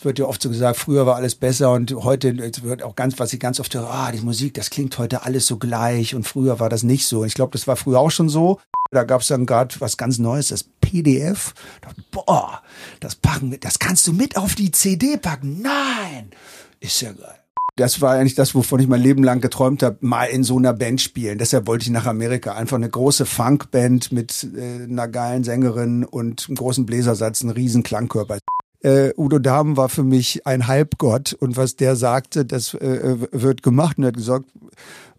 Es wird ja oft so gesagt, früher war alles besser und heute wird auch ganz, was ich ganz oft höre, ah, die Musik, das klingt heute alles so gleich und früher war das nicht so. Ich glaube, das war früher auch schon so. Da gab es dann gerade was ganz Neues, das PDF. Boah, das packen wir, das kannst du mit auf die CD packen. Nein, ist ja geil. Das war eigentlich das, wovon ich mein Leben lang geträumt habe, mal in so einer Band spielen. Deshalb wollte ich nach Amerika. Einfach eine große Funkband mit äh, einer geilen Sängerin und einem großen Bläsersatz, einen riesen Klangkörper äh, Udo Dahm war für mich ein Halbgott und was der sagte, das äh, wird gemacht und er hat gesagt,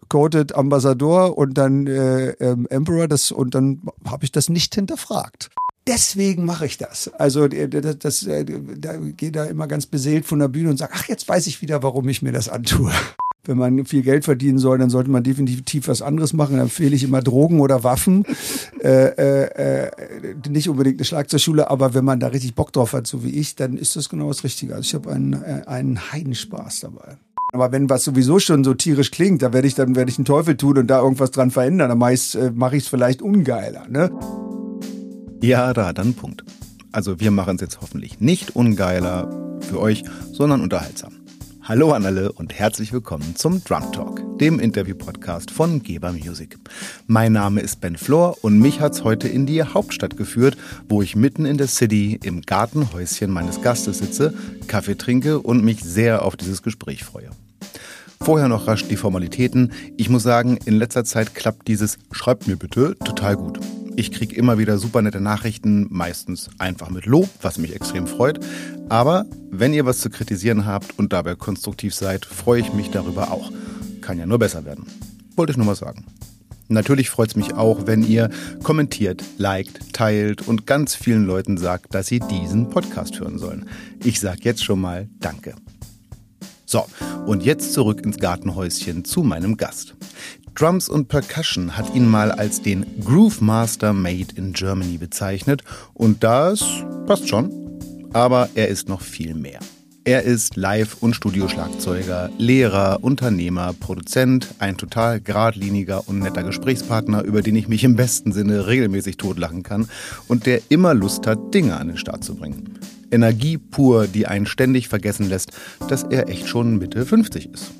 quoted Ambassador und dann äh, ähm, Emperor, das und dann habe ich das nicht hinterfragt. Deswegen mache ich das. Also das, das, äh, da gehe da immer ganz beseelt von der Bühne und sage, ach, jetzt weiß ich wieder, warum ich mir das antue wenn man viel Geld verdienen soll, dann sollte man definitiv was anderes machen. Dann empfehle ich immer Drogen oder Waffen. Äh, äh, äh, nicht unbedingt eine Schlagzeugschule, aber wenn man da richtig Bock drauf hat, so wie ich, dann ist das genau das Richtige. Also ich habe einen, äh, einen Heidenspaß dabei. Aber wenn was sowieso schon so tierisch klingt, da werde ich dann werde ich einen Teufel tun und da irgendwas dran verändern. Dann mache ich es äh, vielleicht ungeiler. Ne? Ja, da dann Punkt. Also wir machen es jetzt hoffentlich nicht ungeiler für euch, sondern unterhaltsam. Hallo an alle und herzlich willkommen zum Drum Talk, dem Interview-Podcast von Geber Music. Mein Name ist Ben Flor und mich hat's heute in die Hauptstadt geführt, wo ich mitten in der City im Gartenhäuschen meines Gastes sitze, Kaffee trinke und mich sehr auf dieses Gespräch freue. Vorher noch rasch die Formalitäten. Ich muss sagen, in letzter Zeit klappt dieses Schreibt mir bitte total gut. Ich kriege immer wieder super nette Nachrichten, meistens einfach mit Lob, was mich extrem freut. Aber wenn ihr was zu kritisieren habt und dabei konstruktiv seid, freue ich mich darüber auch. Kann ja nur besser werden. Wollte ich nur mal sagen. Natürlich freut es mich auch, wenn ihr kommentiert, liked, teilt und ganz vielen Leuten sagt, dass sie diesen Podcast hören sollen. Ich sage jetzt schon mal Danke. So, und jetzt zurück ins Gartenhäuschen zu meinem Gast. Drums und Percussion hat ihn mal als den Groove Master Made in Germany bezeichnet und das passt schon. Aber er ist noch viel mehr. Er ist Live- und Studioschlagzeuger, Lehrer, Unternehmer, Produzent, ein total geradliniger und netter Gesprächspartner, über den ich mich im besten Sinne regelmäßig totlachen kann und der immer Lust hat, Dinge an den Start zu bringen. Energie pur, die einen ständig vergessen lässt, dass er echt schon Mitte 50 ist.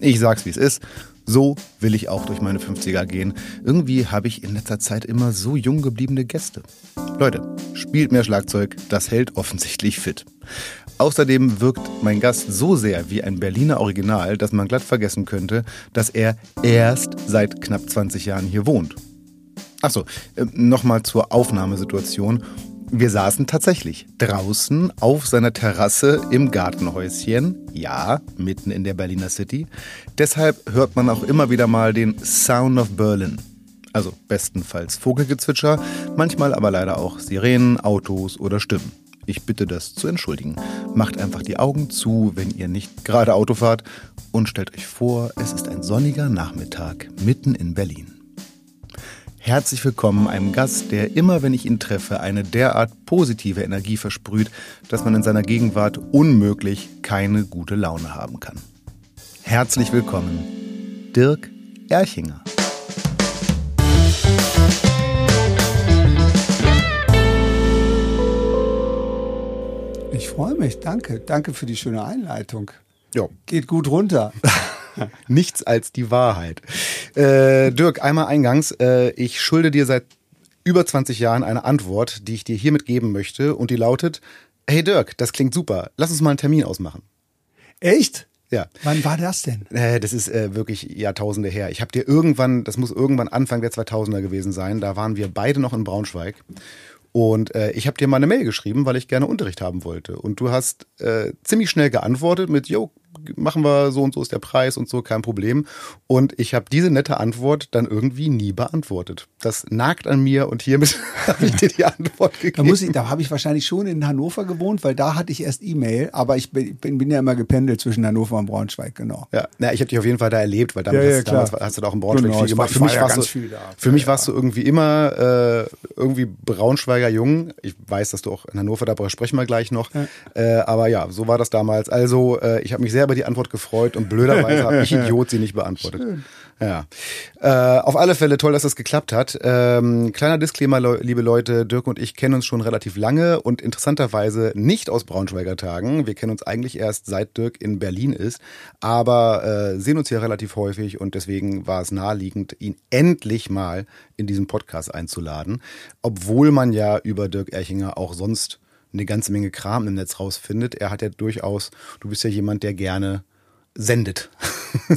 Ich sag's wie es ist, so will ich auch durch meine 50er gehen. Irgendwie habe ich in letzter Zeit immer so jung gebliebene Gäste. Leute, spielt mehr Schlagzeug, das hält offensichtlich fit. Außerdem wirkt mein Gast so sehr wie ein Berliner Original, dass man glatt vergessen könnte, dass er erst seit knapp 20 Jahren hier wohnt. Achso, äh, nochmal zur Aufnahmesituation. Wir saßen tatsächlich draußen auf seiner Terrasse im Gartenhäuschen, ja, mitten in der Berliner City. Deshalb hört man auch immer wieder mal den Sound of Berlin. Also bestenfalls Vogelgezwitscher, manchmal aber leider auch Sirenen, Autos oder Stimmen. Ich bitte das zu entschuldigen. Macht einfach die Augen zu, wenn ihr nicht gerade Auto fahrt und stellt euch vor, es ist ein sonniger Nachmittag mitten in Berlin. Herzlich willkommen einem Gast, der immer, wenn ich ihn treffe, eine derart positive Energie versprüht, dass man in seiner Gegenwart unmöglich keine gute Laune haben kann. Herzlich willkommen, Dirk Erchinger. Ich freue mich, danke. Danke für die schöne Einleitung. Ja. Geht gut runter. Nichts als die Wahrheit. Äh, Dirk, einmal eingangs. Äh, ich schulde dir seit über 20 Jahren eine Antwort, die ich dir hiermit geben möchte. Und die lautet, hey Dirk, das klingt super. Lass uns mal einen Termin ausmachen. Echt? Ja. Wann war das denn? Äh, das ist äh, wirklich Jahrtausende her. Ich habe dir irgendwann, das muss irgendwann Anfang der 2000er gewesen sein, da waren wir beide noch in Braunschweig. Und äh, ich habe dir mal eine Mail geschrieben, weil ich gerne Unterricht haben wollte. Und du hast äh, ziemlich schnell geantwortet mit, jo, machen wir so und so ist der Preis und so, kein Problem. Und ich habe diese nette Antwort dann irgendwie nie beantwortet. Das nagt an mir und hiermit habe ich dir die Antwort gegeben. Da, muss ich, da habe ich wahrscheinlich schon in Hannover gewohnt, weil da hatte ich erst E-Mail, aber ich bin, bin, ja immer gependelt zwischen Hannover und Braunschweig, genau. Ja, na, ich habe dich auf jeden Fall da erlebt, weil damals, ja, ja, damals hast du da auch in Braunschweig genau, viel gemacht. Für mich, war warst du, für mich warst du irgendwie immer äh, irgendwie Braunschweiger Jung. Ich weiß, dass du auch in Hannover, da sprechen wir gleich noch. Äh, aber ja, so war das damals. Also äh, ich habe mich sehr bei die Antwort gefreut und blöderweise habe ich Idiot sie nicht beantwortet. Schön. Ja. Äh, auf alle Fälle toll, dass das geklappt hat. Ähm, kleiner Disclaimer, le liebe Leute, Dirk und ich kennen uns schon relativ lange und interessanterweise nicht aus Braunschweiger Tagen. Wir kennen uns eigentlich erst seit Dirk in Berlin ist, aber äh, sehen uns hier relativ häufig und deswegen war es naheliegend, ihn endlich mal in diesen Podcast einzuladen, obwohl man ja über Dirk Erchinger auch sonst eine ganze Menge Kram im Netz rausfindet. Er hat ja durchaus, du bist ja jemand, der gerne sendet.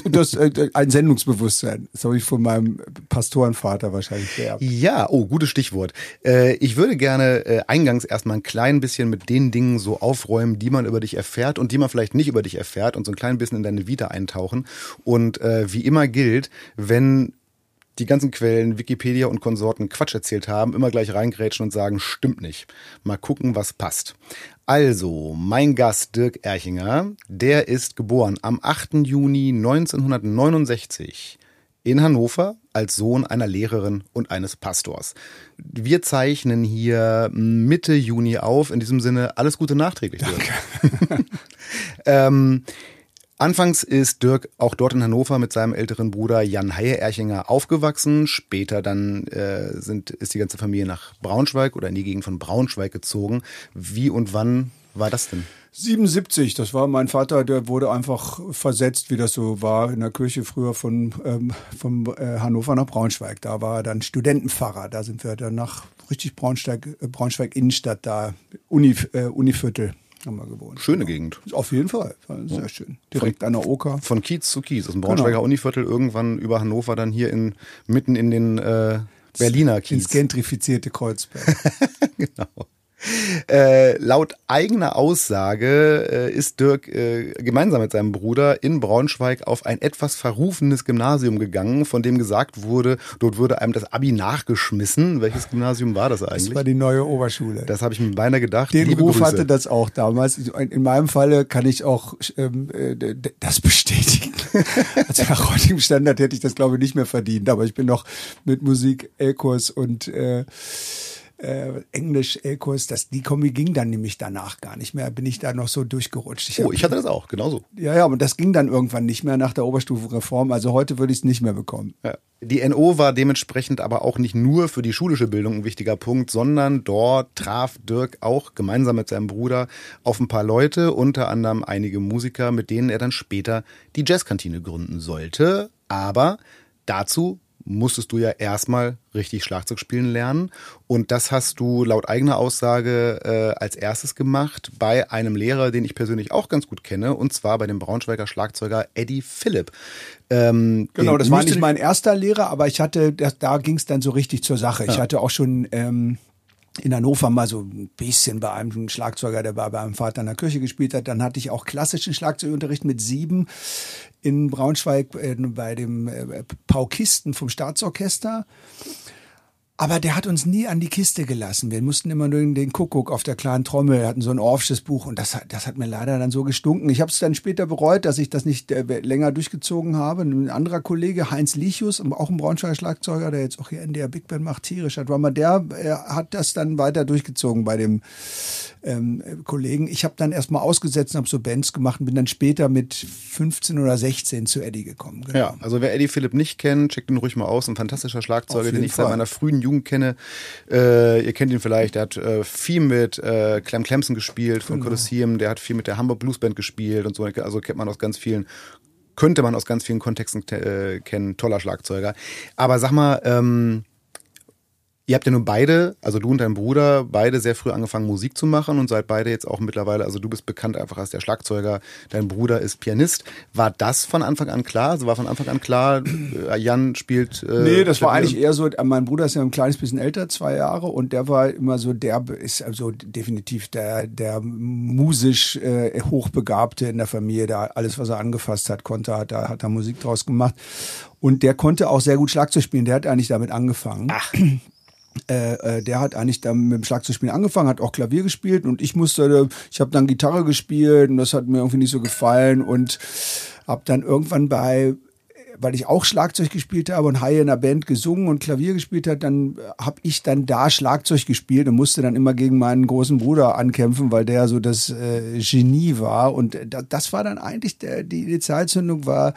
Das äh, ein Sendungsbewusstsein. Das habe ich von meinem Pastorenvater wahrscheinlich geerbt. Ja, oh, gutes Stichwort. Äh, ich würde gerne äh, eingangs erstmal ein klein bisschen mit den Dingen so aufräumen, die man über dich erfährt und die man vielleicht nicht über dich erfährt und so ein klein bisschen in deine Vita eintauchen. Und äh, wie immer gilt, wenn die ganzen Quellen, Wikipedia und Konsorten Quatsch erzählt haben, immer gleich reingrätschen und sagen, stimmt nicht. Mal gucken, was passt. Also, mein Gast Dirk Erchinger, der ist geboren am 8. Juni 1969 in Hannover als Sohn einer Lehrerin und eines Pastors. Wir zeichnen hier Mitte Juni auf. In diesem Sinne, alles Gute nachträglich. Dirk. ähm, Anfangs ist Dirk auch dort in Hannover mit seinem älteren Bruder Jan Heie-Erchinger aufgewachsen. Später dann äh, sind, ist die ganze Familie nach Braunschweig oder in die Gegend von Braunschweig gezogen. Wie und wann war das denn? 77, das war mein Vater, der wurde einfach versetzt, wie das so war in der Kirche früher von, ähm, von äh, Hannover nach Braunschweig. Da war er dann Studentenpfarrer. Da sind wir dann nach richtig Braunschweig, äh, Braunschweig Innenstadt, da Uni, äh, Univiertel haben wir gewohnt. Schöne Gegend. Auf jeden Fall. Sehr schön. Direkt von, an der Oker. Von Kiez zu Kiez. Aus dem Braunschweiger genau. Univiertel irgendwann über Hannover dann hier in, mitten in den äh, Berliner Kiez. Ins gentrifizierte Kreuzberg. genau. Äh, laut eigener Aussage äh, ist Dirk äh, gemeinsam mit seinem Bruder in Braunschweig auf ein etwas verrufenes Gymnasium gegangen, von dem gesagt wurde, dort würde einem das Abi nachgeschmissen. Welches Gymnasium war das eigentlich? Das war die neue Oberschule. Das habe ich mir beinahe gedacht. Den Liebe Ruf Grüße. hatte das auch damals. In meinem Falle kann ich auch ähm, äh, das bestätigen. also nach heutigem Standard hätte ich das glaube ich nicht mehr verdient, aber ich bin noch mit Musik, L-Kurs und äh, äh, Englisch-L-Kurs, die Kombi ging dann nämlich danach gar nicht mehr, bin ich da noch so durchgerutscht. Ich oh, ich hatte das auch, genauso. Ja, ja, aber das ging dann irgendwann nicht mehr nach der Oberstufenreform, also heute würde ich es nicht mehr bekommen. Ja. Die NO war dementsprechend aber auch nicht nur für die schulische Bildung ein wichtiger Punkt, sondern dort traf Dirk auch gemeinsam mit seinem Bruder auf ein paar Leute, unter anderem einige Musiker, mit denen er dann später die Jazzkantine gründen sollte. Aber dazu musstest du ja erstmal richtig Schlagzeug spielen lernen. Und das hast du laut eigener Aussage äh, als erstes gemacht bei einem Lehrer, den ich persönlich auch ganz gut kenne, und zwar bei dem Braunschweiger Schlagzeuger Eddie Philipp. Ähm, genau, das war nicht mein erster Lehrer, aber ich hatte, das, da ging es dann so richtig zur Sache. Ja. Ich hatte auch schon ähm, in Hannover mal so ein bisschen bei einem Schlagzeuger, der bei meinem Vater in der Kirche gespielt hat. Dann hatte ich auch klassischen Schlagzeugunterricht mit sieben in Braunschweig äh, bei dem äh, Paukisten vom Staatsorchester. Aber der hat uns nie an die Kiste gelassen. Wir mussten immer nur den Kuckuck auf der kleinen Trommel. Wir hatten so ein Orffsches Buch und das, das hat mir leider dann so gestunken. Ich habe es dann später bereut, dass ich das nicht äh, länger durchgezogen habe. Ein anderer Kollege, Heinz Lichus, auch ein Braunschweiger Schlagzeuger, der jetzt auch hier in der Big Band macht, tierischer Drummer, der äh, hat das dann weiter durchgezogen bei dem ähm, Kollegen. Ich habe dann erstmal ausgesetzt und habe so Bands gemacht und bin dann später mit 15 oder 16 zu Eddie gekommen. Genau. Ja, also wer Eddie Philipp nicht kennt, checkt ihn ruhig mal aus. Ein fantastischer Schlagzeuger, den ich Fall. seit meiner frühen Jugend kenne. Äh, ihr kennt ihn vielleicht, der hat äh, viel mit äh, Clem Clemson gespielt von genau. Colosseum, der hat viel mit der Hamburg Blues Band gespielt und so. Also kennt man aus ganz vielen könnte man aus ganz vielen Kontexten äh, kennen, toller Schlagzeuger. Aber sag mal, ähm, Ihr habt ja nun beide, also du und dein Bruder, beide sehr früh angefangen Musik zu machen und seid beide jetzt auch mittlerweile, also du bist bekannt einfach als der Schlagzeuger, dein Bruder ist Pianist. War das von Anfang an klar? Also war von Anfang an klar, äh, Jan spielt. Äh, nee, das war eigentlich eher so, mein Bruder ist ja ein kleines bisschen älter, zwei Jahre, und der war immer so, der ist also definitiv der, der musisch äh, Hochbegabte in der Familie, der alles, was er angefasst hat, konnte, hat, da hat er Musik draus gemacht. Und der konnte auch sehr gut Schlagzeug spielen. Der hat eigentlich damit angefangen. Ach. Äh, äh, der hat eigentlich dann mit dem Schlagzeugspielen angefangen, hat auch Klavier gespielt und ich musste, ich habe dann Gitarre gespielt und das hat mir irgendwie nicht so gefallen und habe dann irgendwann bei weil ich auch Schlagzeug gespielt habe und Haie in der Band gesungen und Klavier gespielt hat, dann habe ich dann da Schlagzeug gespielt und musste dann immer gegen meinen großen Bruder ankämpfen, weil der so das äh, Genie war. Und da, das war dann eigentlich der, die Initialzündung war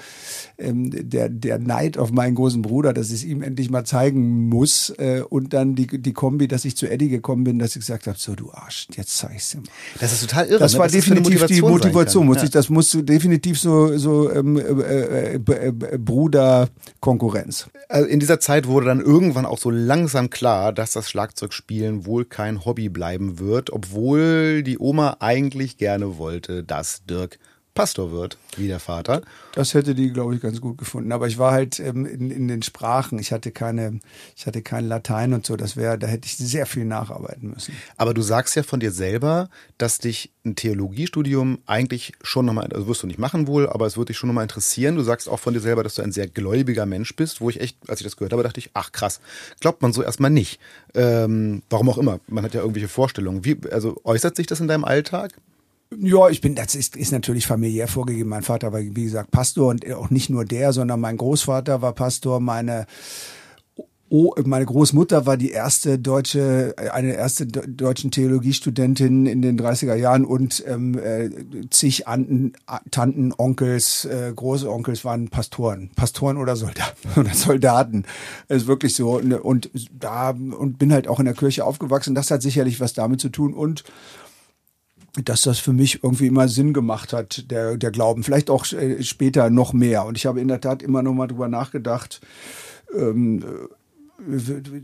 ähm, der, der Neid auf meinen großen Bruder, dass ich es ihm endlich mal zeigen muss. Äh, und dann die, die Kombi, dass ich zu Eddie gekommen bin, dass ich gesagt habe, so du Arsch, jetzt zeig ich's dir mal. Das ist total irre. Das ne? war das definitiv die Motivation. Muss ja. ich, das muss definitiv so, so ähm, äh, äh, äh, Bruder-Konkurrenz. Also in dieser Zeit wurde dann irgendwann auch so langsam klar, dass das Schlagzeugspielen wohl kein Hobby bleiben wird, obwohl die Oma eigentlich gerne wollte, dass Dirk Pastor wird, wie der Vater. Das hätte die, glaube ich, ganz gut gefunden. Aber ich war halt ähm, in, in den Sprachen. Ich hatte keine, ich hatte kein Latein und so. Das wäre, da hätte ich sehr viel nacharbeiten müssen. Aber du sagst ja von dir selber, dass dich ein Theologiestudium eigentlich schon nochmal, also wirst du nicht machen wohl, aber es würde dich schon nochmal interessieren. Du sagst auch von dir selber, dass du ein sehr gläubiger Mensch bist, wo ich echt, als ich das gehört habe, dachte ich, ach krass, glaubt man so erstmal nicht. Ähm, warum auch immer. Man hat ja irgendwelche Vorstellungen. Wie, also äußert sich das in deinem Alltag? Ja, ich bin, das ist, ist natürlich familiär vorgegeben. Mein Vater war, wie gesagt, Pastor und auch nicht nur der, sondern mein Großvater war Pastor, meine Oh, meine Großmutter war die erste deutsche, eine erste deutschen Theologiestudentin in den 30er Jahren und ähm, äh, zig Anten, Tanten, Onkels, äh, Großonkels waren Pastoren, Pastoren oder Soldaten oder Soldaten. Das ist wirklich so und da und bin halt auch in der Kirche aufgewachsen. Das hat sicherlich was damit zu tun und dass das für mich irgendwie immer Sinn gemacht hat, der, der Glauben. Vielleicht auch äh, später noch mehr. Und ich habe in der Tat immer noch mal drüber nachgedacht, ähm,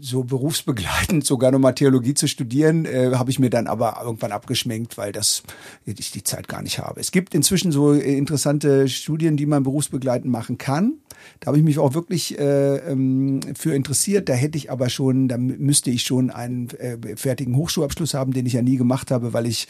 so berufsbegleitend sogar nochmal Theologie zu studieren, äh, habe ich mir dann aber irgendwann abgeschminkt, weil das ich die Zeit gar nicht habe. Es gibt inzwischen so interessante Studien, die man berufsbegleitend machen kann. Da habe ich mich auch wirklich äh, ähm, für interessiert. Da hätte ich aber schon, da müsste ich schon einen äh, fertigen Hochschulabschluss haben, den ich ja nie gemacht habe, weil ich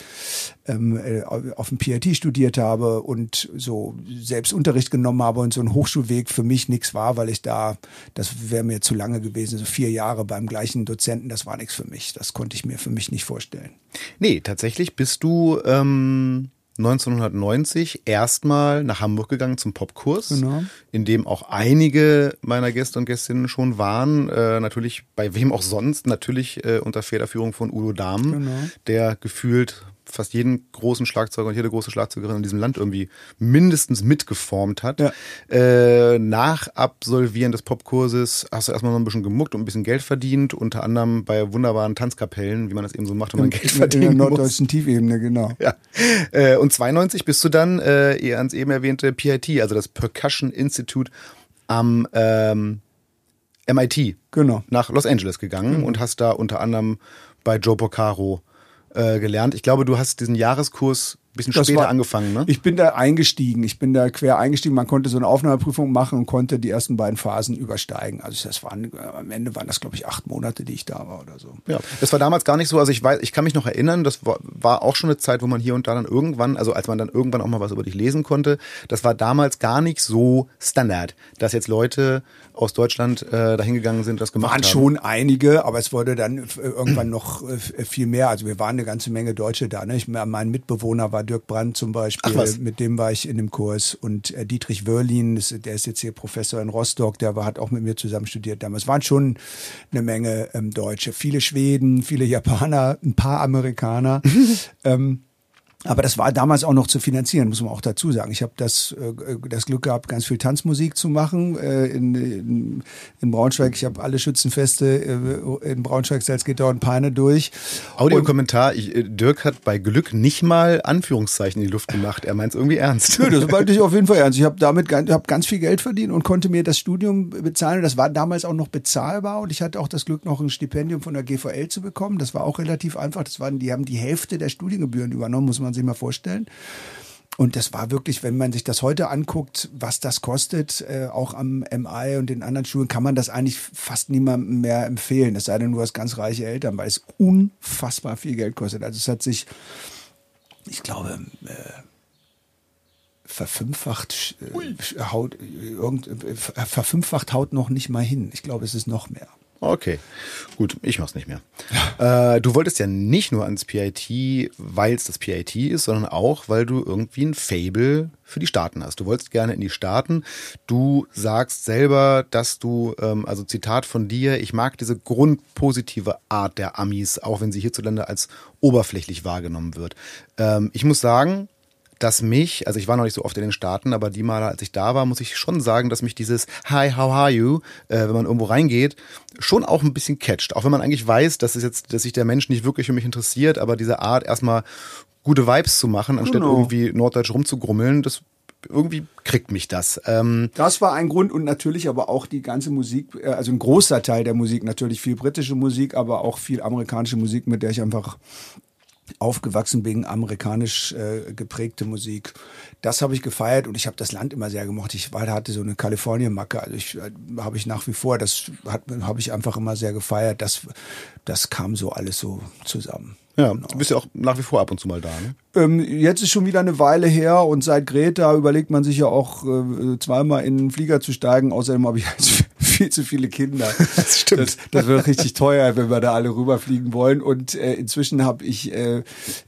ähm, äh, auf dem PIT studiert habe und so selbst Unterricht genommen habe und so ein Hochschulweg für mich nichts war, weil ich da, das wäre mir zu lange gewesen, so vier Jahre beim gleichen Dozenten, das war nichts für mich. Das konnte ich mir für mich nicht vorstellen. Nee, tatsächlich bist du ähm, 1990 erstmal nach Hamburg gegangen zum Popkurs, Genau. in dem auch einige meiner Gäste und Gästinnen schon waren. Äh, natürlich bei wem auch sonst, natürlich äh, unter Federführung von Udo Dahm, Genau. der gefühlt fast jeden großen Schlagzeuger und jede große Schlagzeugerin in diesem Land irgendwie mindestens mitgeformt hat. Ja. Äh, nach Absolvieren des Popkurses hast du erstmal noch ein bisschen gemuckt und ein bisschen Geld verdient, unter anderem bei wunderbaren Tanzkapellen, wie man das eben so macht, wenn man Geld in, in der muss. norddeutschen Tiefebene, genau. Ja. Äh, und 92 bist du dann äh, eher ans eben erwähnte PIT, also das Percussion Institute am ähm, MIT Genau. nach Los Angeles gegangen und hast da unter anderem bei Joe Porcaro äh, gelernt. Ich glaube, du hast diesen Jahreskurs bisschen Das später war- angefangen, ne? Ich bin da eingestiegen. Ich bin da quer eingestiegen. Man konnte so eine Aufnahmeprüfung machen und konnte die ersten beiden Phasen übersteigen. Also das waren, am Ende waren das, glaube ich, acht Monate, die ich da war oder so. Ja, das war damals gar nicht so. Also ich weiß, ich kann mich noch erinnern, das war, war auch schon eine Zeit, wo man hier und da dann irgendwann, also als man dann irgendwann auch mal was über dich lesen konnte, das war damals gar nicht so Standard, dass jetzt Leute aus Deutschland äh, dahin gegangen sind, das gemacht Waren haben. schon einige, aber es wurde dann äh, irgendwann noch äh, viel mehr. Also wir waren eine ganze Menge Deutsche da. Ne? Ich, mein Mitbewohner war Dirk Brandt zum Beispiel. Ach. Mit dem war ich in dem Kurs. Und äh, Dietrich Wörlin, das, der ist jetzt hier Professor in Rostock, der war, hat auch mit mir zusammen studiert damals. Es waren schon eine Menge ähm, Deutsche. Viele Schweden, viele Japaner, ein paar Amerikaner. ähm, aber das war damals auch noch zu finanzieren, muss man auch dazu sagen. Ich habe das, äh, das Glück gehabt, ganz viel Tanzmusik zu machen äh, in, in, in Braunschweig. Ich habe alle Schützenfeste äh, in Braunschweig, Salzgitter und Peine durch. Audiokommentar, ich, äh, Dirk hat bei Glück nicht mal Anführungszeichen in die Luft gemacht. Er meint es irgendwie ernst. Nö, das meinte ich auf jeden Fall ernst. Ich habe damit ganz, hab ganz viel Geld verdient und konnte mir das Studium bezahlen. Das war damals auch noch bezahlbar und ich hatte auch das Glück, noch ein Stipendium von der GVL zu bekommen. Das war auch relativ einfach. Das waren, die haben die Hälfte der Studiengebühren übernommen, muss man sich mal vorstellen. Und das war wirklich, wenn man sich das heute anguckt, was das kostet, äh, auch am MI und den anderen Schulen, kann man das eigentlich fast niemandem mehr empfehlen. Es sei denn, du hast ganz reiche Eltern, weil es unfassbar viel Geld kostet. Also es hat sich, ich glaube, äh, verfünffacht äh, haut irgend, äh, verfünffacht haut noch nicht mal hin. Ich glaube, es ist noch mehr. Okay, gut, ich mach's nicht mehr. Äh, du wolltest ja nicht nur ans PIT, weil es das PIT ist, sondern auch, weil du irgendwie ein Fable für die Staaten hast. Du wolltest gerne in die Staaten. Du sagst selber, dass du, ähm, also Zitat von dir, ich mag diese grundpositive Art der Amis, auch wenn sie hierzulande als oberflächlich wahrgenommen wird. Ähm, ich muss sagen, dass mich, also ich war noch nicht so oft in den Staaten, aber die Male, als ich da war, muss ich schon sagen, dass mich dieses Hi, how are you, äh, wenn man irgendwo reingeht, schon auch ein bisschen catcht. Auch wenn man eigentlich weiß, dass es jetzt, dass sich der Mensch nicht wirklich für mich interessiert, aber diese Art erstmal gute Vibes zu machen, anstatt genau. irgendwie norddeutsch rumzugrummeln, das irgendwie kriegt mich das. Ähm das war ein Grund und natürlich aber auch die ganze Musik, äh, also ein großer Teil der Musik, natürlich viel britische Musik, aber auch viel amerikanische Musik, mit der ich einfach aufgewachsen bin, amerikanisch äh, geprägte Musik. Das habe ich gefeiert und ich habe das Land immer sehr gemocht. Ich war, hatte so eine Kalifornien-Macke. Also ich äh, habe ich nach wie vor, das habe ich einfach immer sehr gefeiert. Das, das kam so alles so zusammen. Ja, genau. du bist ja auch nach wie vor ab und zu mal da, ne? Ähm, jetzt ist schon wieder eine Weile her und seit Greta überlegt man sich ja auch äh, zweimal in den Flieger zu steigen. Außerdem habe ich jetzt viel zu viele Kinder. Das stimmt. Das, das wird richtig teuer, wenn wir da alle rüberfliegen wollen. Und äh, inzwischen habe ich äh,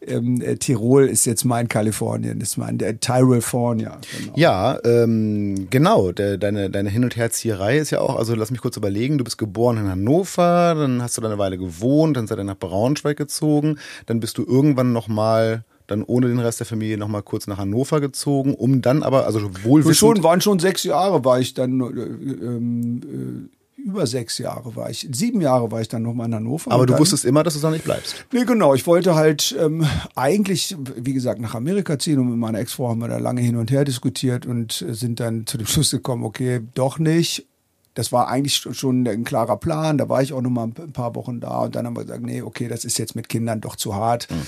ähm, äh, Tirol ist jetzt mein Kalifornien, ist mein der Tyrolfornia. Genau. Ja, ähm, genau. De, deine deine Hin- und Herzieherei ist ja auch. Also lass mich kurz überlegen. Du bist geboren in Hannover, dann hast du da eine Weile gewohnt, dann seid ihr nach Braunschweig gezogen, dann bist du irgendwann noch mal dann ohne den Rest der Familie noch mal kurz nach Hannover gezogen, um dann aber, also wohl schon waren schon sechs Jahre war ich dann äh, ähm, äh, über sechs Jahre war ich, sieben Jahre war ich dann noch mal in Hannover. Aber du dann, wusstest immer, dass du da nicht bleibst. Nee, genau. Ich wollte halt ähm, eigentlich, wie gesagt, nach Amerika ziehen und mit meiner Ex-Frau haben wir da lange hin und her diskutiert und sind dann zu dem Schluss gekommen, okay, doch nicht. Das war eigentlich schon ein klarer Plan. Da war ich auch noch mal ein paar Wochen da und dann haben wir gesagt, nee, okay, das ist jetzt mit Kindern doch zu hart. Mhm.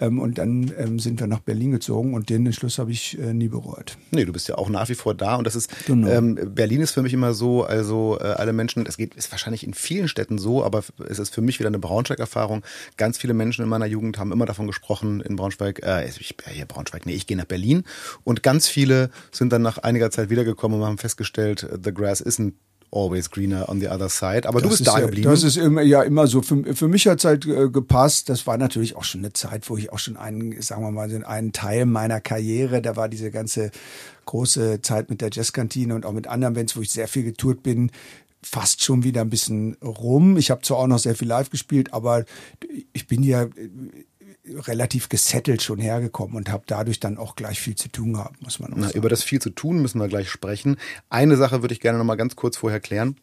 Ähm, und dann ähm, sind wir nach Berlin gezogen und den Entschluss habe ich äh, nie bereut. Nee, du bist ja auch nach wie vor da und das ist, genau. ähm, Berlin ist für mich immer so, also äh, alle Menschen, es geht, ist wahrscheinlich in vielen Städten so, aber es ist für mich wieder eine Braunschweig-Erfahrung. Ganz viele Menschen in meiner Jugend haben immer davon gesprochen, in Braunschweig, äh, ich, äh, hier Braunschweig, nee, ich gehe nach Berlin und ganz viele sind dann nach einiger Zeit wiedergekommen und haben festgestellt, the grass isn't always greener on the other side. Aber das du bist da ja, geblieben. Das ist immer, ja immer so. Für, für mich hat es halt äh, gepasst. Das war natürlich auch schon eine Zeit, wo ich auch schon einen, sagen wir mal, einen Teil meiner Karriere, da war diese ganze große Zeit mit der Jazzkantine und auch mit anderen Bands, wo ich sehr viel getourt bin, fast schon wieder ein bisschen rum. Ich habe zwar auch noch sehr viel live gespielt, aber ich bin ja relativ gesettelt schon hergekommen und habe dadurch dann auch gleich viel zu tun gehabt, muss man auch Na, sagen. Über das viel zu tun müssen wir gleich sprechen. Eine Sache würde ich gerne noch mal ganz kurz vorher klären.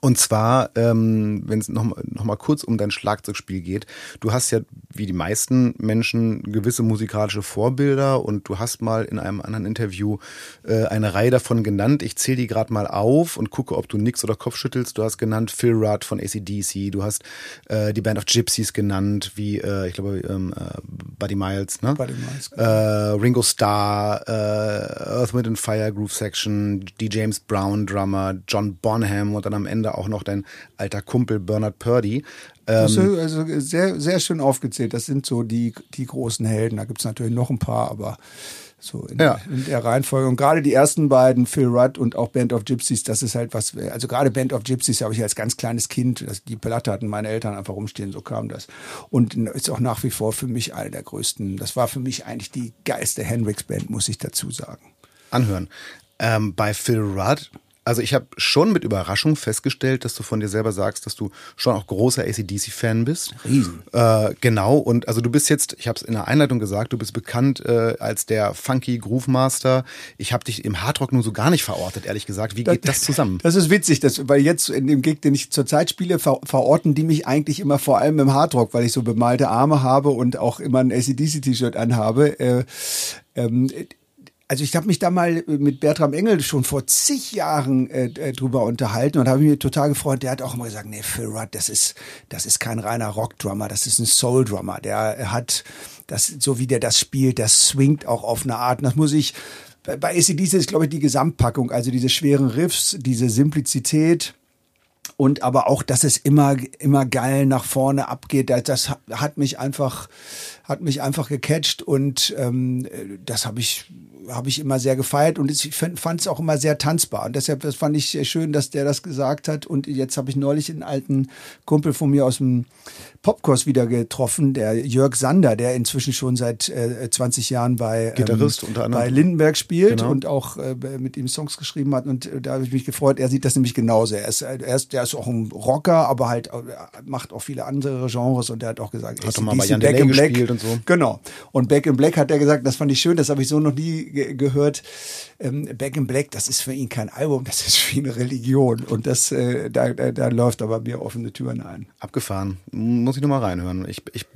Und zwar, ähm, wenn es noch, noch mal kurz um dein Schlagzeugspiel geht. Du hast ja, wie die meisten Menschen, gewisse musikalische Vorbilder und du hast mal in einem anderen Interview äh, eine Reihe davon genannt. Ich zähle die gerade mal auf und gucke, ob du nix oder Kopf schüttelst. Du hast genannt Phil Rudd von ACDC, du hast äh, die Band of Gypsies genannt, wie, äh, ich glaube, ähm, äh, Buddy Miles, ne? Buddy Miles. Genau. Äh, Ringo Starr, äh, Earth, Wind and Fire Groove Section, die James Brown Drummer, John Bonham und dann am Ende auch noch dein alter Kumpel Bernard Purdy. Ähm, also sehr, sehr schön aufgezählt. Das sind so die, die großen Helden. Da gibt es natürlich noch ein paar, aber so in, ja. in, der Reihenfolge. Und gerade die ersten beiden, Phil Rudd und auch Band of Gypsies, das ist halt was, also gerade Band of Gypsies habe ich als ganz kleines Kind, das, die Platte hatten meine Eltern einfach rumstehen, so kam das. Und ist auch nach wie vor für mich eine der größten, das war für mich eigentlich die geilste Hendrix-Band, muss ich dazu sagen. Anhören. Ähm, bei Phil Rudd also ich habe schon mit Überraschung festgestellt, dass du von dir selber sagst, dass du schon auch großer ACDC-Fan bist. Riesen. Äh, genau, und also du bist jetzt, ich habe es in der Einleitung gesagt, du bist bekannt äh, als der Funky Groove Master. Ich habe dich im Hardrock nun so gar nicht verortet, ehrlich gesagt. Wie geht das, das zusammen? Das ist witzig, das, weil jetzt in dem Gig, den ich zurzeit spiele, ver verorten die mich eigentlich immer vor allem im Hardrock, weil ich so bemalte Arme habe und auch immer ein ACDC-T-Shirt anhabe. Äh, ähm, also ich habe mich da mal mit Bertram Engel schon vor zig Jahren äh, äh drüber unterhalten und habe mich total gefreut. Der hat auch immer gesagt, nee, Phil Rudd, das ist, das ist kein reiner Rockdrummer, das ist ein Soul-Drummer. Der hat das, so wie der das spielt, das swingt auch auf eine Art. Und das muss ich, bei ACDC ist, glaube ich, die Gesamtpackung, also diese schweren Riffs, diese Simplizität, und aber auch, dass es immer immer geil nach vorne abgeht, das hat mich einfach hat mich einfach gecatcht und ähm, das habe ich habe ich immer sehr gefeiert und ich fand es auch immer sehr tanzbar. Und deshalb das fand ich schön, dass der das gesagt hat. Und jetzt habe ich neulich einen alten Kumpel von mir aus dem Popkurs wieder getroffen, der Jörg Sander, der inzwischen schon seit äh, 20 Jahren bei, Gitarrist ähm, unter anderem. bei Lindenberg spielt genau. und auch äh, mit ihm Songs geschrieben hat. Und äh, da habe ich mich gefreut. Er sieht das nämlich genauso. Er ist, er ist, der ist auch ein Rocker, aber halt äh, macht auch viele andere Genres und der hat auch gesagt, hat mal bei Jan Back in Black und so. Genau. Und Back in Black hat er gesagt, das fand ich schön, das habe ich so noch nie ge gehört. Ähm, Back in Black, das ist für ihn kein Album, das ist für ihn eine Religion. Und das, äh, da, da, da läuft aber mir offene Türen ein. Abgefahren. Muss ich nur mal reinhören. Ich, ich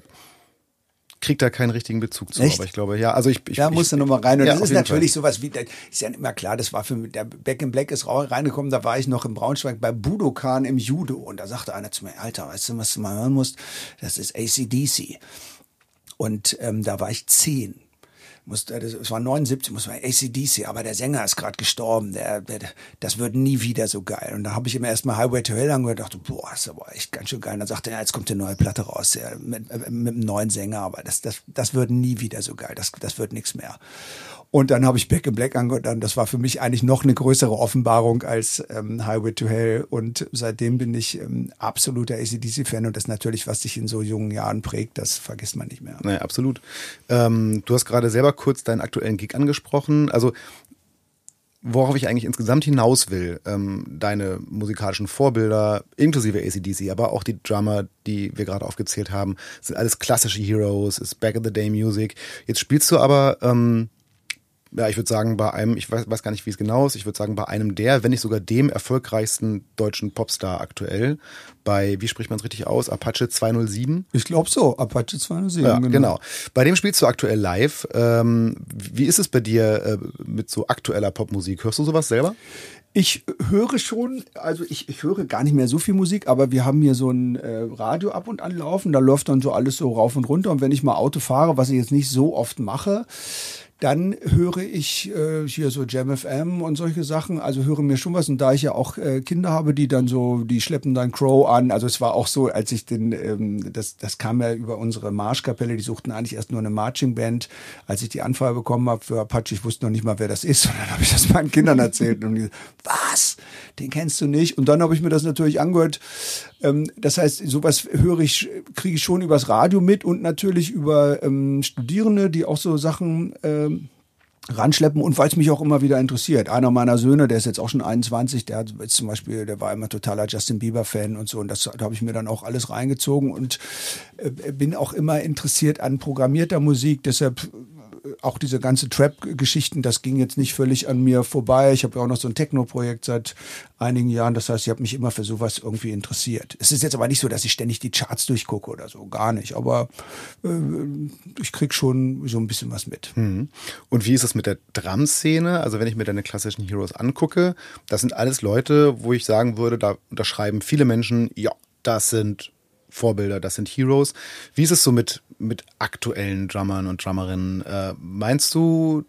kriege da keinen richtigen Bezug zu, Echt? aber ich glaube, ja, also ich, ich Da musst du nochmal rein. Und ja, das ist natürlich Fall. sowas wie, ist ja immer klar, das war für mich, der Back in Black ist reingekommen, da war ich noch im Braunschweig bei Budokan im Judo und da sagte einer zu mir, Alter, weißt du, was du mal hören musst? Das ist ACDC. Und ähm, da war ich zehn musste, es war 79, muss man ACDC, aber der Sänger ist gerade gestorben, der, der, das wird nie wieder so geil. Und da habe ich immer erstmal Highway to Hell angehört und dachte, boah, ist aber echt ganz schön geil. Und dann sagte er, ja, jetzt kommt eine neue Platte raus, ja, mit, mit einem neuen Sänger, aber das, das, das wird nie wieder so geil, das, das wird nichts mehr. Und dann habe ich Back in Black angehört. Das war für mich eigentlich noch eine größere Offenbarung als ähm, Highway to Hell. Und seitdem bin ich ähm, absoluter ACDC-Fan. Und das natürlich, was dich in so jungen Jahren prägt, das vergisst man nicht mehr. Naja, absolut. Ähm, du hast gerade selber kurz deinen aktuellen Gig angesprochen. Also worauf ich eigentlich insgesamt hinaus will, ähm, deine musikalischen Vorbilder, inklusive ACDC, aber auch die Drummer, die wir gerade aufgezählt haben, sind alles klassische Heroes, ist Back in the Day Music. Jetzt spielst du aber ähm, ja, ich würde sagen, bei einem, ich weiß, weiß gar nicht, wie es genau ist, ich würde sagen, bei einem der, wenn nicht sogar dem erfolgreichsten deutschen Popstar aktuell, bei, wie spricht man es richtig aus, Apache 207? Ich glaube so, Apache 207. Ja, genau. genau. Bei dem spielst du aktuell live. Ähm, wie ist es bei dir äh, mit so aktueller Popmusik? Hörst du sowas selber? Ich höre schon, also ich, ich höre gar nicht mehr so viel Musik, aber wir haben hier so ein äh, Radio ab und an laufen, da läuft dann so alles so rauf und runter und wenn ich mal Auto fahre, was ich jetzt nicht so oft mache, dann höre ich äh, hier so Jam FM und solche Sachen, also höre mir schon was. Und da ich ja auch äh, Kinder habe, die dann so, die schleppen dann Crow an. Also es war auch so, als ich den, ähm, das, das kam ja über unsere Marschkapelle, die suchten eigentlich erst nur eine Marching Band. Als ich die Anfrage bekommen habe für Apache, ich wusste noch nicht mal, wer das ist. Und dann habe ich das meinen Kindern erzählt und die, was? Den kennst du nicht? Und dann habe ich mir das natürlich angehört. Ähm, das heißt, sowas höre ich, kriege ich schon übers Radio mit und natürlich über ähm, Studierende, die auch so Sachen ähm, ranschleppen und weil es mich auch immer wieder interessiert. Einer meiner Söhne, der ist jetzt auch schon 21, der hat jetzt zum Beispiel, der war immer totaler Justin Bieber Fan und so und das da habe ich mir dann auch alles reingezogen und äh, bin auch immer interessiert an programmierter Musik. Deshalb auch diese ganze Trap-Geschichten, das ging jetzt nicht völlig an mir vorbei. Ich habe ja auch noch so ein Techno-Projekt seit einigen Jahren. Das heißt, ich habe mich immer für sowas irgendwie interessiert. Es ist jetzt aber nicht so, dass ich ständig die Charts durchgucke oder so, gar nicht. Aber äh, ich krieg schon so ein bisschen was mit. Mhm. Und wie ist es mit der Drum-Szene? Also wenn ich mir deine klassischen Heroes angucke, das sind alles Leute, wo ich sagen würde, da unterschreiben viele Menschen, ja, das sind Vorbilder, das sind Heroes. Wie ist es so mit, mit aktuellen Drummern und Drummerinnen? Äh, meinst du,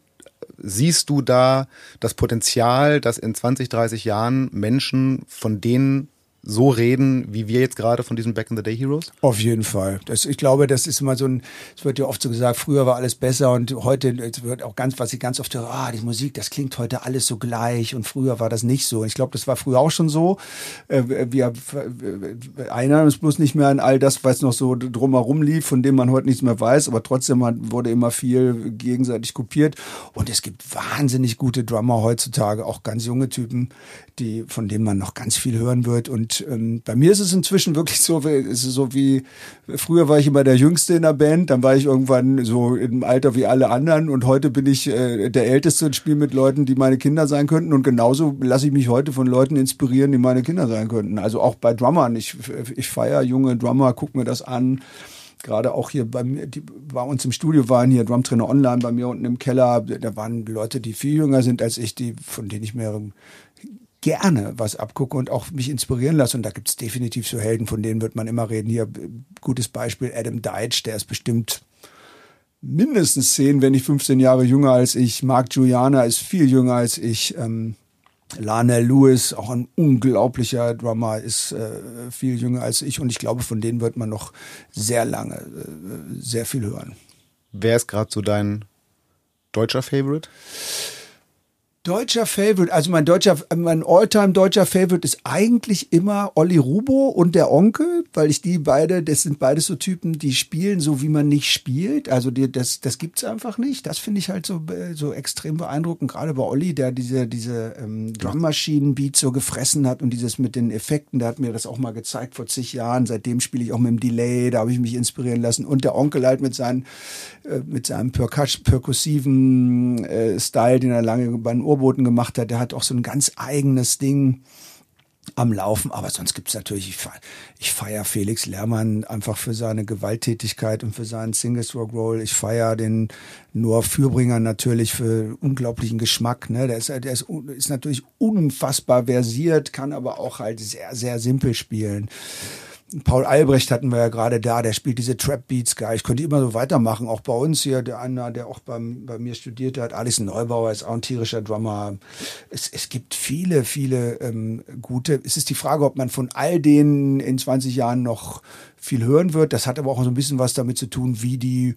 siehst du da das Potenzial, dass in 20, 30 Jahren Menschen von denen so reden, wie wir jetzt gerade von diesen Back in the Day Heroes? Auf jeden Fall. Das, ich glaube, das ist immer so ein, es wird ja oft so gesagt, früher war alles besser und heute es wird auch ganz, was ich ganz oft höre, ah, die Musik, das klingt heute alles so gleich und früher war das nicht so. Ich glaube, das war früher auch schon so. Äh, wir erinnern uns bloß nicht mehr an all das, was noch so drumherum lief, von dem man heute nichts mehr weiß, aber trotzdem wurde immer viel gegenseitig kopiert und es gibt wahnsinnig gute Drummer heutzutage, auch ganz junge Typen, die, von denen man noch ganz viel hören wird. Und ähm, bei mir ist es inzwischen wirklich so, ist es so wie, früher war ich immer der Jüngste in der Band, dann war ich irgendwann so im Alter wie alle anderen und heute bin ich äh, der Älteste und spiele mit Leuten, die meine Kinder sein könnten. Und genauso lasse ich mich heute von Leuten inspirieren, die meine Kinder sein könnten. Also auch bei Drummern. Ich, ich feiere junge Drummer, guck mir das an gerade auch hier bei mir, die bei uns im Studio waren hier Drumtrainer Online bei mir unten im Keller, da waren Leute, die viel jünger sind als ich, die, von denen ich mir gerne was abgucke und auch mich inspirieren lasse. Und da gibt es definitiv so Helden, von denen wird man immer reden. Hier, gutes Beispiel, Adam Deitch, der ist bestimmt mindestens 10, wenn nicht 15 Jahre jünger als ich. Mark Giuliana ist viel jünger als ich. Ähm, Lana Lewis, auch ein unglaublicher Drummer, ist äh, viel jünger als ich. Und ich glaube, von denen wird man noch sehr lange, äh, sehr viel hören. Wer ist gerade so dein deutscher Favorite? Deutscher Favorite, also mein deutscher, mein Alltime deutscher Favorite ist eigentlich immer Olli Rubo und der Onkel, weil ich die beide, das sind beides so Typen, die spielen so, wie man nicht spielt. Also die, das, das gibt's einfach nicht. Das finde ich halt so, so extrem beeindruckend. Gerade bei Olli, der diese, diese ähm, Drummaschinen-Beats so gefressen hat und dieses mit den Effekten, der hat mir das auch mal gezeigt vor zig Jahren. Seitdem spiele ich auch mit dem Delay, da habe ich mich inspirieren lassen. Und der Onkel halt mit seinen, äh, mit seinem perkussiven äh, Style, den er lange bei den Urboten gemacht hat. Der hat auch so ein ganz eigenes Ding am Laufen, aber sonst gibt's natürlich, ich, feier, ich feier Felix Lehrmann einfach für seine Gewalttätigkeit und für seinen Single-Stroke-Roll. Ich feier den Noah Fürbringer natürlich für unglaublichen Geschmack. Ne? Der, ist, der ist, ist natürlich unfassbar versiert, kann aber auch halt sehr, sehr simpel spielen. Paul Albrecht hatten wir ja gerade da, der spielt diese Trap Beats geil. Ich könnte immer so weitermachen. Auch bei uns hier, der einer, der auch beim, bei mir studiert hat, Alice Neubauer ist auch ein tierischer Drummer. Es, es gibt viele, viele ähm, gute. Es ist die Frage, ob man von all denen in 20 Jahren noch viel hören wird. Das hat aber auch so ein bisschen was damit zu tun, wie die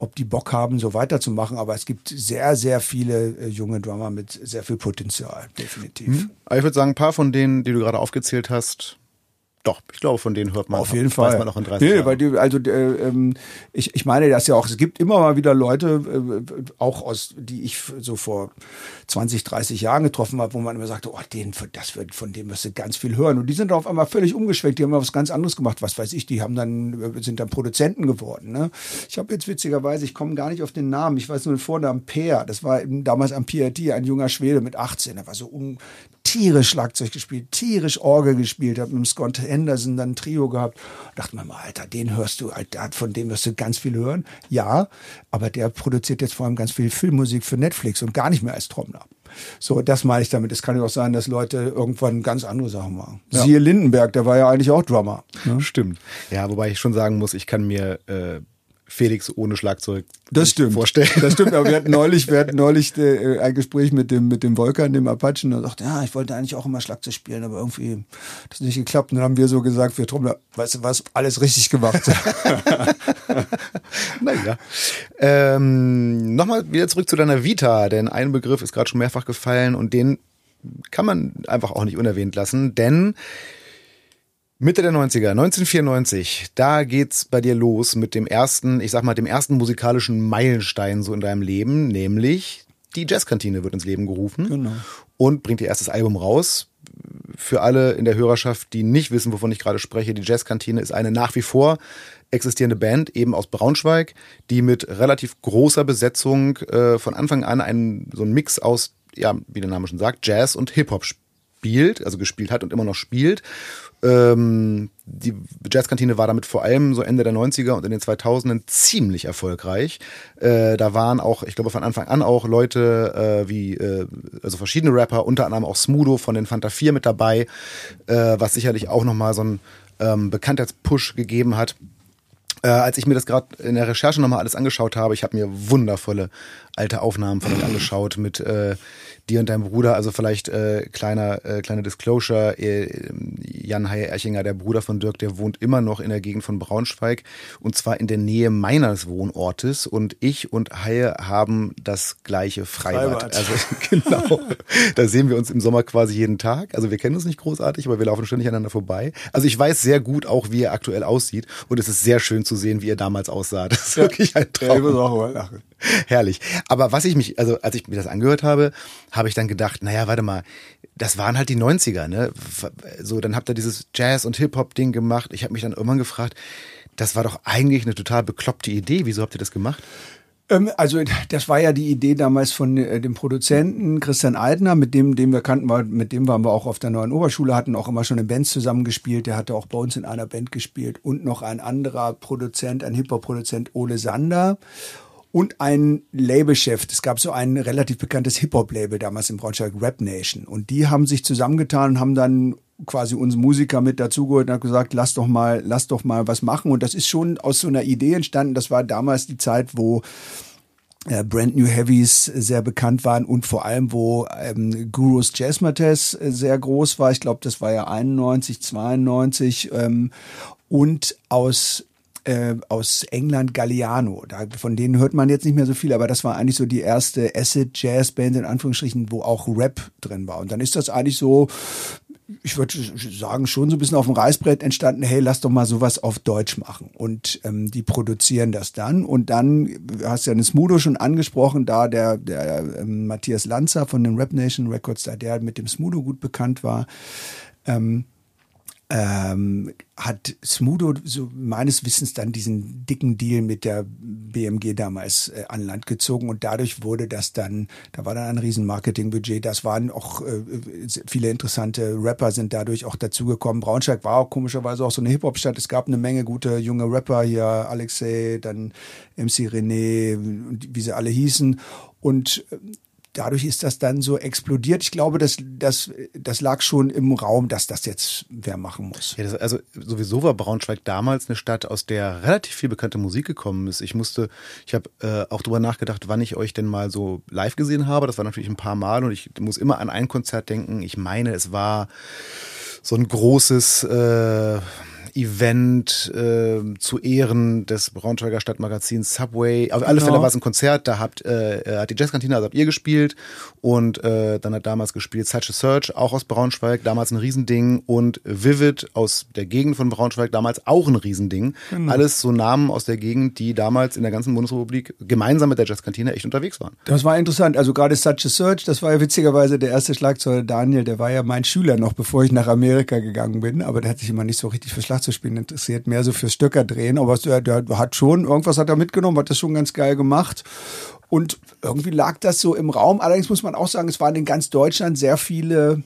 ob die Bock haben, so weiterzumachen. Aber es gibt sehr, sehr viele äh, junge Drummer mit sehr viel Potenzial, definitiv. Hm. Ich würde sagen, ein paar von denen, die du gerade aufgezählt hast, doch, ich glaube, von denen hört man. Auf jeden Fall. Weiß man auch in 30 nee, Jahren. Weil die, also äh, ähm, ich, ich meine das ja auch, es gibt immer mal wieder Leute, äh, auch aus, die ich so vor 20, 30 Jahren getroffen habe, wo man immer sagte, oh, den, das wird, von dem wirst du ganz viel hören. Und die sind auf einmal völlig umgeschwenkt, die haben mal was ganz anderes gemacht, was weiß ich, die haben dann, äh, sind dann Produzenten geworden. Ne? Ich habe jetzt witzigerweise, ich komme gar nicht auf den Namen, ich weiß nur den Vornamen Peer, das war damals am PRT, ein junger Schwede mit 18, der war so un, tierisch Schlagzeug gespielt, tierisch Orgel gespielt, habe mit dem Scott Henderson dann ein Trio gehabt. Dachte mir mal, Alter, den hörst du, Alter, von dem wirst du ganz viel hören. Ja, aber der produziert jetzt vor allem ganz viel Filmmusik für Netflix und gar nicht mehr als Trommler. So, das meine ich damit. Es kann ja auch sein, dass Leute irgendwann ganz andere Sachen machen. Ja. Siehe Lindenberg, der war ja eigentlich auch Drummer. Ne? Stimmt. Ja, wobei ich schon sagen muss, ich kann mir äh, Felix ohne Schlagzeug das stimmt. vorstellen. Das stimmt, aber wir hatten neulich, wir hatten neulich äh, ein Gespräch mit dem, mit dem Volkan, dem Apachen, und er sagte, ja, ich wollte eigentlich auch immer Schlagzeug spielen, aber irgendwie das nicht geklappt. Und dann haben wir so gesagt, wir Trommler, weißt du was, alles richtig gemacht. naja. Ähm, Nochmal wieder zurück zu deiner Vita, denn ein Begriff ist gerade schon mehrfach gefallen und den kann man einfach auch nicht unerwähnt lassen, denn Mitte der 90er, 1994, da geht's bei dir los mit dem ersten, ich sag mal, dem ersten musikalischen Meilenstein so in deinem Leben, nämlich die Jazzkantine wird ins Leben gerufen genau. und bringt ihr erstes Album raus. Für alle in der Hörerschaft, die nicht wissen, wovon ich gerade spreche, die Jazzkantine ist eine nach wie vor existierende Band, eben aus Braunschweig, die mit relativ großer Besetzung äh, von Anfang an einen, so einen Mix aus, ja, wie der Name schon sagt, Jazz und Hip-Hop spielt, also gespielt hat und immer noch spielt ähm, die Jazzkantine war damit vor allem so Ende der 90er und in den 2000ern ziemlich erfolgreich. Äh, da waren auch, ich glaube von Anfang an auch Leute äh, wie, äh, also verschiedene Rapper, unter anderem auch Smudo von den Fanta 4 mit dabei, äh, was sicherlich auch nochmal so einen ähm, Bekanntheitspush gegeben hat. Äh, als ich mir das gerade in der Recherche nochmal alles angeschaut habe, ich habe mir wundervolle alte Aufnahmen von euch angeschaut mit äh, dir und deinem Bruder, also vielleicht äh, kleiner, äh, kleiner Disclosure, äh, Jan Haie Erchinger, der Bruder von Dirk, der wohnt immer noch in der Gegend von Braunschweig und zwar in der Nähe meines Wohnortes und ich und Haie haben das gleiche Freibad. Freibad. Also genau, da sehen wir uns im Sommer quasi jeden Tag. Also wir kennen uns nicht großartig, aber wir laufen ständig aneinander vorbei. Also ich weiß sehr gut auch, wie er aktuell aussieht und es ist sehr schön zu sehen, wie er damals aussah. Das ist ja. wirklich ein Traum. Ja, ich muss auch mal lachen. Herrlich. Aber was ich mich, also als ich mir das angehört habe, habe ich dann gedacht, naja, warte mal, das waren halt die 90er, ne? So, dann habt ihr dieses Jazz- und Hip-Hop-Ding gemacht. Ich habe mich dann irgendwann gefragt, das war doch eigentlich eine total bekloppte Idee. Wieso habt ihr das gemacht? Ähm, also das war ja die Idee damals von äh, dem Produzenten Christian Eidner, mit dem, den wir kannten, mit dem waren wir auch auf der neuen Oberschule, hatten auch immer schon in Bands zusammengespielt. Der hatte auch bei uns in einer Band gespielt und noch ein anderer Produzent, ein Hip-Hop-Produzent, Ole Sander und ein Labelchef. Es gab so ein relativ bekanntes Hip-Hop-Label damals in Braunschweig, Rap Nation. Und die haben sich zusammengetan und haben dann quasi uns Musiker mit dazugeholt und hat gesagt, lass doch mal, lass doch mal was machen. Und das ist schon aus so einer Idee entstanden. Das war damals die Zeit, wo äh, Brand New Heavies sehr bekannt waren und vor allem, wo ähm, Gurus Jazzmates sehr groß war. Ich glaube, das war ja 91, 92. Ähm, und aus äh, aus England Galliano. Da, von denen hört man jetzt nicht mehr so viel, aber das war eigentlich so die erste Acid Jazz Band in Anführungsstrichen, wo auch Rap drin war. Und dann ist das eigentlich so ich würde sagen, schon so ein bisschen auf dem Reißbrett entstanden, hey, lass doch mal sowas auf Deutsch machen. Und ähm, die produzieren das dann. Und dann, hast ja eine Smudo schon angesprochen, da der, der ähm, Matthias Lanzer von den Rap Nation Records, da der mit dem Smudo gut bekannt war, ähm, ähm, hat Smudo so meines Wissens dann diesen dicken Deal mit der BMG damals äh, an Land gezogen und dadurch wurde das dann, da war dann ein riesen Marketingbudget, das waren auch äh, viele interessante Rapper sind dadurch auch dazugekommen. Braunschweig war auch komischerweise auch so eine Hip-Hop-Stadt, es gab eine Menge gute junge Rapper hier, Alexei, dann MC René, wie sie alle hießen. Und äh, dadurch ist das dann so explodiert. Ich glaube, das, das, das lag schon im Raum, dass das jetzt wer machen muss. Ja, das, also sowieso war Braunschweig damals eine Stadt, aus der relativ viel bekannte Musik gekommen ist. Ich musste, ich habe äh, auch drüber nachgedacht, wann ich euch denn mal so live gesehen habe. Das war natürlich ein paar Mal und ich muss immer an ein Konzert denken. Ich meine, es war so ein großes äh, Event äh, zu Ehren des Braunschweiger Stadtmagazins Subway. Auf alle genau. Fälle war es ein Konzert, da habt, äh, hat die Jazzkantine, also habt ihr gespielt und äh, dann hat damals gespielt Such a Search, auch aus Braunschweig, damals ein Riesending und Vivid aus der Gegend von Braunschweig, damals auch ein Riesending. Genau. Alles so Namen aus der Gegend, die damals in der ganzen Bundesrepublik gemeinsam mit der Jazzkantine echt unterwegs waren. Das war interessant, also gerade Such a Search, das war ja witzigerweise der erste Schlagzeuger Daniel, der war ja mein Schüler noch, bevor ich nach Amerika gegangen bin, aber der hat sich immer nicht so richtig für Schlagzeug zu spielen interessiert, mehr so fürs Stöcker drehen. Aber der, der hat schon, irgendwas hat er mitgenommen, hat das schon ganz geil gemacht. Und irgendwie lag das so im Raum. Allerdings muss man auch sagen, es waren in ganz Deutschland sehr viele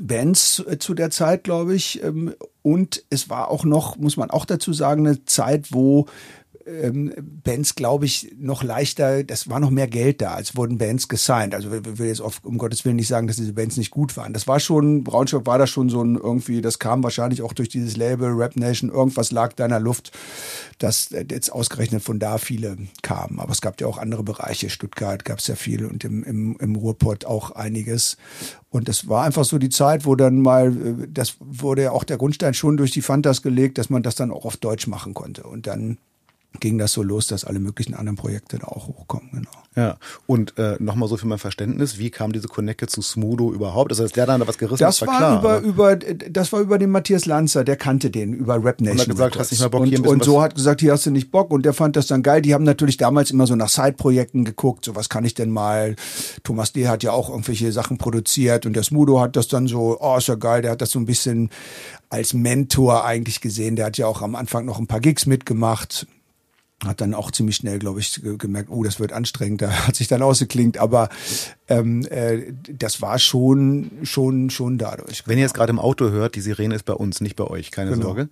Bands äh, zu der Zeit, glaube ich. Ähm, und es war auch noch, muss man auch dazu sagen, eine Zeit, wo ähm, Bands, glaube ich, noch leichter, das war noch mehr Geld da, als wurden Bands gesigned. Also ich will jetzt auf, um Gottes Willen nicht sagen, dass diese Bands nicht gut waren. Das war schon, Braunschweig war da schon so ein irgendwie, das kam wahrscheinlich auch durch dieses Label Rap Nation, irgendwas lag da in der Luft, dass jetzt ausgerechnet von da viele kamen. Aber es gab ja auch andere Bereiche, Stuttgart gab es ja viel und im, im, im Ruhrpott auch einiges. Und das war einfach so die Zeit, wo dann mal, äh, das wurde ja auch der Grundstein schon durch die Fantas gelegt, dass man das dann auch auf Deutsch machen konnte. Und dann ging das so los, dass alle möglichen anderen Projekte da auch hochkommen. Genau. Ja, und äh, nochmal so für mein Verständnis, wie kam diese Connecte zu Smudo überhaupt? Das heißt, der dann da was gerissen, das, das war, klar, über, über, das war über den Matthias Lanzer, der kannte den über Rap Nation. Und hat gesagt, hast nicht mal Bock und, hier ein Und so hat gesagt, hier hast du nicht Bock und der fand das dann geil. Die haben natürlich damals immer so nach Side-Projekten geguckt, so was kann ich denn mal. Thomas D. hat ja auch irgendwelche Sachen produziert und der Smudo hat das dann so, oh, ist ja geil, der hat das so ein bisschen als Mentor eigentlich gesehen. Der hat ja auch am Anfang noch ein paar Gigs mitgemacht hat dann auch ziemlich schnell, glaube ich, gemerkt, oh, das wird anstrengend, da hat sich dann ausgeklingt, aber ähm, äh, das war schon, schon, schon dadurch. Wenn ihr jetzt gerade im Auto hört, die Sirene ist bei uns, nicht bei euch, keine genau. Sorge.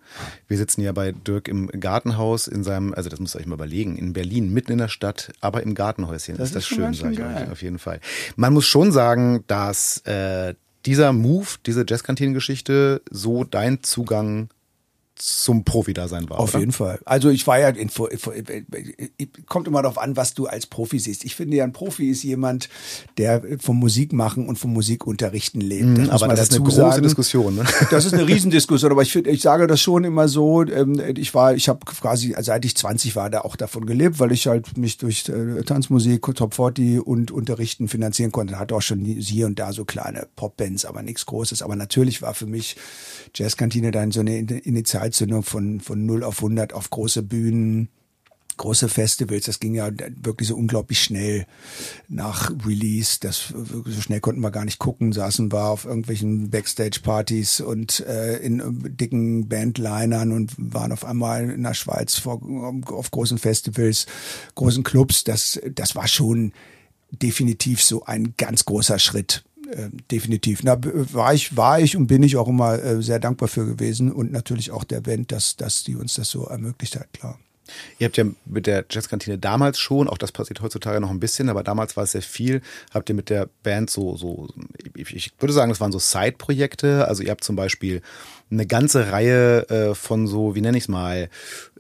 Wir sitzen ja bei Dirk im Gartenhaus in seinem, also das müsst ihr euch mal überlegen, in Berlin, mitten in der Stadt, aber im Gartenhäuschen. Das ist das schön, sage ich euch, auf jeden Fall. Man muss schon sagen, dass äh, dieser Move, diese Jazzkantinen-Geschichte so dein Zugang zum Profi-Dasein war. Auf oder? jeden Fall. Also ich war ja, in, kommt immer darauf an, was du als Profi siehst. Ich finde ja, ein Profi ist jemand, der vom Musikmachen und vom Musikunterrichten lebt. Mhm, das aber das ist eine große sagen. Diskussion. Ne? Das ist eine Riesendiskussion, aber ich finde, ich sage das schon immer so. Ähm, ich war, ich habe quasi, seit ich 20 war, da auch davon gelebt, weil ich halt mich durch äh, Tanzmusik, Top 40 und Unterrichten finanzieren konnte. Hatte auch schon hier und da so kleine Popbands, aber nichts Großes. Aber natürlich war für mich Jazzkantine dann so eine Initialzündung von, von 0 auf 100 auf große Bühnen, große Festivals. Das ging ja wirklich so unglaublich schnell nach Release. Das, so schnell konnten wir gar nicht gucken, saßen wir auf irgendwelchen Backstage-Partys und äh, in dicken Bandlinern und waren auf einmal in der Schweiz vor, auf großen Festivals, großen Clubs. Das, das war schon definitiv so ein ganz großer Schritt äh, definitiv. Na, war ich, war ich und bin ich auch immer äh, sehr dankbar für gewesen und natürlich auch der Band, dass, dass die uns das so ermöglicht hat, klar. Ihr habt ja mit der Jazzkantine damals schon, auch das passiert heutzutage noch ein bisschen, aber damals war es sehr viel. Habt ihr mit der Band so, so, ich würde sagen, das waren so Side-Projekte. Also ihr habt zum Beispiel eine ganze Reihe äh, von so, wie nenne ich es mal,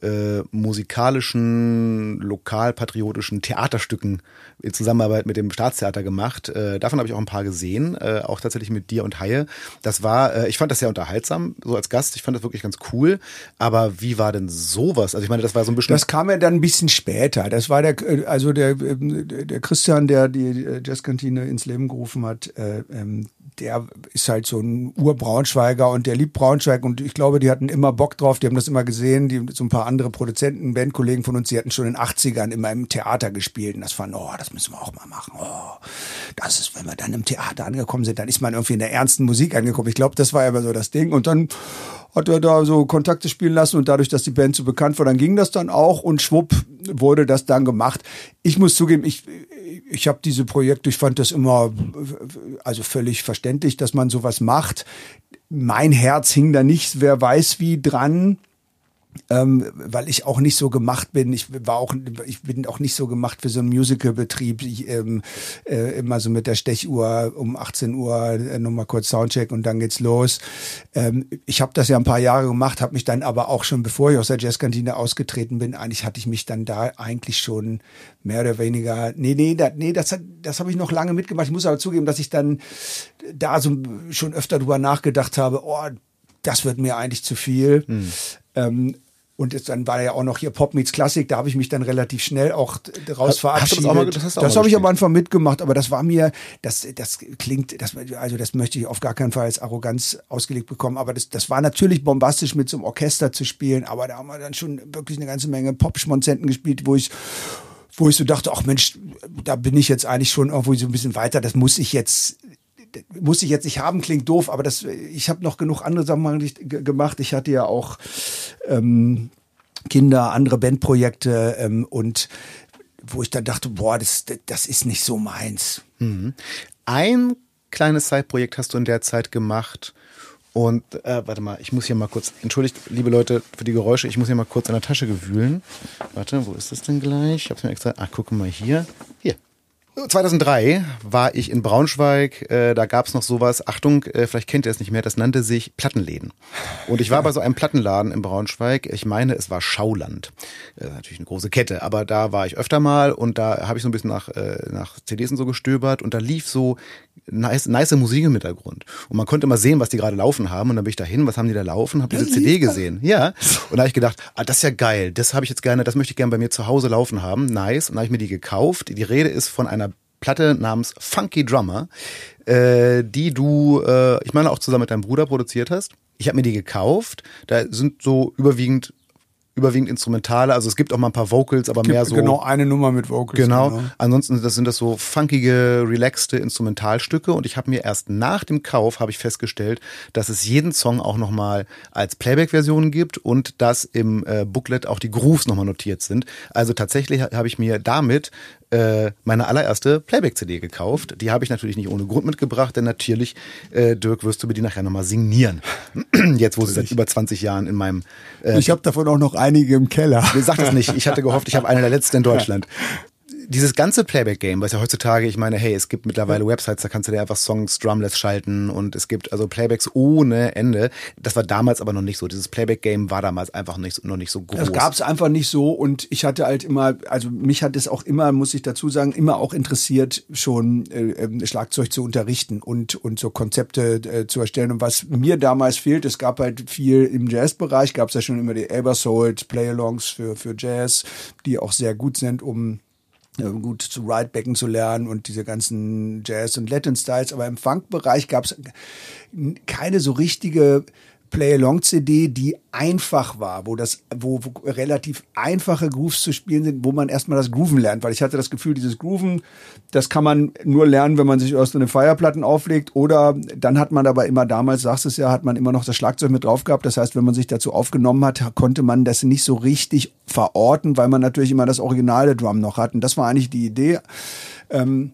äh, musikalischen, lokalpatriotischen Theaterstücken in Zusammenarbeit mit dem Staatstheater gemacht. Äh, davon habe ich auch ein paar gesehen, äh, auch tatsächlich mit dir und Haie. Das war, äh, ich fand das sehr unterhaltsam, so als Gast. Ich fand das wirklich ganz cool. Aber wie war denn sowas? Also ich meine, das war so ein bisschen. Das kam ja dann ein bisschen später. Das war der, äh, also der, ähm, der Christian, der die Jazzkantine ins Leben gerufen hat, äh, ähm, der ist halt so ein Ur-Braunschweiger und der liebt Braunschweig und ich glaube, die hatten immer Bock drauf, die haben das immer gesehen, die so ein paar andere Produzenten, Bandkollegen von uns, die hatten schon in den 80ern immer im Theater gespielt und das fanden, oh, das müssen wir auch mal machen. Oh, das ist, wenn wir dann im Theater angekommen sind, dann ist man irgendwie in der ernsten Musik angekommen. Ich glaube, das war ja immer so das Ding und dann hat er da so Kontakte spielen lassen und dadurch, dass die Band so bekannt war, dann ging das dann auch und schwupp wurde das dann gemacht. Ich muss zugeben, ich, ich habe diese Projekte, ich fand das immer also völlig verständlich, dass man sowas macht. Mein Herz hing da nicht, wer weiß wie dran ähm, weil ich auch nicht so gemacht bin. Ich war auch, ich bin auch nicht so gemacht für so einen Musical-Betrieb. Ähm, äh, immer so mit der Stechuhr um 18 Uhr äh, nochmal kurz Soundcheck und dann geht's los. Ähm, ich habe das ja ein paar Jahre gemacht, habe mich dann aber auch schon, bevor ich aus der Jazzkantine ausgetreten bin, eigentlich hatte ich mich dann da eigentlich schon mehr oder weniger. Nee, nee, da, nee, das, das habe ich noch lange mitgemacht. Ich muss aber zugeben, dass ich dann da so schon öfter drüber nachgedacht habe. Oh, das wird mir eigentlich zu viel. Hm. Ähm, und dann war ja auch noch hier Pop Meets Klassik, da habe ich mich dann relativ schnell auch daraus verabschiedet. das, mal, das, das habe ich am Anfang mitgemacht, aber das war mir, das, das klingt, das, also das möchte ich auf gar keinen Fall als Arroganz ausgelegt bekommen, aber das, das war natürlich bombastisch mit so einem Orchester zu spielen, aber da haben wir dann schon wirklich eine ganze Menge Pop-Schmonzenten gespielt, wo ich wo ich so dachte, ach Mensch, da bin ich jetzt eigentlich schon irgendwo so ein bisschen weiter, das muss ich jetzt muss ich jetzt nicht haben, klingt doof, aber das, ich habe noch genug andere Sachen gemacht. Ich hatte ja auch ähm, Kinder, andere Bandprojekte ähm, und wo ich dann dachte, boah, das, das ist nicht so meins. Mhm. Ein kleines Zeitprojekt hast du in der Zeit gemacht. Und äh, warte mal, ich muss hier mal kurz, entschuldigt, liebe Leute, für die Geräusche, ich muss hier mal kurz in der Tasche gewühlen. Warte, wo ist das denn gleich? Ich hab's mir extra. Ach, guck mal hier. Hier, 2003 war ich in Braunschweig, äh, da gab's noch sowas, Achtung, äh, vielleicht kennt ihr es nicht mehr, das nannte sich Plattenläden. Und ich war bei so einem Plattenladen in Braunschweig, ich meine, es war Schauland. Äh, natürlich eine große Kette, aber da war ich öfter mal und da habe ich so ein bisschen nach, äh, nach CDs und so gestöbert und da lief so nice, nice Musik im Hintergrund. Und man konnte immer sehen, was die gerade laufen haben und dann bin ich dahin, was haben die da laufen, habe diese CD gesehen. Ja, und da habe ich gedacht, ah, das ist ja geil, das habe ich jetzt gerne, das möchte ich gerne bei mir zu Hause laufen haben, nice. Und da habe ich mir die gekauft. Die Rede ist von einer Platte namens Funky Drummer, äh, die du, äh, ich meine, auch zusammen mit deinem Bruder produziert hast. Ich habe mir die gekauft. Da sind so überwiegend überwiegend Instrumentale. Also es gibt auch mal ein paar Vocals, aber mehr so. Genau, eine Nummer mit Vocals. Genau. genau. Ansonsten das sind das so funkige, relaxte Instrumentalstücke. Und ich habe mir erst nach dem Kauf habe ich festgestellt, dass es jeden Song auch nochmal als Playback-Version gibt und dass im äh, Booklet auch die Grooves nochmal notiert sind. Also tatsächlich habe ich mir damit äh, meine allererste Playback-CD gekauft. Die habe ich natürlich nicht ohne Grund mitgebracht, denn natürlich, äh, Dirk, wirst du mir die nachher nochmal signieren. Jetzt, wo sie seit über 20 Jahren in meinem... Äh, ich habe davon auch noch einige im Keller. Sag das nicht. Ich hatte gehofft, ich habe eine der letzten in Deutschland dieses ganze Playback-Game, was ja heutzutage, ich meine, hey, es gibt mittlerweile Websites, da kannst du dir einfach Songs drumless schalten und es gibt also Playbacks ohne Ende. Das war damals aber noch nicht so. Dieses Playback-Game war damals einfach nicht, noch nicht so groß. Das gab es einfach nicht so und ich hatte halt immer, also mich hat es auch immer, muss ich dazu sagen, immer auch interessiert, schon äh, ähm, Schlagzeug zu unterrichten und, und so Konzepte äh, zu erstellen. Und was mir damals fehlt, es gab halt viel im Jazzbereich, gab es ja schon immer die Abersold Play-Alongs für, für Jazz, die auch sehr gut sind, um gut zu Ridebacken zu lernen und diese ganzen Jazz- und Latin-Styles. Aber im Funk-Bereich gab es keine so richtige Play-Along-CD, die einfach war, wo das, wo, wo relativ einfache Grooves zu spielen sind, wo man erstmal das Grooven lernt, weil ich hatte das Gefühl, dieses Grooven, das kann man nur lernen, wenn man sich erst eine Feierplatten auflegt oder dann hat man aber immer damals, sagst es ja, hat man immer noch das Schlagzeug mit drauf gehabt. Das heißt, wenn man sich dazu aufgenommen hat, konnte man das nicht so richtig verorten, weil man natürlich immer das originale Drum noch hat. Und das war eigentlich die Idee. Ähm,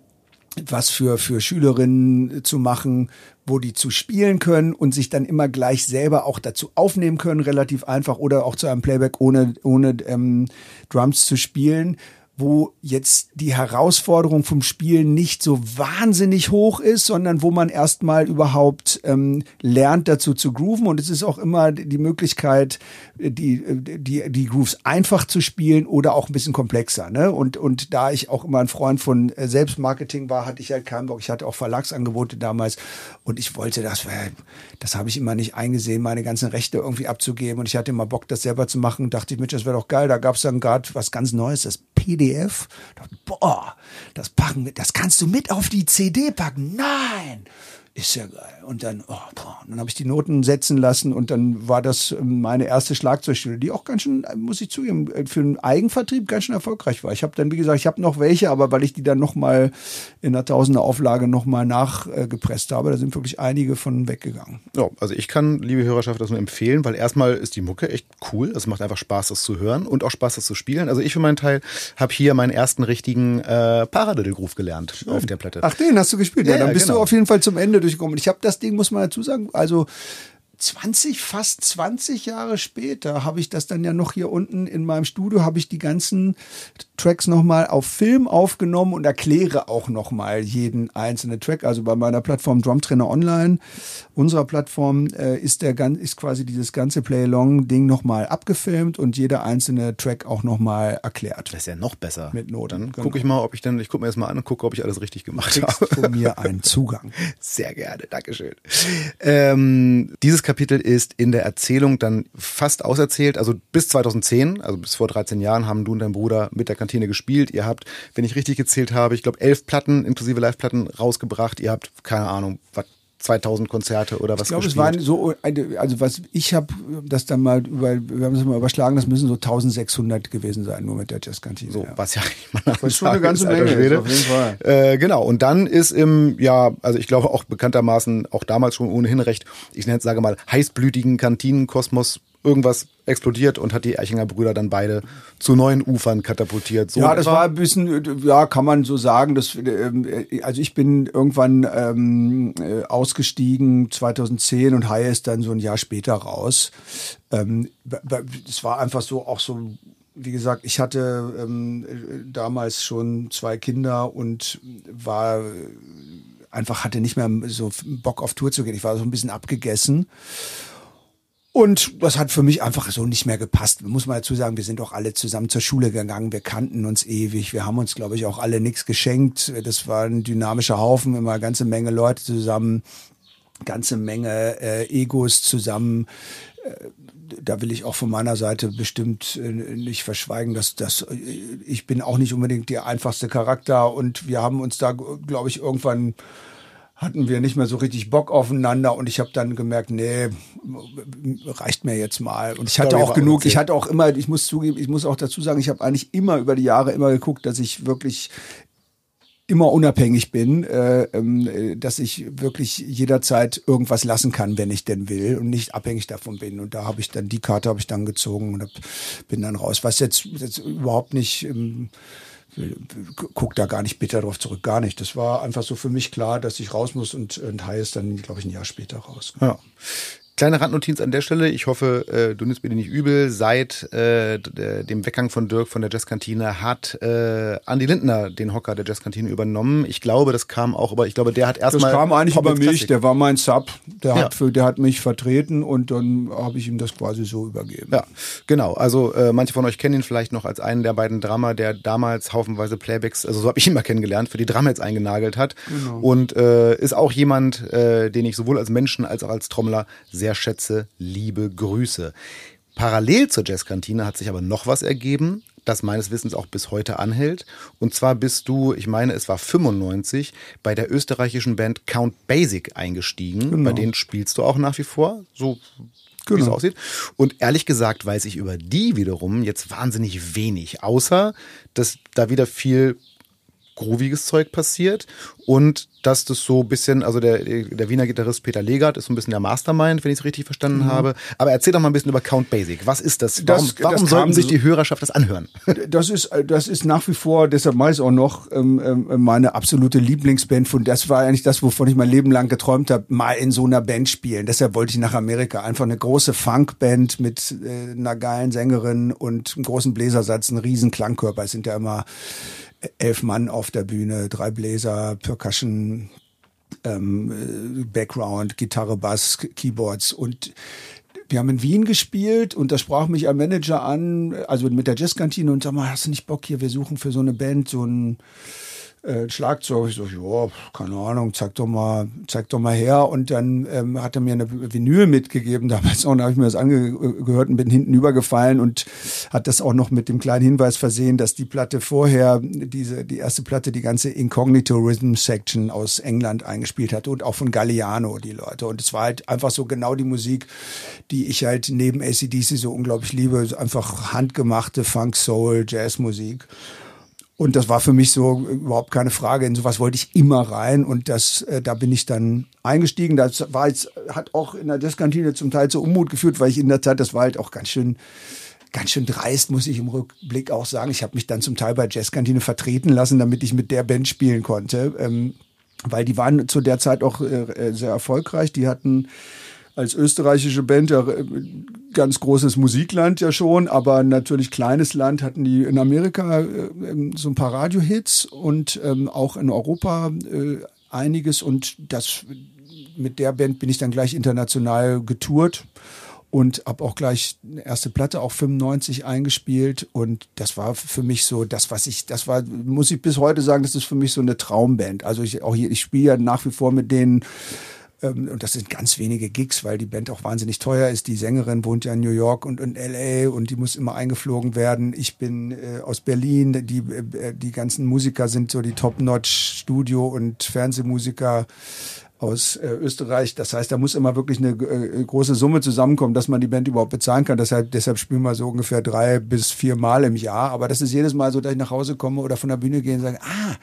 was für, für Schülerinnen zu machen, wo die zu spielen können und sich dann immer gleich selber auch dazu aufnehmen können, relativ einfach, oder auch zu einem Playback ohne, ohne ähm, Drums zu spielen wo jetzt die Herausforderung vom Spielen nicht so wahnsinnig hoch ist, sondern wo man erstmal überhaupt ähm, lernt, dazu zu grooven. Und es ist auch immer die Möglichkeit, die, die, die Grooves einfach zu spielen oder auch ein bisschen komplexer. Ne? Und, und da ich auch immer ein Freund von äh, Selbstmarketing war, hatte ich halt keinen Bock. Ich hatte auch Verlagsangebote damals und ich wollte das, das habe ich immer nicht eingesehen, meine ganzen Rechte irgendwie abzugeben. Und ich hatte immer Bock, das selber zu machen. Dachte ich, Mensch, das wäre doch geil. Da gab es dann gerade was ganz Neues, das PD PDF. Boah, das packen, das kannst du mit auf die CD packen. Nein! Ist ja geil. Und dann, oh, boah, dann habe ich die Noten setzen lassen und dann war das ähm, meine erste Schlagzeugstelle, die auch ganz schön, äh, muss ich zugeben, äh, für einen Eigenvertrieb ganz schön erfolgreich war. Ich habe dann, wie gesagt, ich habe noch welche, aber weil ich die dann nochmal in einer Tausender Auflage nochmal nachgepresst habe, da sind wirklich einige von weggegangen. Ja, also ich kann, liebe Hörerschaft, das nur empfehlen, weil erstmal ist die Mucke echt cool. Es macht einfach Spaß, das zu hören und auch Spaß, das zu spielen. Also ich für meinen Teil habe hier meinen ersten richtigen äh, Paradiddle-Groove gelernt schön. auf der Platte. Ach, den hast du gespielt. Ja, ja dann bist genau. du auf jeden Fall zum Ende durchgekommen. Ich habe das Ding, muss man dazu sagen, also 20, fast 20 Jahre später habe ich das dann ja noch hier unten in meinem Studio, habe ich die ganzen Tracks nochmal auf Film aufgenommen und erkläre auch nochmal jeden einzelnen Track. Also bei meiner Plattform Drum Trainer Online, unserer Plattform, äh, ist der ist quasi dieses ganze Play-Along-Ding nochmal abgefilmt und jeder einzelne Track auch nochmal erklärt. Das ist ja noch besser. Mit Noten. Dann genau. gucke ich mal, ob ich dann, ich gucke mir das mal an und gucke, ob ich alles richtig gemacht habe. von mir einen Zugang. Sehr gerne, Dankeschön. Ähm, dieses Kapitel ist in der Erzählung dann fast auserzählt. Also bis 2010, also bis vor 13 Jahren, haben du und dein Bruder mit der Kantine gespielt. Ihr habt, wenn ich richtig gezählt habe, ich glaube elf Platten inklusive Live-Platten rausgebracht. Ihr habt keine Ahnung, was 2000 Konzerte oder was Ich glaube, es waren so, also was ich habe das dann mal über, wir haben es mal überschlagen, das müssen so 1600 gewesen sein, nur mit der Jazzkantine. So, ja. was ja, ich meine, das ist schon eine ganze Menge, ist, auf jeden Fall. Äh, genau, und dann ist im, ja, also ich glaube auch bekanntermaßen, auch damals schon ohnehin recht, ich nenne es, sage mal, heißblütigen Kantinenkosmos irgendwas explodiert und hat die Eichinger Brüder dann beide zu neuen Ufern katapultiert. So ja, das war ein bisschen, ja, kann man so sagen. Dass, äh, also ich bin irgendwann ähm, äh, ausgestiegen 2010 und Hai ist dann so ein Jahr später raus. Ähm, es war einfach so auch so wie gesagt, ich hatte ähm, damals schon zwei Kinder und war einfach hatte nicht mehr so Bock auf Tour zu gehen. Ich war so ein bisschen abgegessen und das hat für mich einfach so nicht mehr gepasst. Muss man dazu sagen, wir sind auch alle zusammen zur Schule gegangen. Wir kannten uns ewig. Wir haben uns, glaube ich, auch alle nichts geschenkt. Das war ein dynamischer Haufen, immer eine ganze Menge Leute zusammen, ganze Menge äh, Egos zusammen. Äh, da will ich auch von meiner Seite bestimmt äh, nicht verschweigen, dass dass äh, ich bin auch nicht unbedingt der einfachste Charakter und wir haben uns da, glaube ich, irgendwann hatten wir nicht mehr so richtig Bock aufeinander und ich habe dann gemerkt, nee, reicht mir jetzt mal. Und ich hatte auch genug, ich hatte auch immer, ich muss zugeben, ich muss auch dazu sagen, ich habe eigentlich immer über die Jahre immer geguckt, dass ich wirklich immer unabhängig bin, äh, äh, dass ich wirklich jederzeit irgendwas lassen kann, wenn ich denn will und nicht abhängig davon bin. Und da habe ich dann die Karte habe ich dann gezogen und hab, bin dann raus. Was jetzt, jetzt überhaupt nicht ähm, guck da gar nicht bitter drauf zurück, gar nicht. Das war einfach so für mich klar, dass ich raus muss und, und Hai ist dann, glaube ich, ein Jahr später raus. Ja. Kleine Randnotiz an der Stelle. Ich hoffe, äh, du nimmst mir die nicht übel. Seit äh, dem Weggang von Dirk von der Jazzkantine hat äh, Andy Lindner den Hocker der Jazzkantine übernommen. Ich glaube, das kam auch über, ich glaube, der hat erstmal. Das kam eigentlich über mich, Klassik. der war mein Sub. Der, ja. hat für, der hat mich vertreten und dann habe ich ihm das quasi so übergeben. Ja, genau. Also äh, manche von euch kennen ihn vielleicht noch als einen der beiden Drummer, der damals haufenweise Playbacks, also so habe ich ihn mal kennengelernt, für die Drummets eingenagelt hat. Genau. Und äh, ist auch jemand, äh, den ich sowohl als Menschen als auch als Trommler sehr sehr schätze. Liebe Grüße. Parallel zur Jazzkantine hat sich aber noch was ergeben, das meines Wissens auch bis heute anhält. Und zwar bist du, ich meine, es war 95, bei der österreichischen Band Count Basic eingestiegen. Genau. Bei denen spielst du auch nach wie vor, so genau. wie es aussieht. Und ehrlich gesagt weiß ich über die wiederum jetzt wahnsinnig wenig, außer dass da wieder viel grooviges Zeug passiert und dass das so ein bisschen, also der, der Wiener Gitarrist Peter Legert ist so ein bisschen der Mastermind, wenn ich es richtig verstanden mhm. habe. Aber erzähl doch mal ein bisschen über Count Basic. Was ist das? Warum, das, warum das sollten sich die Hörerschaft das anhören? Das ist, das ist nach wie vor, deshalb meist auch noch ähm, ähm, meine absolute Lieblingsband von, das war eigentlich das, wovon ich mein Leben lang geträumt habe, mal in so einer Band spielen. Deshalb wollte ich nach Amerika. Einfach eine große Funkband mit äh, einer geilen Sängerin und einem großen Bläsersatz, einen riesen Klangkörper. Es sind ja immer elf Mann auf der Bühne, drei Bläser, Percussion, ähm, Background, Gitarre, Bass, Keyboards und wir haben in Wien gespielt und da sprach mich ein Manager an, also mit der Jazzkantine und sag mal, hast du nicht Bock hier, wir suchen für so eine Band so ein äh, Schlagzeug. Ich so, ja, keine Ahnung, zeig doch mal, zeig doch mal her. Und dann ähm, hat er mir eine Vinyl mitgegeben damals auch. Und da habe ich mir das angehört und bin hinten übergefallen und hat das auch noch mit dem kleinen Hinweis versehen, dass die Platte vorher, diese, die erste Platte, die ganze Incognito Rhythm Section aus England eingespielt hat und auch von Galliano, die Leute. Und es war halt einfach so genau die Musik, die ich halt neben ACDC so unglaublich liebe. Einfach handgemachte Funk, Soul, Jazzmusik. Und das war für mich so überhaupt keine Frage. In sowas wollte ich immer rein und das, äh, da bin ich dann eingestiegen. Das war jetzt, hat auch in der Desskantine zum Teil zu Unmut geführt, weil ich in der Zeit, das war halt auch ganz schön, ganz schön dreist, muss ich im Rückblick auch sagen. Ich habe mich dann zum Teil bei Jazzkantine vertreten lassen, damit ich mit der Band spielen konnte. Ähm, weil die waren zu der Zeit auch äh, äh sehr erfolgreich. Die hatten als österreichische Band ja äh, ganz großes Musikland ja schon, aber natürlich kleines Land hatten die in Amerika äh, ähm, so ein paar Radiohits und ähm, auch in Europa äh, einiges und das mit der Band bin ich dann gleich international getourt und habe auch gleich eine erste Platte auch 95 eingespielt und das war für mich so das was ich das war muss ich bis heute sagen das ist für mich so eine Traumband. Also ich auch hier ich spiele ja nach wie vor mit denen und das sind ganz wenige Gigs, weil die Band auch wahnsinnig teuer ist. Die Sängerin wohnt ja in New York und in LA und die muss immer eingeflogen werden. Ich bin äh, aus Berlin. Die, äh, die ganzen Musiker sind so die Top-Notch Studio- und Fernsehmusiker aus äh, Österreich. Das heißt, da muss immer wirklich eine äh, große Summe zusammenkommen, dass man die Band überhaupt bezahlen kann. Deshalb, deshalb spielen wir so ungefähr drei bis vier Mal im Jahr. Aber das ist jedes Mal so, dass ich nach Hause komme oder von der Bühne gehe und sage, ah,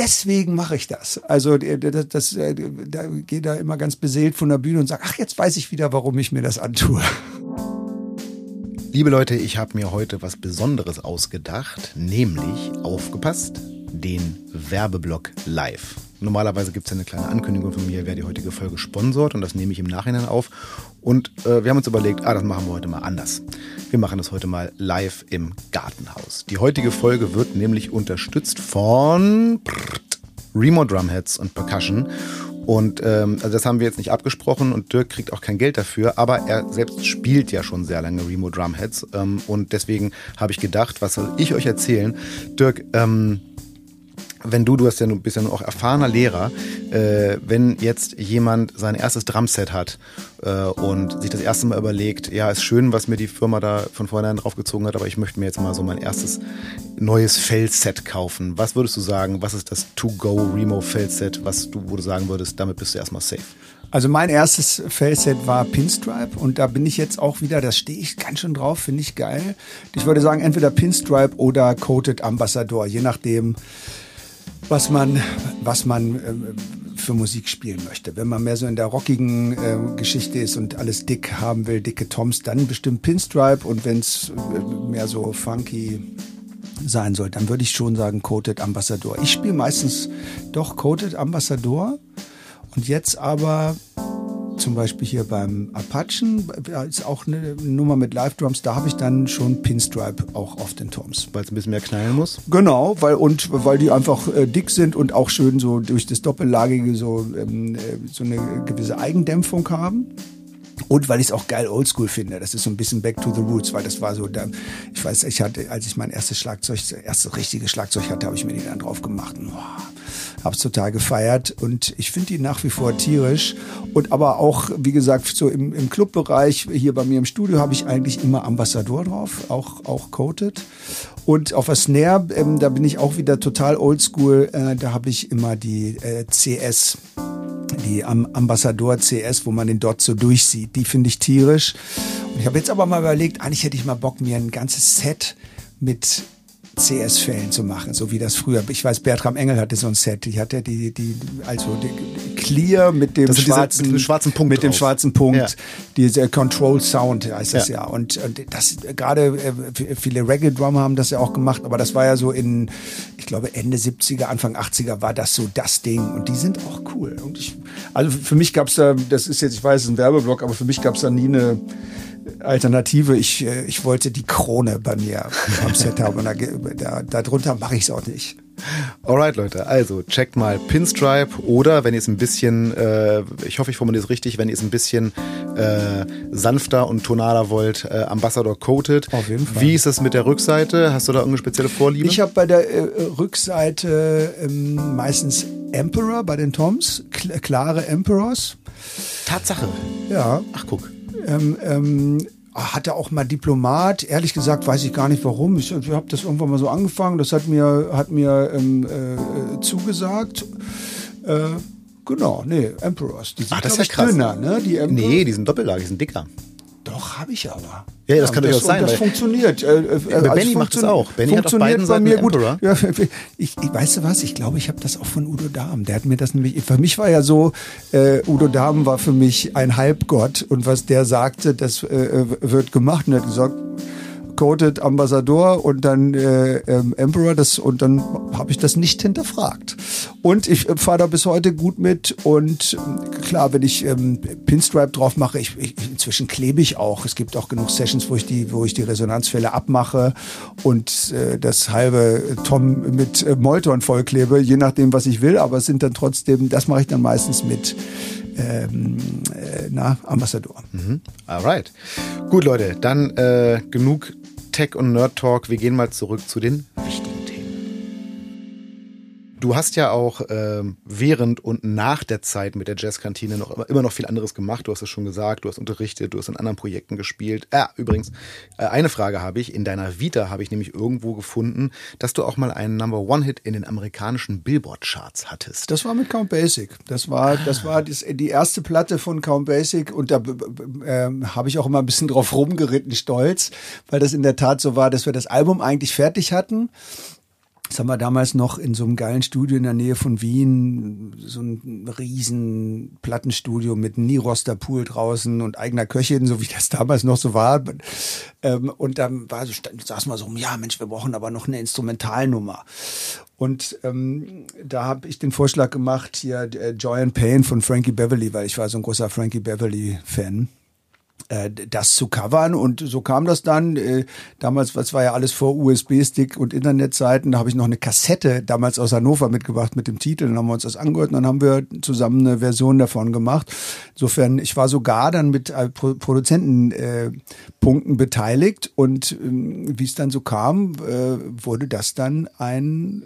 deswegen mache ich das. Also das, das, äh, da gehe da immer ganz beseelt von der Bühne und sage, ach, jetzt weiß ich wieder, warum ich mir das antue. Liebe Leute, ich habe mir heute was Besonderes ausgedacht, nämlich aufgepasst, den Werbeblock live. Normalerweise gibt es ja eine kleine Ankündigung von mir, wer die heutige Folge sponsort und das nehme ich im Nachhinein auf. Und äh, wir haben uns überlegt, ah, das machen wir heute mal anders. Wir machen das heute mal live im Gartenhaus. Die heutige Folge wird nämlich unterstützt von Remo Drumheads und Percussion. Und ähm, also das haben wir jetzt nicht abgesprochen und Dirk kriegt auch kein Geld dafür, aber er selbst spielt ja schon sehr lange Remo Drumheads. Ähm, und deswegen habe ich gedacht, was soll ich euch erzählen? Dirk, ähm, wenn du, du hast ja, du bist ja auch erfahrener Lehrer, äh, wenn jetzt jemand sein erstes Drumset hat äh, und sich das erste Mal überlegt, ja, ist schön, was mir die Firma da von vornherein draufgezogen hat, aber ich möchte mir jetzt mal so mein erstes neues Feldset kaufen. Was würdest du sagen, was ist das To-Go Remo Feldset, was du, wo du sagen würdest, damit bist du erstmal safe? Also mein erstes Feldset war Pinstripe und da bin ich jetzt auch wieder, das stehe ich ganz schön drauf, finde ich geil. Ich würde sagen, entweder Pinstripe oder Coated Ambassador, je nachdem, was man, was man äh, für Musik spielen möchte. Wenn man mehr so in der rockigen äh, Geschichte ist und alles dick haben will, dicke Toms, dann bestimmt Pinstripe und wenn es äh, mehr so funky sein soll, dann würde ich schon sagen Coated Ambassador. Ich spiele meistens doch Coated Ambassador und jetzt aber zum Beispiel hier beim Apachen, ist auch eine Nummer mit Live-Drums, da habe ich dann schon Pinstripe auch auf den Toms. Weil es ein bisschen mehr knallen muss? Genau, weil, und weil die einfach äh, dick sind und auch schön so durch das Doppellagige so, ähm, äh, so eine gewisse Eigendämpfung haben. Und weil ich es auch geil oldschool finde. Das ist so ein bisschen back to the roots, weil das war so, da, ich weiß, ich hatte, als ich mein erstes Schlagzeug, das erste richtige Schlagzeug hatte, habe ich mir die dann drauf gemacht. Und, oh, hab's total gefeiert und ich finde die nach wie vor tierisch. Und aber auch, wie gesagt, so im, im Clubbereich, hier bei mir im Studio, habe ich eigentlich immer Ambassador drauf, auch, auch coated. Und auf der Snare, ähm, da bin ich auch wieder total oldschool, äh, da habe ich immer die äh, CS die Am Ambassador CS, wo man den dort so durchsieht. Die finde ich tierisch. Und ich habe jetzt aber mal überlegt, eigentlich hätte ich mal Bock, mir ein ganzes Set mit CS-Fällen zu machen, so wie das früher. Ich weiß, Bertram Engel hatte so ein Set. Ich hatte die, die, also die Clear mit dem schwarzen, diese, schwarzen Punkt. Mit dem schwarzen Punkt. Ja. Dieser Control Sound heißt das ja. ja. Und, und das gerade äh, viele Reggae-Drummer haben das ja auch gemacht, aber das war ja so in, ich glaube, Ende 70er, Anfang 80er war das so das Ding. Und die sind auch cool. Und ich, also für mich gab es da, das ist jetzt, ich weiß, es ist ein Werbeblock, aber für mich gab es da nie eine Alternative. Ich, äh, ich wollte die Krone bei mir am Set haben und da, da, darunter mache ich es auch nicht. Alright, Leute, also checkt mal Pinstripe oder wenn ihr es ein bisschen, äh, ich hoffe, ich formuliere es richtig, wenn ihr es ein bisschen äh, sanfter und tonaler wollt, äh, Ambassador Coated. Auf jeden Fall. Wie ist es mit der Rückseite? Hast du da irgendeine spezielle Vorliebe? Ich habe bei der äh, Rückseite ähm, meistens Emperor bei den Toms, klare Emperors. Tatsache. Ja. Ach, guck ähm, ähm, hatte auch mal Diplomat. Ehrlich gesagt weiß ich gar nicht warum. Ich, ich habe das irgendwann mal so angefangen. Das hat mir, hat mir ähm, äh, zugesagt. Äh, genau, nee, Emperors. Die sind, Ach, das ist ja krass. dünner, ne? Die Emperor nee, die sind doppellagig, die sind dicker. Doch, habe ich aber. Ja, das ja, kann durchaus sein. Das funktioniert. Äh, äh, also Benny macht es auch. Benny hat auf beiden Seiten mir gut. Ja, ich, ich, weißt du was? Ich glaube, ich habe das auch von Udo Dahm. Der hat mir das nämlich. Für mich war ja so, äh, Udo Dahm war für mich ein Halbgott und was der sagte, das äh, äh wird gemacht. Und er hat gesagt, Coated Ambassador und dann äh, ähm, Emperor das und dann habe ich das nicht hinterfragt. Und ich äh, fahre da bis heute gut mit und äh, klar, wenn ich ähm, Pinstripe drauf mache, ich, ich, inzwischen klebe ich auch. Es gibt auch genug Sessions, wo ich die, wo ich die Resonanzfälle abmache und äh, das halbe Tom mit äh, Molton vollklebe, je nachdem, was ich will. Aber es sind dann trotzdem, das mache ich dann meistens mit ähm, äh, na, Ambassador. Mhm. Alright. Gut, Leute, dann äh, genug Tech und Nerd Talk. Wir gehen mal zurück zu den wichtigen Du hast ja auch ähm, während und nach der Zeit mit der Jazzkantine noch immer noch viel anderes gemacht. Du hast es schon gesagt, du hast unterrichtet, du hast in anderen Projekten gespielt. Ja, übrigens, äh, eine Frage habe ich. In deiner Vita habe ich nämlich irgendwo gefunden, dass du auch mal einen Number One Hit in den amerikanischen Billboard Charts hattest. Das war mit Count Basic. Das war, das war die erste Platte von Count Basic und da äh, habe ich auch immer ein bisschen drauf rumgeritten, stolz, weil das in der Tat so war, dass wir das Album eigentlich fertig hatten das haben wir damals noch in so einem geilen Studio in der Nähe von Wien, so ein riesen Plattenstudio mit Niroster Pool draußen und eigener Köchin, so wie das damals noch so war. Ähm, und dann war so, saßen wir so, ja Mensch, wir brauchen aber noch eine Instrumentalnummer. Und ähm, da habe ich den Vorschlag gemacht, hier äh, Joy and Pain von Frankie Beverly, weil ich war so ein großer Frankie Beverly-Fan das zu covern und so kam das dann. Äh, damals, was war ja alles vor USB-Stick und Internetseiten, da habe ich noch eine Kassette damals aus Hannover mitgebracht mit dem Titel, dann haben wir uns das angehört und dann haben wir zusammen eine Version davon gemacht. Insofern, ich war sogar dann mit äh, Produzentenpunkten beteiligt und ähm, wie es dann so kam, wurde das dann ein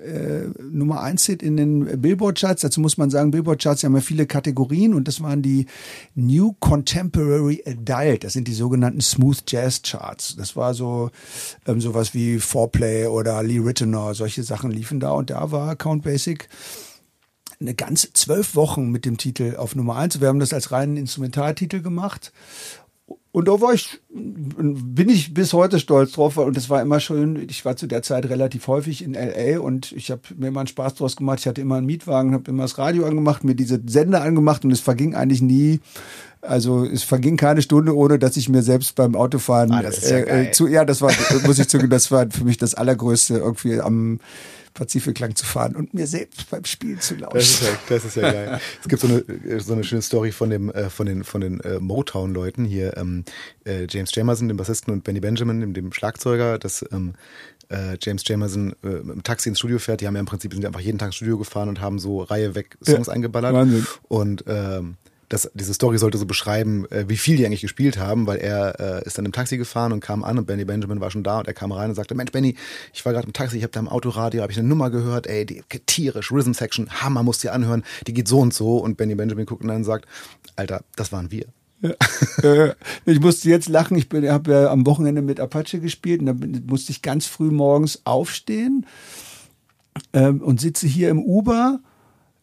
Nummer 1 Hit in den Billboard-Charts. Dazu muss man sagen, Billboard-Charts haben ja viele Kategorien und das waren die New Contemporary Adult Welt. Das sind die sogenannten Smooth Jazz Charts. Das war so ähm, sowas wie Foreplay oder Lee Ritenour. Solche Sachen liefen da und da war Count Basic eine ganze zwölf Wochen mit dem Titel auf Nummer eins. Wir haben das als reinen Instrumentaltitel gemacht. Und da war ich, bin ich bis heute stolz drauf, und es war immer schön. Ich war zu der Zeit relativ häufig in LA und ich habe mir immer einen Spaß draus gemacht. Ich hatte immer einen Mietwagen, habe immer das Radio angemacht, mir diese Sender angemacht und es verging eigentlich nie also es verging keine Stunde, ohne dass ich mir selbst beim Autofahren ah, ja, äh, äh zu ja, das war muss ich zugeben, das war für mich das allergrößte irgendwie am Pazifik lang zu fahren und mir selbst beim Spielen zu lauschen. Das ist ja, das ist ja geil. es gibt so eine, so eine schöne Story von dem, äh, von den, von den äh, Motown-Leuten hier, ähm, äh, James Jamerson, dem Bassisten und Benny Benjamin, dem, dem Schlagzeuger, dass ähm, äh, James Jamerson äh, im Taxi ins Studio fährt. Die haben ja im Prinzip sind einfach jeden Tag ins Studio gefahren und haben so Reihe weg Songs ja, eingeballert. Wahnsinn. Und ähm, das, diese Story sollte so beschreiben, äh, wie viel die eigentlich gespielt haben, weil er äh, ist dann im Taxi gefahren und kam an und Benny Benjamin war schon da und er kam rein und sagte, Mensch Benny, ich war gerade im Taxi, ich habe da im Autoradio, habe ich eine Nummer gehört, ey, die tierisch, Rhythm Section, Hammer, musst dir anhören, die geht so und so und Benny Benjamin guckt und dann sagt, Alter, das waren wir. Ja. ich musste jetzt lachen. Ich habe ja am Wochenende mit Apache gespielt und da musste ich ganz früh morgens aufstehen ähm, und sitze hier im Uber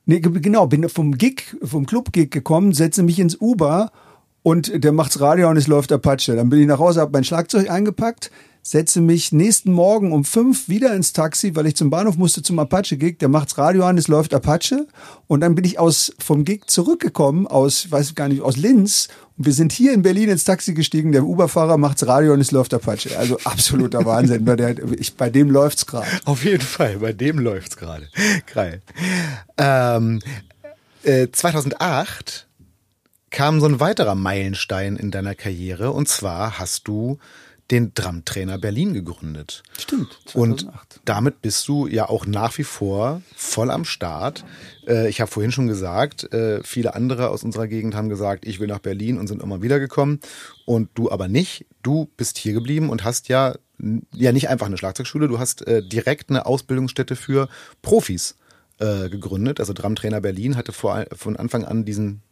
Nee, genau, bin vom Gig, vom Club-Gig gekommen, setze mich ins Uber und der macht's Radio und es läuft Apache. Dann bin ich nach Hause, habe mein Schlagzeug eingepackt, setze mich nächsten Morgen um fünf wieder ins Taxi, weil ich zum Bahnhof musste zum Apache-Gig. Der macht's Radio an, es läuft Apache. Und dann bin ich aus vom Gig zurückgekommen, aus, weiß gar nicht, aus Linz. Wir sind hier in Berlin ins Taxi gestiegen. Der Uber-Fahrer macht's Radio und es läuft Apache. Also absoluter Wahnsinn. bei, der, ich, bei dem läuft's gerade. Auf jeden Fall, bei dem läuft's gerade. Geil. Ähm, äh, 2008 kam so ein weiterer Meilenstein in deiner Karriere und zwar hast du den Drumtrainer Berlin gegründet. Stimmt. 2008. Und damit bist du ja auch nach wie vor voll am Start. Äh, ich habe vorhin schon gesagt, äh, viele andere aus unserer Gegend haben gesagt, ich will nach Berlin und sind immer wieder gekommen. Und du aber nicht. Du bist hier geblieben und hast ja, ja nicht einfach eine Schlagzeugschule, du hast äh, direkt eine Ausbildungsstätte für Profis gegründet. Also Drumtrainer Berlin hatte vor, von Anfang an diesen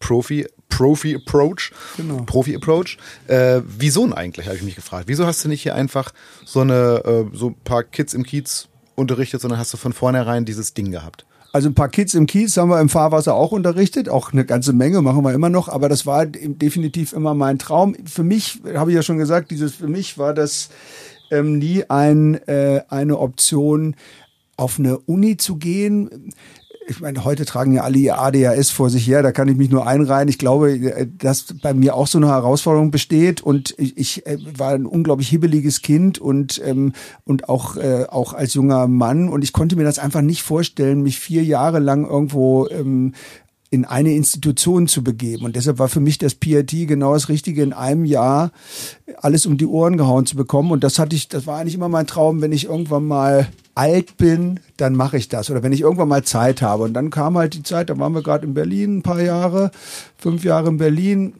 Profi, Profi Approach, genau. Profi Approach. Äh, wieso denn eigentlich, habe ich mich gefragt. Wieso hast du nicht hier einfach so eine, äh, so ein paar Kids im Kiez unterrichtet, sondern hast du von vornherein dieses Ding gehabt? Also ein paar Kids im Kiez haben wir im Fahrwasser auch unterrichtet, auch eine ganze Menge machen wir immer noch, aber das war definitiv immer mein Traum. Für mich, habe ich ja schon gesagt, dieses für mich war das ähm, nie ein, äh, eine Option, auf eine Uni zu gehen ich meine, heute tragen ja alle ihr ADHS vor sich her, da kann ich mich nur einreihen. Ich glaube, äh, dass bei mir auch so eine Herausforderung besteht und ich, ich äh, war ein unglaublich hibbeliges Kind und, ähm, und auch, äh, auch als junger Mann und ich konnte mir das einfach nicht vorstellen, mich vier Jahre lang irgendwo ähm, in eine Institution zu begeben. Und deshalb war für mich das PRT genau das Richtige, in einem Jahr alles um die Ohren gehauen zu bekommen. Und das hatte ich, das war eigentlich immer mein Traum, wenn ich irgendwann mal alt bin, dann mache ich das. Oder wenn ich irgendwann mal Zeit habe. Und dann kam halt die Zeit, da waren wir gerade in Berlin ein paar Jahre, fünf Jahre in Berlin.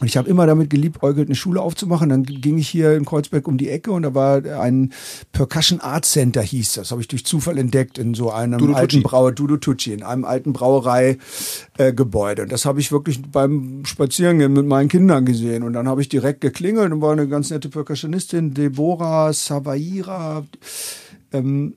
Und ich habe immer damit geliebäugelt, eine Schule aufzumachen. Dann ging ich hier in Kreuzberg um die Ecke und da war ein Percussion Art Center hieß das. Habe ich durch Zufall entdeckt in so einem Dudu alten Brauer Dudu Tucci, in einem alten Brauereigebäude. Äh, und das habe ich wirklich beim Spazierengehen mit meinen Kindern gesehen. Und dann habe ich direkt geklingelt und war eine ganz nette Percussionistin, Deborah Savaira. Ähm,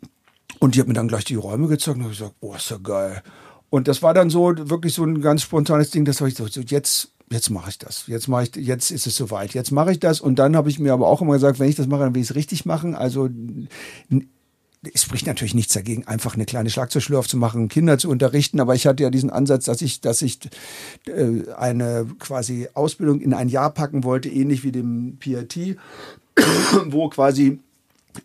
und die hat mir dann gleich die Räume gezeigt und habe gesagt, boah, ist ja geil. Und das war dann so wirklich so ein ganz spontanes Ding, das habe ich so, jetzt jetzt mache ich das. Jetzt mache ich, jetzt ist es soweit. Jetzt mache ich das. Und dann habe ich mir aber auch immer gesagt, wenn ich das mache, dann will ich es richtig machen. Also es spricht natürlich nichts dagegen, einfach eine kleine Schlagzeugschule aufzumachen, Kinder zu unterrichten. Aber ich hatte ja diesen Ansatz, dass ich, dass ich äh, eine quasi Ausbildung in ein Jahr packen wollte, ähnlich wie dem PRT, wo quasi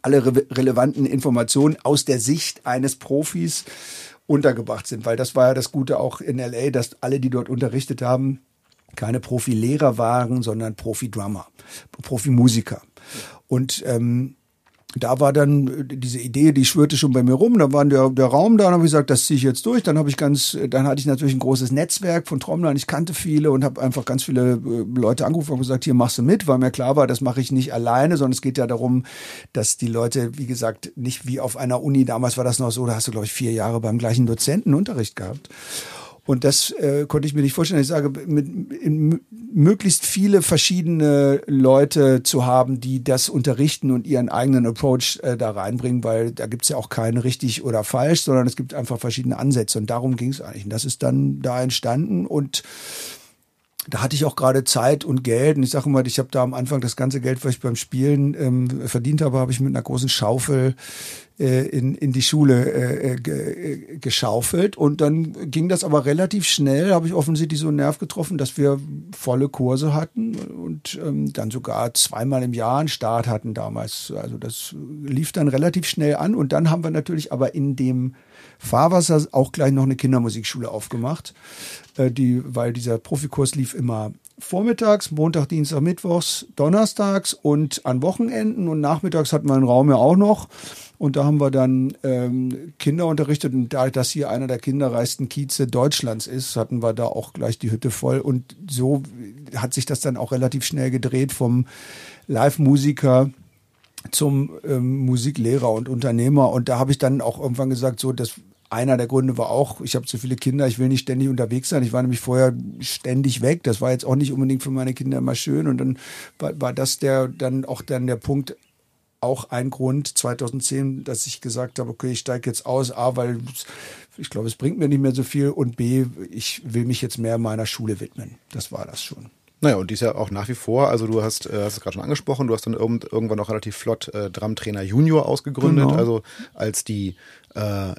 alle re relevanten Informationen aus der Sicht eines Profis untergebracht sind, weil das war ja das Gute auch in LA, dass alle, die dort unterrichtet haben, keine Profilehrer waren, sondern Profi-Drummer, Profimusiker. Und ähm, da war dann äh, diese Idee, die schwirrte schon bei mir rum. Da war der, der Raum da, dann habe gesagt, das ziehe ich jetzt durch. Dann habe ich ganz, dann hatte ich natürlich ein großes Netzwerk von Trommlern. Ich kannte viele und habe einfach ganz viele äh, Leute angerufen und gesagt, hier machst du mit, weil mir klar war, das mache ich nicht alleine, sondern es geht ja darum, dass die Leute, wie gesagt, nicht wie auf einer Uni, damals war das noch so, da hast du, glaube ich, vier Jahre beim gleichen Dozenten Unterricht gehabt. Und das äh, konnte ich mir nicht vorstellen. Ich sage, mit, in, möglichst viele verschiedene Leute zu haben, die das unterrichten und ihren eigenen Approach äh, da reinbringen, weil da gibt's ja auch keinen richtig oder falsch, sondern es gibt einfach verschiedene Ansätze. Und darum ging es eigentlich. Und das ist dann da entstanden und da hatte ich auch gerade Zeit und Geld. Und ich sage immer, ich habe da am Anfang das ganze Geld, was ich beim Spielen ähm, verdient habe, habe ich mit einer großen Schaufel äh, in, in die Schule äh, äh ge, äh, geschaufelt. Und dann ging das aber relativ schnell, habe ich offensichtlich so einen Nerv getroffen, dass wir volle Kurse hatten und ähm, dann sogar zweimal im Jahr einen Start hatten damals. Also das lief dann relativ schnell an. Und dann haben wir natürlich aber in dem Fahrwasser auch gleich noch eine Kindermusikschule aufgemacht, äh, die, weil dieser Profikurs lief immer vormittags, Montag, Dienstag, Mittwochs, Donnerstags und an Wochenenden und nachmittags hatten wir einen Raum ja auch noch. Und da haben wir dann ähm, Kinder unterrichtet. Und da das hier einer der kinderreichsten Kieze Deutschlands ist, hatten wir da auch gleich die Hütte voll. Und so hat sich das dann auch relativ schnell gedreht vom Live-Musiker zum ähm, Musiklehrer und Unternehmer. Und da habe ich dann auch irgendwann gesagt, so, das einer der Gründe war auch, ich habe zu viele Kinder, ich will nicht ständig unterwegs sein. Ich war nämlich vorher ständig weg. Das war jetzt auch nicht unbedingt für meine Kinder immer schön. Und dann war, war das der dann auch dann der Punkt, auch ein Grund 2010, dass ich gesagt habe, okay, ich steige jetzt aus, A, weil ich glaube, es bringt mir nicht mehr so viel und B, ich will mich jetzt mehr meiner Schule widmen. Das war das schon. Naja, und die ist ja auch nach wie vor, also du hast, äh, hast es gerade schon angesprochen, du hast dann irgend, irgendwann auch relativ flott äh, Drumtrainer Junior ausgegründet, genau. also als die äh,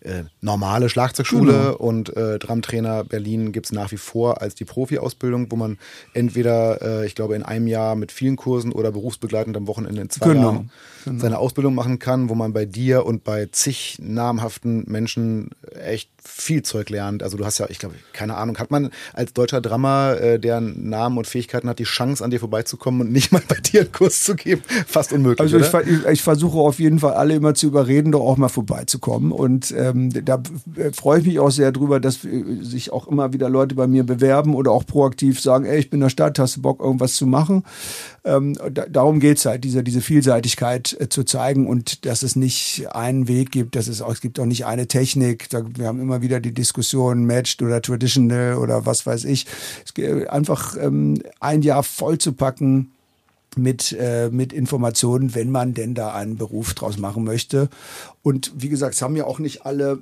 äh, normale Schlagzeugschule genau. und äh, Drumtrainer Berlin gibt es nach wie vor als die Profi-Ausbildung, wo man entweder, äh, ich glaube, in einem Jahr mit vielen Kursen oder berufsbegleitend am Wochenende in zwei genau. Jahren genau. seine Ausbildung machen kann, wo man bei dir und bei zig namhaften Menschen echt viel Zeug lernt. Also du hast ja, ich glaube, keine Ahnung, hat man als deutscher Drummer, äh, der Namen und Fähigkeiten hat, die Chance an dir vorbeizukommen und nicht mal bei dir einen Kurs zu geben? Fast unmöglich. Also ich, ich, ich, versuche auf jeden Fall alle immer zu überreden, doch auch mal vorbeizukommen. Und ähm, da freue ich mich auch sehr drüber, dass äh, sich auch immer wieder Leute bei mir bewerben oder auch proaktiv sagen, ey, ich bin in der Stadt, hast du Bock, irgendwas zu machen? Ähm, da, darum geht's halt, diese, diese Vielseitigkeit äh, zu zeigen und dass es nicht einen Weg gibt, dass es auch, es gibt auch nicht eine Technik. Da, wir haben immer wieder die Diskussion Matched oder Traditional oder was weiß ich. Es geht einfach ähm, ein Jahr voll zu packen mit, äh, mit Informationen, wenn man denn da einen Beruf draus machen möchte. Und wie gesagt, es haben ja auch nicht alle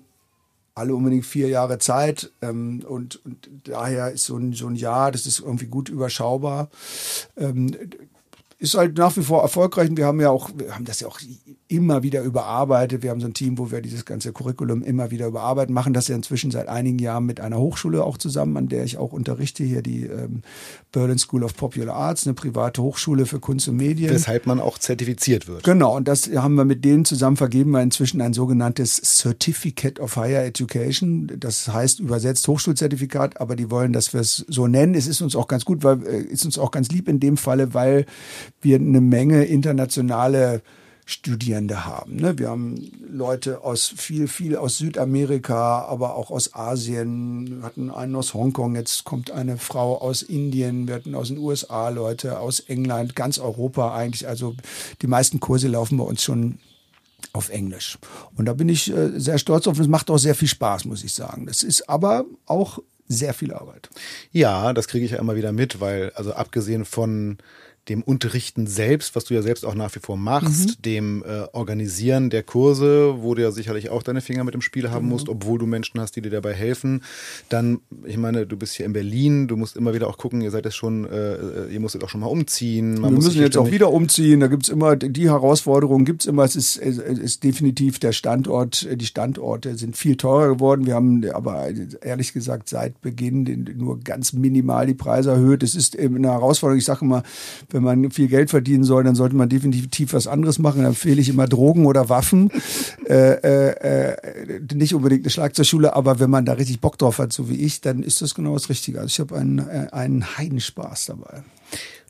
alle unbedingt vier Jahre Zeit ähm, und, und daher ist so ein, so ein Jahr, das ist irgendwie gut überschaubar. Ähm, ist halt nach wie vor erfolgreich. Und wir haben ja auch, wir haben das ja auch immer wieder überarbeitet. Wir haben so ein Team, wo wir dieses ganze Curriculum immer wieder überarbeiten, machen das ja inzwischen seit einigen Jahren mit einer Hochschule auch zusammen, an der ich auch unterrichte, hier die ähm, Berlin School of Popular Arts, eine private Hochschule für Kunst und Medien. Weshalb man auch zertifiziert wird. Genau, und das haben wir mit denen zusammen vergeben, wir inzwischen ein sogenanntes Certificate of Higher Education. Das heißt übersetzt Hochschulzertifikat, aber die wollen, dass wir es so nennen. Es ist uns auch ganz gut, weil äh, ist uns auch ganz lieb in dem Falle, weil wir eine Menge internationale Studierende haben. Ne? Wir haben Leute aus viel, viel aus Südamerika, aber auch aus Asien. Wir hatten einen aus Hongkong, jetzt kommt eine Frau aus Indien, wir hatten aus den USA Leute, aus England, ganz Europa eigentlich. Also die meisten Kurse laufen bei uns schon auf Englisch. Und da bin ich äh, sehr stolz auf es macht auch sehr viel Spaß, muss ich sagen. Das ist aber auch sehr viel Arbeit. Ja, das kriege ich ja immer wieder mit, weil, also abgesehen von dem Unterrichten selbst, was du ja selbst auch nach wie vor machst, mhm. dem äh, Organisieren der Kurse, wo du ja sicherlich auch deine Finger mit im Spiel haben mhm. musst, obwohl du Menschen hast, die dir dabei helfen. Dann, ich meine, du bist hier in Berlin, du musst immer wieder auch gucken, ihr seid jetzt schon, äh, äh ihr musstet auch schon mal umziehen. Man Wir müssen jetzt auch wieder umziehen, da gibt's immer, die Herausforderungen gibt's immer, es ist, es ist definitiv der Standort, die Standorte sind viel teurer geworden. Wir haben aber ehrlich gesagt seit Beginn nur ganz minimal die Preise erhöht. Es ist eben eine Herausforderung, ich sage immer, wenn man viel Geld verdienen soll, dann sollte man definitiv was anderes machen. Da empfehle ich immer Drogen oder Waffen. äh, äh, äh, nicht unbedingt eine Schlagzeugschule, aber wenn man da richtig Bock drauf hat, so wie ich, dann ist das genau das Richtige. Also ich habe einen, äh, einen Heidenspaß dabei.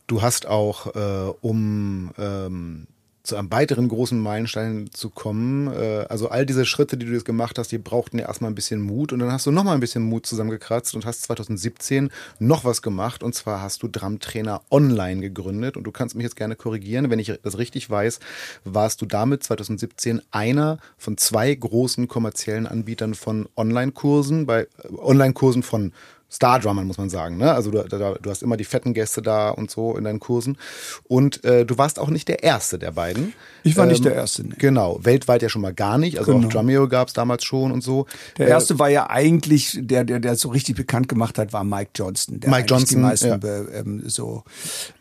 Du hast auch, äh, um ähm, zu einem weiteren großen Meilenstein zu kommen. Äh, also all diese Schritte, die du jetzt gemacht hast, die brauchten ja erstmal ein bisschen Mut. Und dann hast du nochmal ein bisschen Mut zusammengekratzt und hast 2017 noch was gemacht. Und zwar hast du Drumtrainer Online gegründet. Und du kannst mich jetzt gerne korrigieren, wenn ich das richtig weiß, warst du damit 2017 einer von zwei großen kommerziellen Anbietern von Online-Kursen, bei äh, Online-Kursen von Stardrummern, muss man sagen. Ne? Also du, du hast immer die fetten Gäste da und so in deinen Kursen. Und äh, du warst auch nicht der Erste der beiden. Ich war ähm, nicht der Erste. Nee. Genau, weltweit ja schon mal gar nicht. Also genau. auch Drumeo gab es damals schon und so. Der äh, Erste war ja eigentlich, der, der, der so richtig bekannt gemacht hat, war Mike Johnston. Der Mike Johnston, die meisten ja. be, ähm, so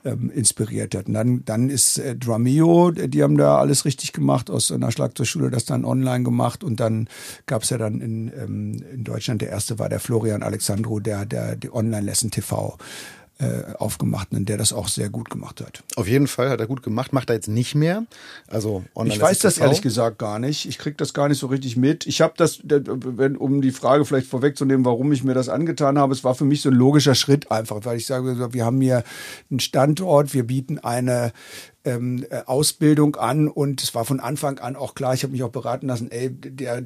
ähm, inspiriert hat. Und dann, dann ist äh, Drumeo, die haben da alles richtig gemacht, aus einer Schlagzeugschule das dann online gemacht. Und dann gab es ja dann in, ähm, in Deutschland, der Erste war der Florian Alexandro, der der, die Online-Lesson TV äh, aufgemacht und der das auch sehr gut gemacht hat. Auf jeden Fall hat er gut gemacht, macht er jetzt nicht mehr. Also online Ich weiß das TV. ehrlich gesagt gar nicht. Ich kriege das gar nicht so richtig mit. Ich habe das, wenn, um die Frage vielleicht vorwegzunehmen, warum ich mir das angetan habe, es war für mich so ein logischer Schritt einfach, weil ich sage, wir haben hier einen Standort, wir bieten eine ähm, äh, Ausbildung an und es war von Anfang an auch klar, ich habe mich auch beraten lassen, ey, der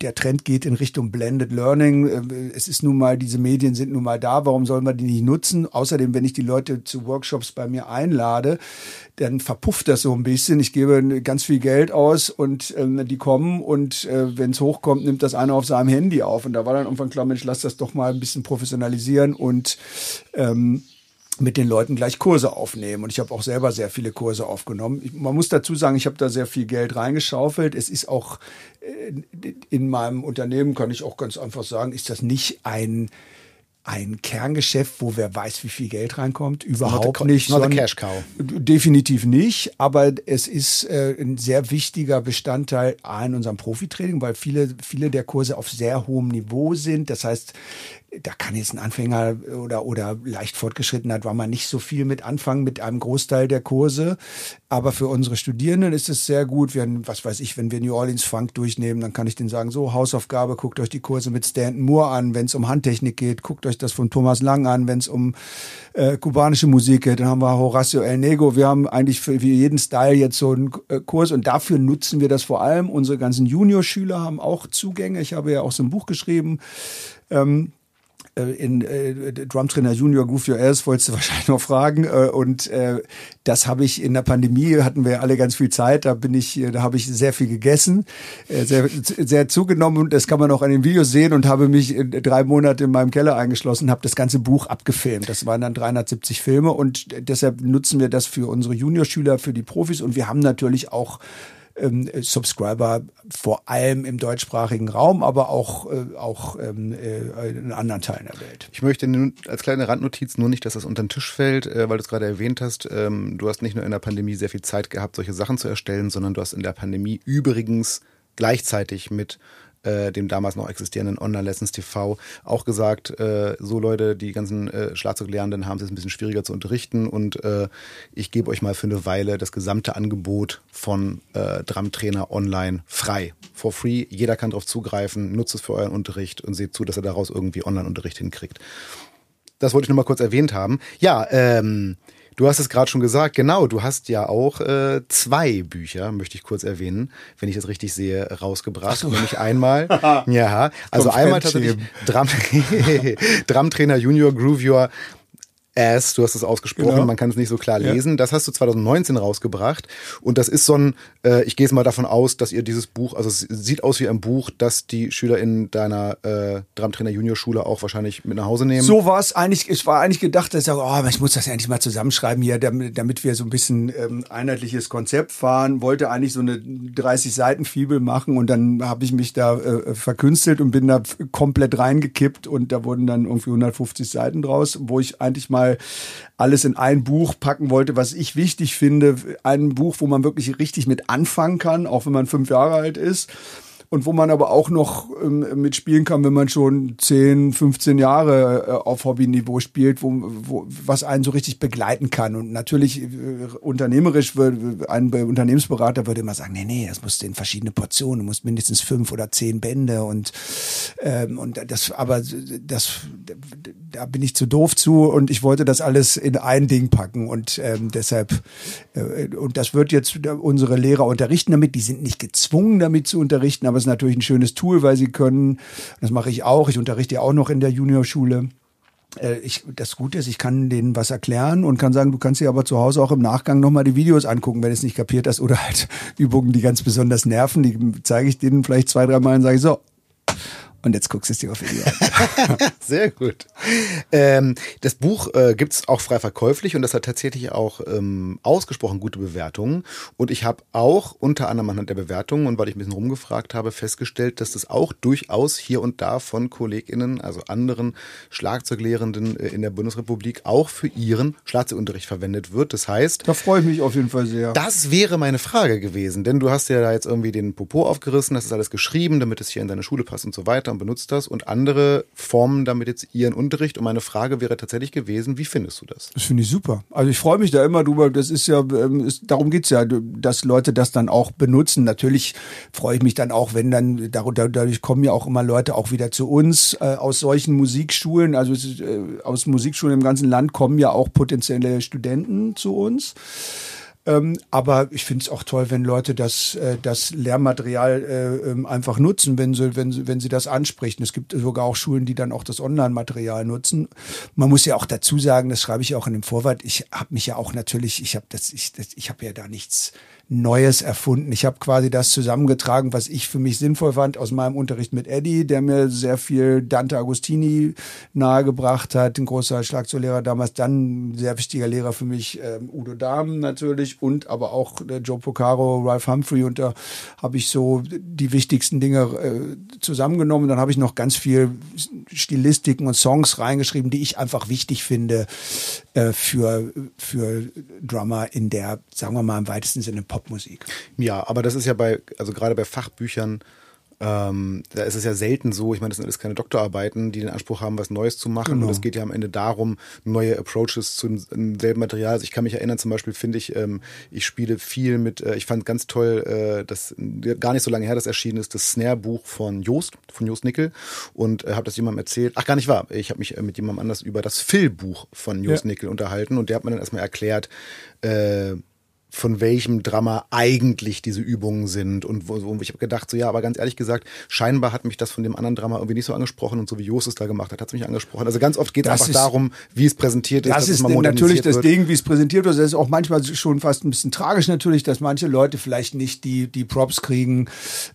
der Trend geht in Richtung Blended Learning. Äh, es ist nun mal, diese Medien sind nun mal da. Warum soll man die nicht nutzen? Außerdem, wenn ich die Leute zu Workshops bei mir einlade, dann verpufft das so ein bisschen. Ich gebe ganz viel Geld aus und ähm, die kommen und äh, wenn es hochkommt, nimmt das einer auf seinem Handy auf. Und da war dann irgendwann klar, Mensch, lass das doch mal ein bisschen professionalisieren und ähm, mit den Leuten gleich Kurse aufnehmen. Und ich habe auch selber sehr viele Kurse aufgenommen. Ich, man muss dazu sagen, ich habe da sehr viel Geld reingeschaufelt. Es ist auch äh, in meinem Unternehmen, kann ich auch ganz einfach sagen, ist das nicht ein ein Kerngeschäft, wo wer weiß, wie viel Geld reinkommt. Überhaupt nicht. Not a cash cow. Definitiv nicht. Aber es ist äh, ein sehr wichtiger Bestandteil in unserem Profitraining, weil viele, viele der Kurse auf sehr hohem Niveau sind. Das heißt, da kann jetzt ein Anfänger oder, oder leicht fortgeschrittener war man nicht so viel mit anfangen mit einem Großteil der Kurse. Aber für unsere Studierenden ist es sehr gut. Wir, was weiß ich, wenn wir New Orleans Funk durchnehmen, dann kann ich denen sagen, so Hausaufgabe, guckt euch die Kurse mit Stanton Moore an. Wenn es um Handtechnik geht, guckt euch das von Thomas Lang an. Wenn es um äh, kubanische Musik geht, dann haben wir Horacio El Nego. Wir haben eigentlich für, für jeden Style jetzt so einen äh, Kurs und dafür nutzen wir das vor allem. Unsere ganzen Junior-Schüler haben auch Zugänge. Ich habe ja auch so ein Buch geschrieben. Ähm, äh, in äh, Drumtrainer Junior Groove Your Ass wolltest du wahrscheinlich noch fragen. Äh, und äh, das habe ich in der Pandemie hatten wir alle ganz viel Zeit. Da bin ich da habe ich sehr viel gegessen äh, sehr sehr zugenommen. Das kann man auch an den Videos sehen. Und habe mich drei Monate in meinem Keller eingeschlossen habe das ganze Buch abgefilmt. Das waren dann 370 Filme. Und deshalb nutzen wir das für unsere Juniorschüler für die Profis. Und wir haben natürlich auch ähm, Subscriber vor allem im deutschsprachigen Raum, aber auch, äh, auch ähm, äh, in anderen Teilen der Welt. Ich möchte nun als kleine Randnotiz nur nicht, dass das unter den Tisch fällt, äh, weil du es gerade erwähnt hast. Ähm, du hast nicht nur in der Pandemie sehr viel Zeit gehabt, solche Sachen zu erstellen, sondern du hast in der Pandemie übrigens gleichzeitig mit äh, dem damals noch existierenden Online-Lessons TV auch gesagt, äh, so Leute, die ganzen äh, Schlagzeuglehrenden haben es jetzt ein bisschen schwieriger zu unterrichten und äh, ich gebe euch mal für eine Weile das gesamte Angebot von äh, Drumtrainer online frei, for free. Jeder kann darauf zugreifen, nutzt es für euren Unterricht und seht zu, dass er daraus irgendwie Online-Unterricht hinkriegt. Das wollte ich nur mal kurz erwähnt haben. Ja, ähm, Du hast es gerade schon gesagt, genau, du hast ja auch äh, zwei Bücher, möchte ich kurz erwähnen, wenn ich das richtig sehe, rausgebracht. So. Nämlich einmal, ja, also einmal tatsächlich Drum, Drumtrainer Junior Groove Your Ass, du hast es ausgesprochen, genau. man kann es nicht so klar lesen. Ja. Das hast du 2019 rausgebracht und das ist so ein, äh, ich gehe jetzt mal davon aus, dass ihr dieses Buch, also es sieht aus wie ein Buch, das die Schüler in deiner äh, Drumtrainer Junior Schule auch wahrscheinlich mit nach Hause nehmen. So war es eigentlich, es war eigentlich gedacht, dass ich sage, oh, ich muss das ja endlich mal zusammenschreiben hier, damit, damit wir so ein bisschen ähm, einheitliches Konzept fahren. Wollte eigentlich so eine 30 Seiten Fibel machen und dann habe ich mich da äh, verkünstelt und bin da komplett reingekippt und da wurden dann irgendwie 150 Seiten draus, wo ich eigentlich mal mal alles in ein Buch packen wollte, was ich wichtig finde. Ein Buch, wo man wirklich richtig mit anfangen kann, auch wenn man fünf Jahre alt ist und wo man aber auch noch ähm, mitspielen kann, wenn man schon 10, 15 Jahre äh, auf Hobbyniveau spielt, wo, wo, was einen so richtig begleiten kann. Und natürlich äh, unternehmerisch würde ein Unternehmensberater würde immer sagen, nee, nee, das muss in verschiedene Portionen, du musst mindestens fünf oder zehn Bände und ähm, und das, aber das, da bin ich zu doof zu und ich wollte das alles in ein Ding packen und ähm, deshalb äh, und das wird jetzt unsere Lehrer unterrichten damit. Die sind nicht gezwungen damit zu unterrichten, aber ist natürlich ein schönes Tool, weil sie können, das mache ich auch, ich unterrichte auch noch in der Juniorschule. Äh, ich, das Gute ist, ich kann denen was erklären und kann sagen, du kannst dir aber zu Hause auch im Nachgang nochmal die Videos angucken, wenn du es nicht kapiert hast oder halt Übungen, die ganz besonders nerven, die zeige ich denen vielleicht zwei, drei Mal und sage so, und jetzt guckst du es dir auf Video an. Sehr gut. Ähm, das Buch äh, gibt es auch frei verkäuflich und das hat tatsächlich auch ähm, ausgesprochen gute Bewertungen. Und ich habe auch unter anderem anhand der Bewertungen und weil ich ein bisschen rumgefragt habe, festgestellt, dass das auch durchaus hier und da von KollegInnen, also anderen Schlagzeuglehrenden äh, in der Bundesrepublik, auch für ihren Schlagzeugunterricht verwendet wird. Das heißt. Da freue ich mich auf jeden Fall sehr. Das wäre meine Frage gewesen, denn du hast ja da jetzt irgendwie den Popo aufgerissen, das ist alles geschrieben, damit es hier in deine Schule passt und so weiter weiter und benutzt das und andere formen damit jetzt ihren Unterricht. Und meine Frage wäre tatsächlich gewesen, wie findest du das? Das finde ich super. Also ich freue mich da immer drüber. Das ist ja, ähm, ist, darum geht's ja, dass Leute das dann auch benutzen. Natürlich freue ich mich dann auch, wenn dann, dadurch kommen ja auch immer Leute auch wieder zu uns äh, aus solchen Musikschulen. Also äh, aus Musikschulen im ganzen Land kommen ja auch potenzielle Studenten zu uns. Ähm, aber ich finde es auch toll, wenn Leute das, äh, das Lehrmaterial äh, ähm, einfach nutzen, wenn sie, wenn, sie, wenn sie das ansprechen. Es gibt sogar auch Schulen, die dann auch das Online-Material nutzen. Man muss ja auch dazu sagen, das schreibe ich auch in dem Vorwort, ich habe mich ja auch natürlich, ich habe das, ich, das, ich habe ja da nichts Neues erfunden. Ich habe quasi das zusammengetragen, was ich für mich sinnvoll fand aus meinem Unterricht mit Eddie, der mir sehr viel Dante Agostini nahegebracht hat, ein großer Schlagzeuglehrer damals, dann sehr wichtiger Lehrer für mich, äh, Udo Dahm natürlich und aber auch äh, Joe Pocaro, Ralph Humphrey und da habe ich so die wichtigsten Dinge äh, zusammengenommen. Dann habe ich noch ganz viel Stilistiken und Songs reingeschrieben, die ich einfach wichtig finde äh, für, für Drummer in der, sagen wir mal im weitesten Sinne Popmusik. Ja, aber das ist ja bei, also gerade bei Fachbüchern ähm, da ist es ja selten so, ich meine, das sind alles keine Doktorarbeiten, die den Anspruch haben, was Neues zu machen. Genau. Und es geht ja am Ende darum, neue Approaches zu demselben Material. Also ich kann mich erinnern, zum Beispiel finde ich, ähm, ich spiele viel mit, äh, ich fand ganz toll, äh, das gar nicht so lange her, das erschienen ist, das Snare-Buch von Joost, von Joost Nickel. Und äh, habe das jemandem erzählt. Ach, gar nicht wahr. Ich habe mich äh, mit jemandem anders über das Phil-Buch von Joost ja. Nickel unterhalten und der hat mir dann erstmal erklärt, äh, von welchem Drama eigentlich diese Übungen sind und wo, wo ich habe gedacht so ja aber ganz ehrlich gesagt scheinbar hat mich das von dem anderen Drama irgendwie nicht so angesprochen und so wie Jos es da gemacht hat hat es mich angesprochen. Also ganz oft geht es einfach ist, darum wie es präsentiert ist das ist natürlich das wird. Ding wie es präsentiert wird. Das ist auch manchmal schon fast ein bisschen tragisch natürlich dass manche Leute vielleicht nicht die die Props kriegen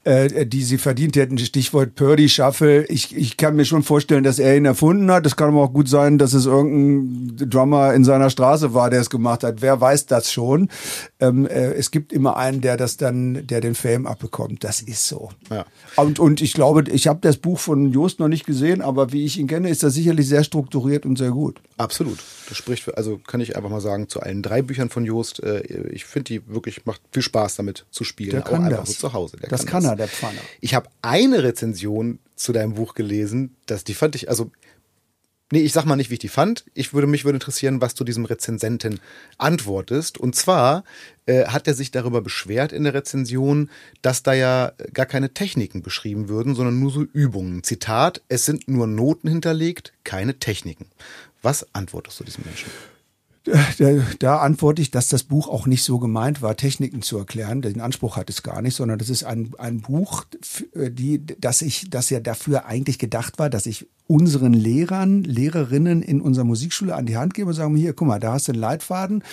äh, die sie verdient hätten. Stichwort Purdy Shuffle. Ich, ich kann mir schon vorstellen dass er ihn erfunden hat. Das kann aber auch gut sein dass es irgendein Drummer in seiner Straße war der es gemacht hat. Wer weiß das schon ähm, äh, es gibt immer einen, der das dann, der den Fame abbekommt. Das ist so. Ja. Und, und ich glaube, ich habe das Buch von Jost noch nicht gesehen, aber wie ich ihn kenne, ist das sicherlich sehr strukturiert und sehr gut. Absolut. Das spricht für, also kann ich einfach mal sagen, zu allen drei Büchern von Jost, äh, ich finde die wirklich, macht viel Spaß damit zu spielen. Der kann auch das. So zu Hause. Der das kann, kann er, der Pfanner. Ich habe eine Rezension zu deinem Buch gelesen, das, die fand ich, also Nee, ich sag mal nicht, wie ich die fand. Ich würde mich würde interessieren, was du diesem Rezensenten antwortest. Und zwar äh, hat er sich darüber beschwert in der Rezension, dass da ja gar keine Techniken beschrieben würden, sondern nur so Übungen. Zitat: Es sind nur Noten hinterlegt, keine Techniken. Was antwortest du diesem Menschen? Da, da antworte ich, dass das Buch auch nicht so gemeint war, Techniken zu erklären. Den Anspruch hat es gar nicht, sondern das ist ein, ein Buch, die, dass ich, das ja dafür eigentlich gedacht war, dass ich unseren Lehrern, Lehrerinnen in unserer Musikschule an die Hand gebe und sagen, hier, guck mal, da hast du einen Leitfaden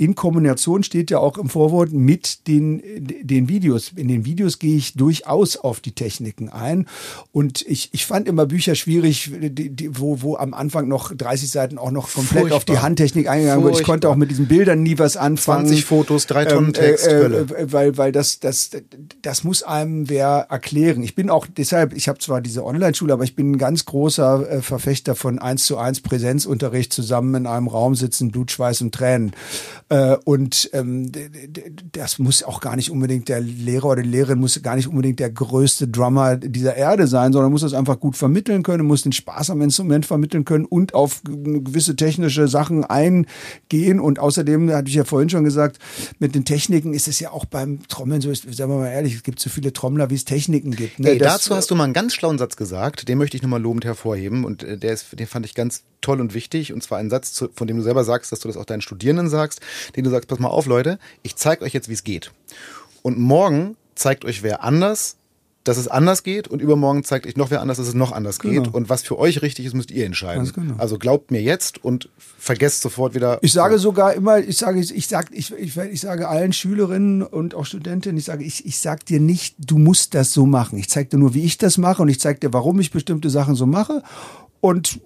in Kombination steht ja auch im Vorwort mit den, den Videos. In den Videos gehe ich durchaus auf die Techniken ein. Und ich, ich fand immer Bücher schwierig, die, die, wo, wo am Anfang noch 30 Seiten auch noch komplett Furchtbar. auf die Handtechnik eingegangen wird. Ich konnte auch mit diesen Bildern nie was anfangen. 20 Fotos, drei Tonnen ähm, Text. Äh, äh, weil, weil das, das, das muss einem wer erklären. Ich bin auch deshalb, ich habe zwar diese Online-Schule, aber ich bin ein ganz großer äh, Verfechter von eins zu eins Präsenzunterricht zusammen in einem Raum sitzen, Blut, Schweiß und Tränen. Äh, und ähm, das muss auch gar nicht unbedingt der Lehrer oder die Lehrerin muss gar nicht unbedingt der größte Drummer dieser Erde sein, sondern muss das einfach gut vermitteln können, muss den Spaß am Instrument vermitteln können und auf gewisse technische Sachen eingehen. Und außerdem, hatte ich ja vorhin schon gesagt, mit den Techniken ist es ja auch beim Trommeln so, sagen wir mal ehrlich, es gibt so viele Trommler, wie es Techniken gibt. Ne? Hey, dazu hast du mal einen ganz schlauen Satz gesagt, den möchte ich nochmal lobend hervorheben und äh, der, ist, den fand ich ganz toll und wichtig. Und zwar ein Satz, von dem du selber sagst, dass du das auch deinen Studierenden sagst, den du sagst, pass mal auf, Leute, ich zeige euch jetzt, wie es geht. Und morgen zeigt euch wer anders, dass es anders geht und übermorgen zeigt euch noch wer anders, dass es noch anders genau. geht. Und was für euch richtig ist, müsst ihr entscheiden. Genau. Also glaubt mir jetzt und vergesst sofort wieder. Ich sage sogar immer, ich sage, ich sage, ich, ich, ich sage allen Schülerinnen und auch Studentinnen, ich sage, ich, ich sage dir nicht, du musst das so machen. Ich zeige dir nur, wie ich das mache und ich zeige dir, warum ich bestimmte Sachen so mache und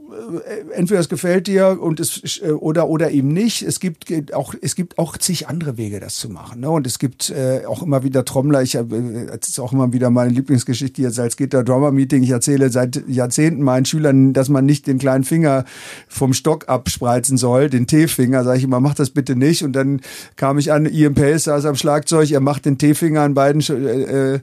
entweder es gefällt dir und es äh, oder oder eben nicht. Es gibt auch es gibt auch zig andere Wege, das zu machen. Ne? Und es gibt äh, auch immer wieder Trommler. Ich habe äh, ist auch immer wieder meine Lieblingsgeschichte jetzt als Gitter Drummer Meeting. Ich erzähle seit Jahrzehnten meinen Schülern, dass man nicht den kleinen Finger vom Stock abspreizen soll, den T-Finger. Sage ich immer, mach das bitte nicht. Und dann kam ich an, Ian Pace saß am Schlagzeug, er macht den T-Finger an beiden äh,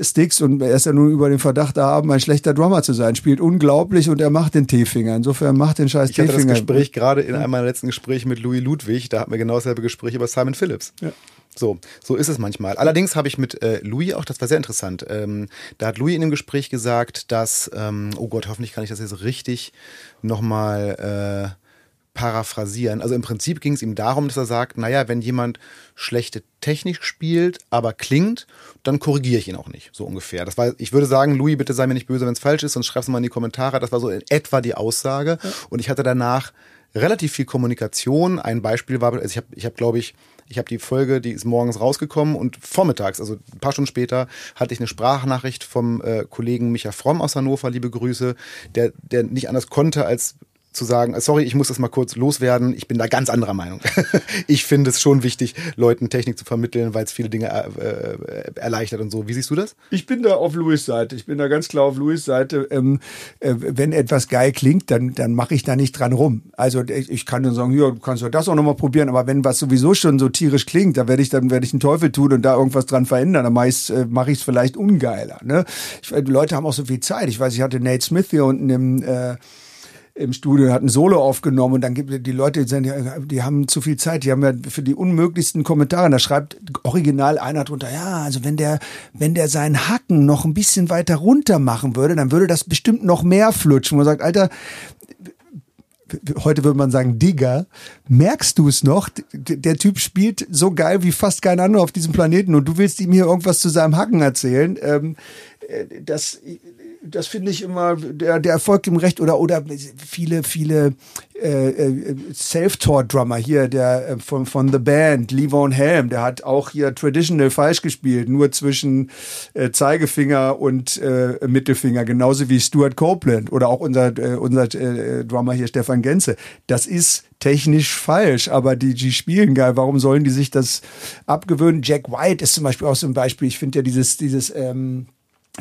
Sticks und er ist ja nun über den Verdacht erhaben, ein schlechter Drummer zu sein. Spielt unglaublich und er macht den T-Finger. Insofern macht den scheiß T-Finger. Ich hatte das Gespräch gerade in einem meiner letzten Gespräche mit Louis Ludwig, da hatten wir genau dasselbe Gespräch über Simon Phillips. Ja. So, so ist es manchmal. Allerdings habe ich mit äh, Louis auch, das war sehr interessant, ähm, da hat Louis in dem Gespräch gesagt, dass, ähm, oh Gott, hoffentlich kann ich das jetzt richtig nochmal äh, paraphrasieren. Also im Prinzip ging es ihm darum, dass er sagt, naja, wenn jemand schlechte Technik spielt, aber klingt, dann korrigiere ich ihn auch nicht, so ungefähr. Das war, ich würde sagen, Louis, bitte sei mir nicht böse, wenn es falsch ist, sonst schreib's mal in die Kommentare. Das war so in etwa die Aussage. Ja. Und ich hatte danach relativ viel Kommunikation. Ein Beispiel war, also ich habe, ich hab, glaube ich, Ich habe die Folge, die ist morgens rausgekommen und vormittags, also ein paar Stunden später, hatte ich eine Sprachnachricht vom äh, Kollegen Micha Fromm aus Hannover, liebe Grüße, der, der nicht anders konnte, als zu sagen, sorry, ich muss das mal kurz loswerden, ich bin da ganz anderer Meinung. ich finde es schon wichtig, Leuten Technik zu vermitteln, weil es viele Dinge äh, äh, erleichtert und so. Wie siehst du das? Ich bin da auf Louis Seite. Ich bin da ganz klar auf Louis Seite. Ähm, äh, wenn etwas geil klingt, dann, dann mache ich da nicht dran rum. Also ich, kann dann sagen, ja, du kannst doch das auch nochmal probieren, aber wenn was sowieso schon so tierisch klingt, dann werde ich dann werde ich einen Teufel tun und da irgendwas dran verändern. Dann mache ich es äh, mach vielleicht ungeiler. Ne? Ich, Leute haben auch so viel Zeit. Ich weiß, ich hatte Nate Smith hier unten im äh, im Studio, hat ein Solo aufgenommen und dann gibt die Leute, die haben zu viel Zeit, die haben ja für die unmöglichsten Kommentare, da schreibt original einer drunter, ja, also wenn der, wenn der seinen Hacken noch ein bisschen weiter runter machen würde, dann würde das bestimmt noch mehr flutschen. Man sagt, Alter, heute würde man sagen, Digger, merkst du es noch? Der Typ spielt so geil wie fast kein anderer auf diesem Planeten und du willst ihm hier irgendwas zu seinem Hacken erzählen. Ähm, äh, das, das finde ich immer der, der Erfolg im Recht oder oder viele viele äh, äh Self-Taught-Drummer hier der äh, von von The Band Levon Helm der hat auch hier Traditional falsch gespielt nur zwischen äh, Zeigefinger und äh, Mittelfinger genauso wie Stuart Copeland oder auch unser äh, unser äh, Drummer hier Stefan Genze das ist technisch falsch, aber die, die spielen geil. Warum sollen die sich das abgewöhnen? Jack White ist zum Beispiel auch so ein Beispiel. Ich finde ja dieses, dieses ähm,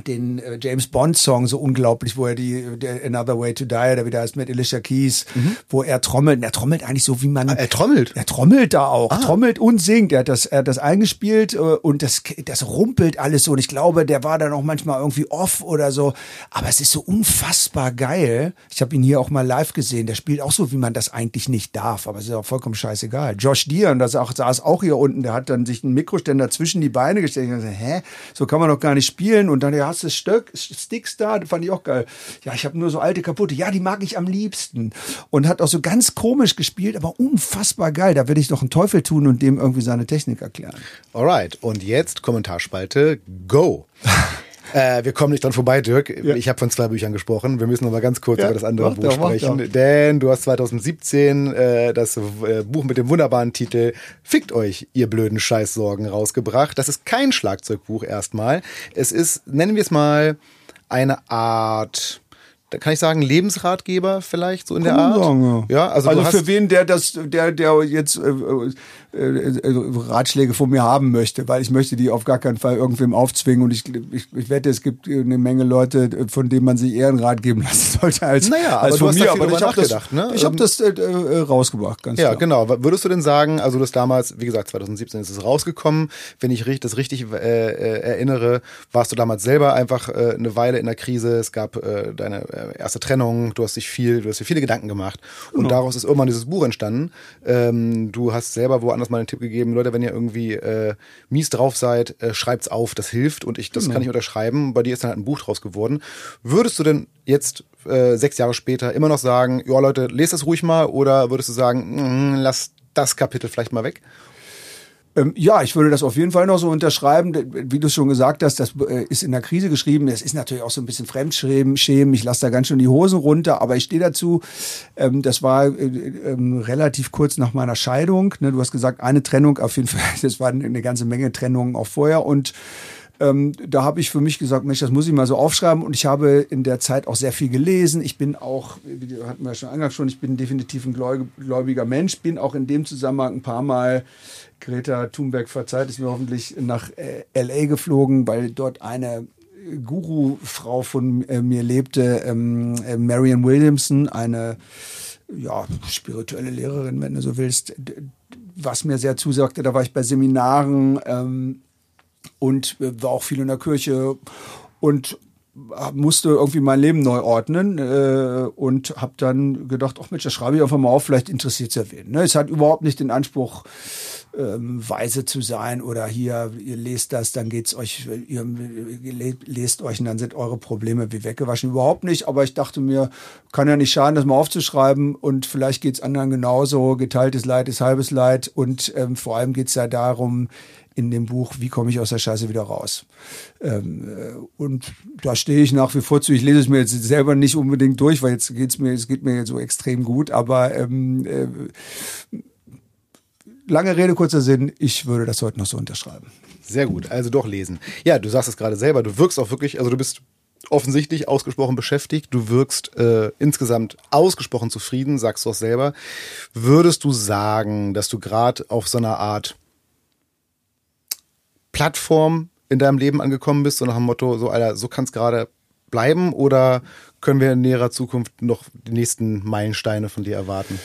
den äh, James Bond Song so unglaublich, wo er die der Another Way to Die, der wieder heißt mit Alicia Keys, mhm. wo er trommelt. Und er trommelt eigentlich so wie man. Ah, er trommelt. Er trommelt da auch, ah. trommelt und singt. Er hat das, er hat das eingespielt äh, und das, das rumpelt alles so. Und ich glaube, der war dann auch manchmal irgendwie off oder so. Aber es ist so unfassbar geil. Ich habe ihn hier auch mal live gesehen. Der spielt auch so, wie man das eigentlich nicht darf. Aber es ist auch vollkommen scheißegal. Josh Deere, das auch, saß auch hier unten. Der hat dann sich einen Mikroständer zwischen die Beine gestellt. Und gesagt, hä, so kann man doch gar nicht spielen. Und dann ja, hast du Stöck, Sticks da, fand ich auch geil. Ja, ich habe nur so alte kaputte. Ja, die mag ich am liebsten. Und hat auch so ganz komisch gespielt, aber unfassbar geil. Da würde ich doch einen Teufel tun und dem irgendwie seine Technik erklären. Alright, und jetzt Kommentarspalte, go. Äh, wir kommen nicht dran vorbei, Dirk. Ja. Ich habe von zwei Büchern gesprochen. Wir müssen noch mal ganz kurz ja, über das andere Buch sprechen. Denn du hast 2017 äh, das äh, Buch mit dem wunderbaren Titel Fickt euch, ihr blöden Scheißsorgen rausgebracht. Das ist kein Schlagzeugbuch erstmal. Es ist, nennen wir es mal, eine Art da kann ich sagen, Lebensratgeber vielleicht so in kann der Art. Sagen, ja. ja. also, also für wen der das, der, der jetzt äh, äh, Ratschläge von mir haben möchte, weil ich möchte die auf gar keinen Fall irgendwem aufzwingen und ich, ich, ich wette, es gibt eine Menge Leute, von denen man sich eher einen Rat geben lassen sollte als, naja, als von mir. Aber ich habe das, ne? ich hab ähm, das äh, äh, rausgebracht, ganz ja, klar. genau. Würdest du denn sagen, also das damals, wie gesagt, 2017 ist es rausgekommen, wenn ich das richtig äh, äh, erinnere, warst du damals selber einfach äh, eine Weile in der Krise, es gab äh, deine äh, erste Trennung, du hast dich viel, du hast dir viele Gedanken gemacht und genau. daraus ist irgendwann dieses Buch entstanden. Ähm, du hast selber woanders mal einen Tipp gegeben, Leute, wenn ihr irgendwie äh, mies drauf seid, äh, schreibt's auf, das hilft und ich, das genau. kann ich unterschreiben. Bei dir ist dann halt ein Buch draus geworden. Würdest du denn jetzt äh, sechs Jahre später immer noch sagen, ja Leute, lest das ruhig mal oder würdest du sagen, mh, lass das Kapitel vielleicht mal weg? Ähm, ja, ich würde das auf jeden Fall noch so unterschreiben. Wie du schon gesagt hast, das äh, ist in der Krise geschrieben. Das ist natürlich auch so ein bisschen Fremdschämen. Ich lasse da ganz schön die Hosen runter, aber ich stehe dazu. Ähm, das war äh, ähm, relativ kurz nach meiner Scheidung. Ne? Du hast gesagt, eine Trennung, auf jeden Fall. Das war eine ganze Menge Trennungen auch vorher und ähm, da habe ich für mich gesagt, Mensch, das muss ich mal so aufschreiben. Und ich habe in der Zeit auch sehr viel gelesen. Ich bin auch, wie hatten wir ja schon eingangs schon, ich bin definitiv ein gläubiger Mensch, bin auch in dem Zusammenhang ein paar Mal Greta Thunberg verzeiht es mir hoffentlich nach äh, LA geflogen, weil dort eine Guru-Frau von äh, mir lebte, ähm, äh, Marian Williamson, eine ja, spirituelle Lehrerin, wenn du so willst, was mir sehr zusagte. Da war ich bei Seminaren ähm, und äh, war auch viel in der Kirche und musste irgendwie mein Leben neu ordnen äh, und habe dann gedacht, ach Mensch, das schreibe ich einfach mal auf, vielleicht interessiert es ja wen. Ne? Es hat überhaupt nicht den Anspruch, ähm, weise zu sein oder hier, ihr lest das, dann geht's euch, ihr lest euch und dann sind eure Probleme wie weggewaschen. Überhaupt nicht, aber ich dachte mir, kann ja nicht schaden, das mal aufzuschreiben und vielleicht geht's anderen genauso. Geteiltes Leid ist halbes Leid und ähm, vor allem geht's ja darum, in dem Buch, wie komme ich aus der Scheiße wieder raus. Ähm, äh, und da stehe ich nach wie vor zu. Ich lese es mir jetzt selber nicht unbedingt durch, weil jetzt geht's mir, es geht mir jetzt so extrem gut, aber ähm, äh, lange Rede, kurzer Sinn, ich würde das heute noch so unterschreiben. Sehr gut, also doch lesen. Ja, du sagst es gerade selber, du wirkst auch wirklich, also du bist offensichtlich ausgesprochen beschäftigt, du wirkst äh, insgesamt ausgesprochen zufrieden, sagst du auch selber. Würdest du sagen, dass du gerade auf so einer Art Plattform in deinem Leben angekommen bist, so nach dem Motto, so Alter, so kann es gerade bleiben oder können wir in näherer Zukunft noch die nächsten Meilensteine von dir erwarten?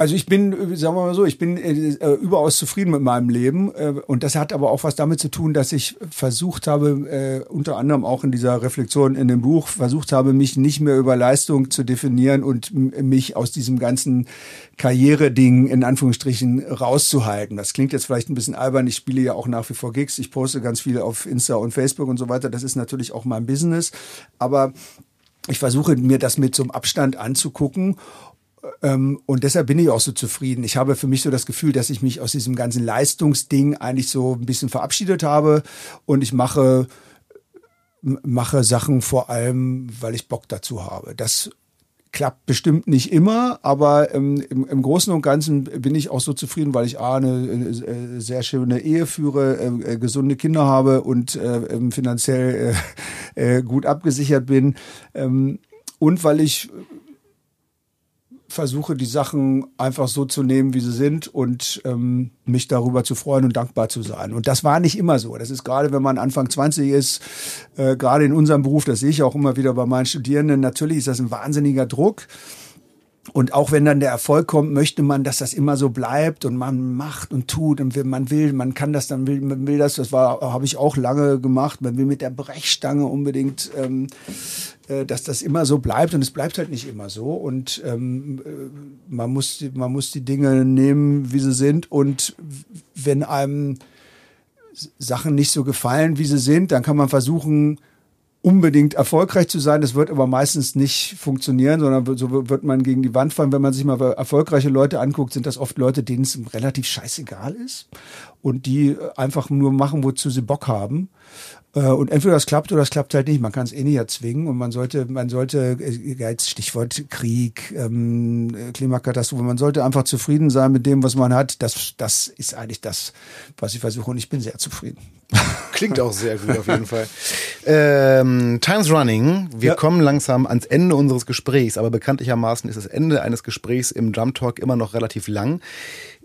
Also ich bin, sagen wir mal so, ich bin äh, äh, überaus zufrieden mit meinem Leben äh, und das hat aber auch was damit zu tun, dass ich versucht habe, äh, unter anderem auch in dieser Reflexion in dem Buch, versucht habe, mich nicht mehr über Leistung zu definieren und mich aus diesem ganzen Karriere-Ding in Anführungsstrichen rauszuhalten. Das klingt jetzt vielleicht ein bisschen albern, ich spiele ja auch nach wie vor Gigs, ich poste ganz viel auf Insta und Facebook und so weiter, das ist natürlich auch mein Business, aber ich versuche mir das mit so einem Abstand anzugucken und deshalb bin ich auch so zufrieden. Ich habe für mich so das Gefühl, dass ich mich aus diesem ganzen Leistungsding eigentlich so ein bisschen verabschiedet habe und ich mache mache Sachen vor allem, weil ich Bock dazu habe. Das klappt bestimmt nicht immer, aber ähm, im, im, Großen und Ganzen bin ich auch so zufrieden, weil ich A, eine, eine sehr schöne Ehe führe, äh, äh, gesunde Kinder habe und äh, ähm, finanziell äh, äh, gut abgesichert bin ähm, und weil ich versuche die Sachen einfach so zu nehmen, wie sie sind und ähm, mich darüber zu freuen und dankbar zu sein. Und das war nicht immer so. Das ist gerade, wenn man Anfang 20 ist, äh, gerade in unserem Beruf, das sehe ich auch immer wieder bei meinen Studierenden, natürlich ist das ein wahnsinniger Druck. Und auch wenn dann der Erfolg kommt, möchte man, dass das immer so bleibt und man macht und tut und man will, man kann das, dann will, man will das, das war, habe ich auch lange gemacht, man will mit der Brechstange unbedingt ähm, äh, dass das immer so bleibt und es bleibt halt nicht immer so. Und ähm, äh, man muss man muss die Dinge nehmen wie sie sind. Und wenn einem Sachen nicht so gefallen wie sie sind dann kann man versuchen unbedingt erfolgreich zu sein. Das wird aber meistens nicht funktionieren, sondern so wird man gegen die Wand fallen. Wenn man sich mal erfolgreiche Leute anguckt, sind das oft Leute, denen es relativ scheißegal ist und die einfach nur machen, wozu sie Bock haben. Äh, und entweder das klappt oder das klappt halt nicht. Man kann es eh nicht erzwingen und man sollte, man sollte, äh, jetzt Stichwort Krieg, ähm, Klimakatastrophe, man sollte einfach zufrieden sein mit dem, was man hat. Das, das ist eigentlich das, was ich versuche und ich bin sehr zufrieden. Klingt auch sehr gut auf jeden Fall. Ähm, Time's running. Wir ja. kommen langsam ans Ende unseres Gesprächs, aber bekanntlichermaßen ist das Ende eines Gesprächs im Drum Talk immer noch relativ lang.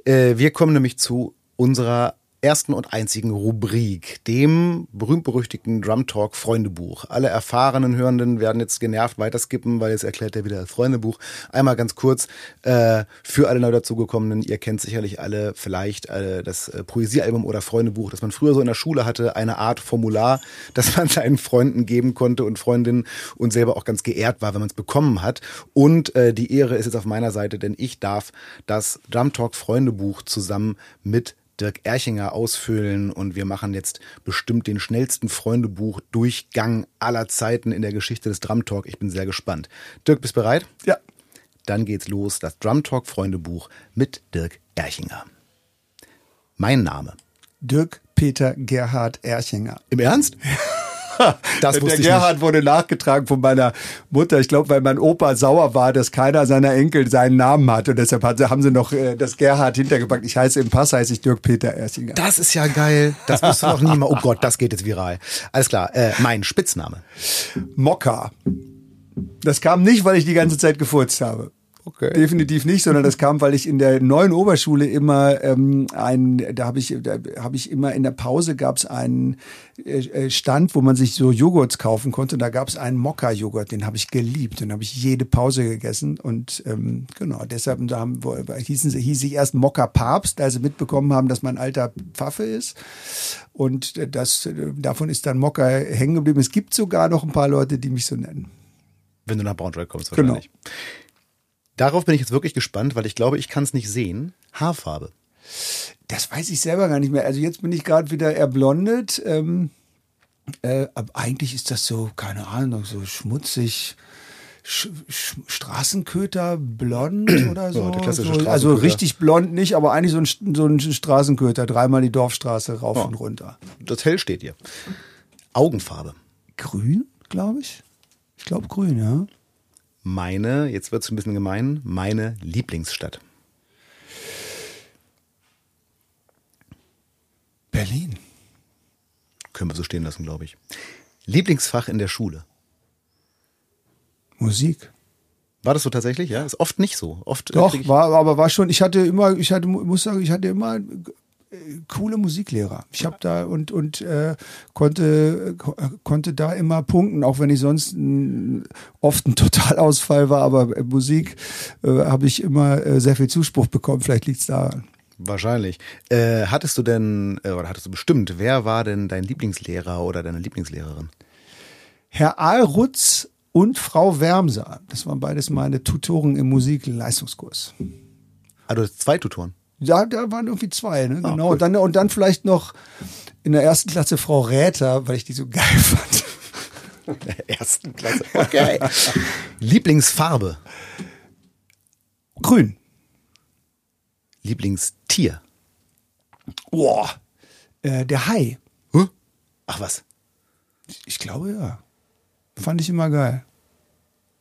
Äh, wir kommen nämlich zu unserer ersten und einzigen Rubrik, dem berühmt-berüchtigten Drum Talk Freundebuch. Alle erfahrenen Hörenden werden jetzt genervt weiterskippen, weil jetzt erklärt er wieder das Freundebuch. Einmal ganz kurz, äh, für alle neu dazugekommenen, ihr kennt sicherlich alle vielleicht äh, das äh, Poesiealbum oder Freundebuch, das man früher so in der Schule hatte, eine Art Formular, das man seinen Freunden geben konnte und Freundinnen und selber auch ganz geehrt war, wenn man es bekommen hat. Und äh, die Ehre ist jetzt auf meiner Seite, denn ich darf das Drum Talk Freundebuch zusammen mit Dirk Erchinger ausfüllen und wir machen jetzt bestimmt den schnellsten Freundebuch-Durchgang aller Zeiten in der Geschichte des Drum Talk. Ich bin sehr gespannt. Dirk, bist bereit? Ja. Dann geht's los, das Drum Talk Freundebuch mit Dirk Erchinger. Mein Name. Dirk Peter Gerhard Erchinger. Im Ernst? Das wusste der Gerhard nicht. wurde nachgetragen von meiner Mutter. Ich glaube, weil mein Opa sauer war, dass keiner seiner Enkel seinen Namen hat. Und deshalb haben sie noch äh, das Gerhard hintergepackt. Ich heiße im Pass, heiße ich Dirk Peter Ersinger. Das ist ja geil. Das wusste doch niemand. Oh Gott, das geht jetzt viral. Alles klar. Äh, mein Spitzname. Mokka. Das kam nicht, weil ich die ganze Zeit gefurzt habe. Okay. Definitiv nicht, sondern das kam, weil ich in der neuen Oberschule immer ähm, ein, da habe ich, da habe ich immer in der Pause gab es einen äh, äh, Stand, wo man sich so Joghurts kaufen konnte. Und da gab es einen Mokka-Joghurt, den habe ich geliebt. Den habe ich jede Pause gegessen und ähm, genau deshalb da haben, hießen sie, hieß ich erst Mokka Papst, als sie mitbekommen haben, dass mein alter Pfaffe ist. Und das davon ist dann Mokka hängen geblieben. Es gibt sogar noch ein paar Leute, die mich so nennen. Wenn du nach Braunschweig kommst, wahrscheinlich. Genau. Darauf bin ich jetzt wirklich gespannt, weil ich glaube, ich kann es nicht sehen. Haarfarbe. Das weiß ich selber gar nicht mehr. Also jetzt bin ich gerade wieder erblondet. Ähm, äh, aber eigentlich ist das so, keine Ahnung, so schmutzig. Sch Sch Straßenköter blond oder so. Ja, so also richtig blond nicht, aber eigentlich so ein, so ein Straßenköter, dreimal die Dorfstraße rauf ja. und runter. Das hell steht hier. Augenfarbe. Grün, glaube ich. Ich glaube grün, ja meine, jetzt wird es ein bisschen gemein, meine Lieblingsstadt? Berlin. Können wir so stehen lassen, glaube ich. Lieblingsfach in der Schule? Musik. War das so tatsächlich? Ja, ist oft nicht so. Oft Doch, war, aber war schon. Ich hatte immer, ich hatte, muss sagen, ich hatte immer coole Musiklehrer. Ich habe da und und äh, konnte ko- konnte da immer punkten, auch wenn ich sonst ein, oft ein Totalausfall war, aber äh, Musik äh, habe ich immer äh, sehr viel Zuspruch bekommen. Vielleicht liegt's daran. Wahrscheinlich. Äh, hattest du denn, äh, oder hattest du bestimmt, wer war denn dein Lieblingslehrer oder deine Lieblingslehrerin? Herr Ahlrutz und Frau Wermser, das waren beides meine Tutoren im Musikleistungskurs. Ah, du hast zwei Tutoren. Ja, da waren irgendwie zwei, ne? Ah, Genau. cool. Und, dann, und dann vielleicht noch in der ersten Klasse Frau Räther, weil ich die so geil fand. In der ersten Klasse. Okay. Lieblingsfarbe. Grün. Lieblingstier. Boah. Äh, der Hai. Huh? Ach was, Ich glaube ja. Fand ich immer geil.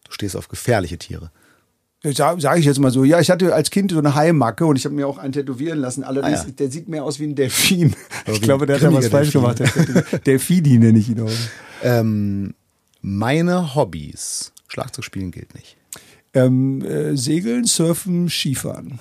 du stehst auf gefährliche Tiere. Sage sag ich jetzt mal so. Ja, ich hatte als Kind so eine Haimacke und ich habe mir auch einen tätowieren lassen. Allerdings, Ah, ja. der sieht mehr aus wie ein Delfin. Ich glaube, der hat da was falsch gemacht. Delfini nenne ich ihn auch. Ähm, meine Hobbys. Schlagzeug spielen gilt nicht. Ähm, äh, Segeln, Surfen, Skifahren.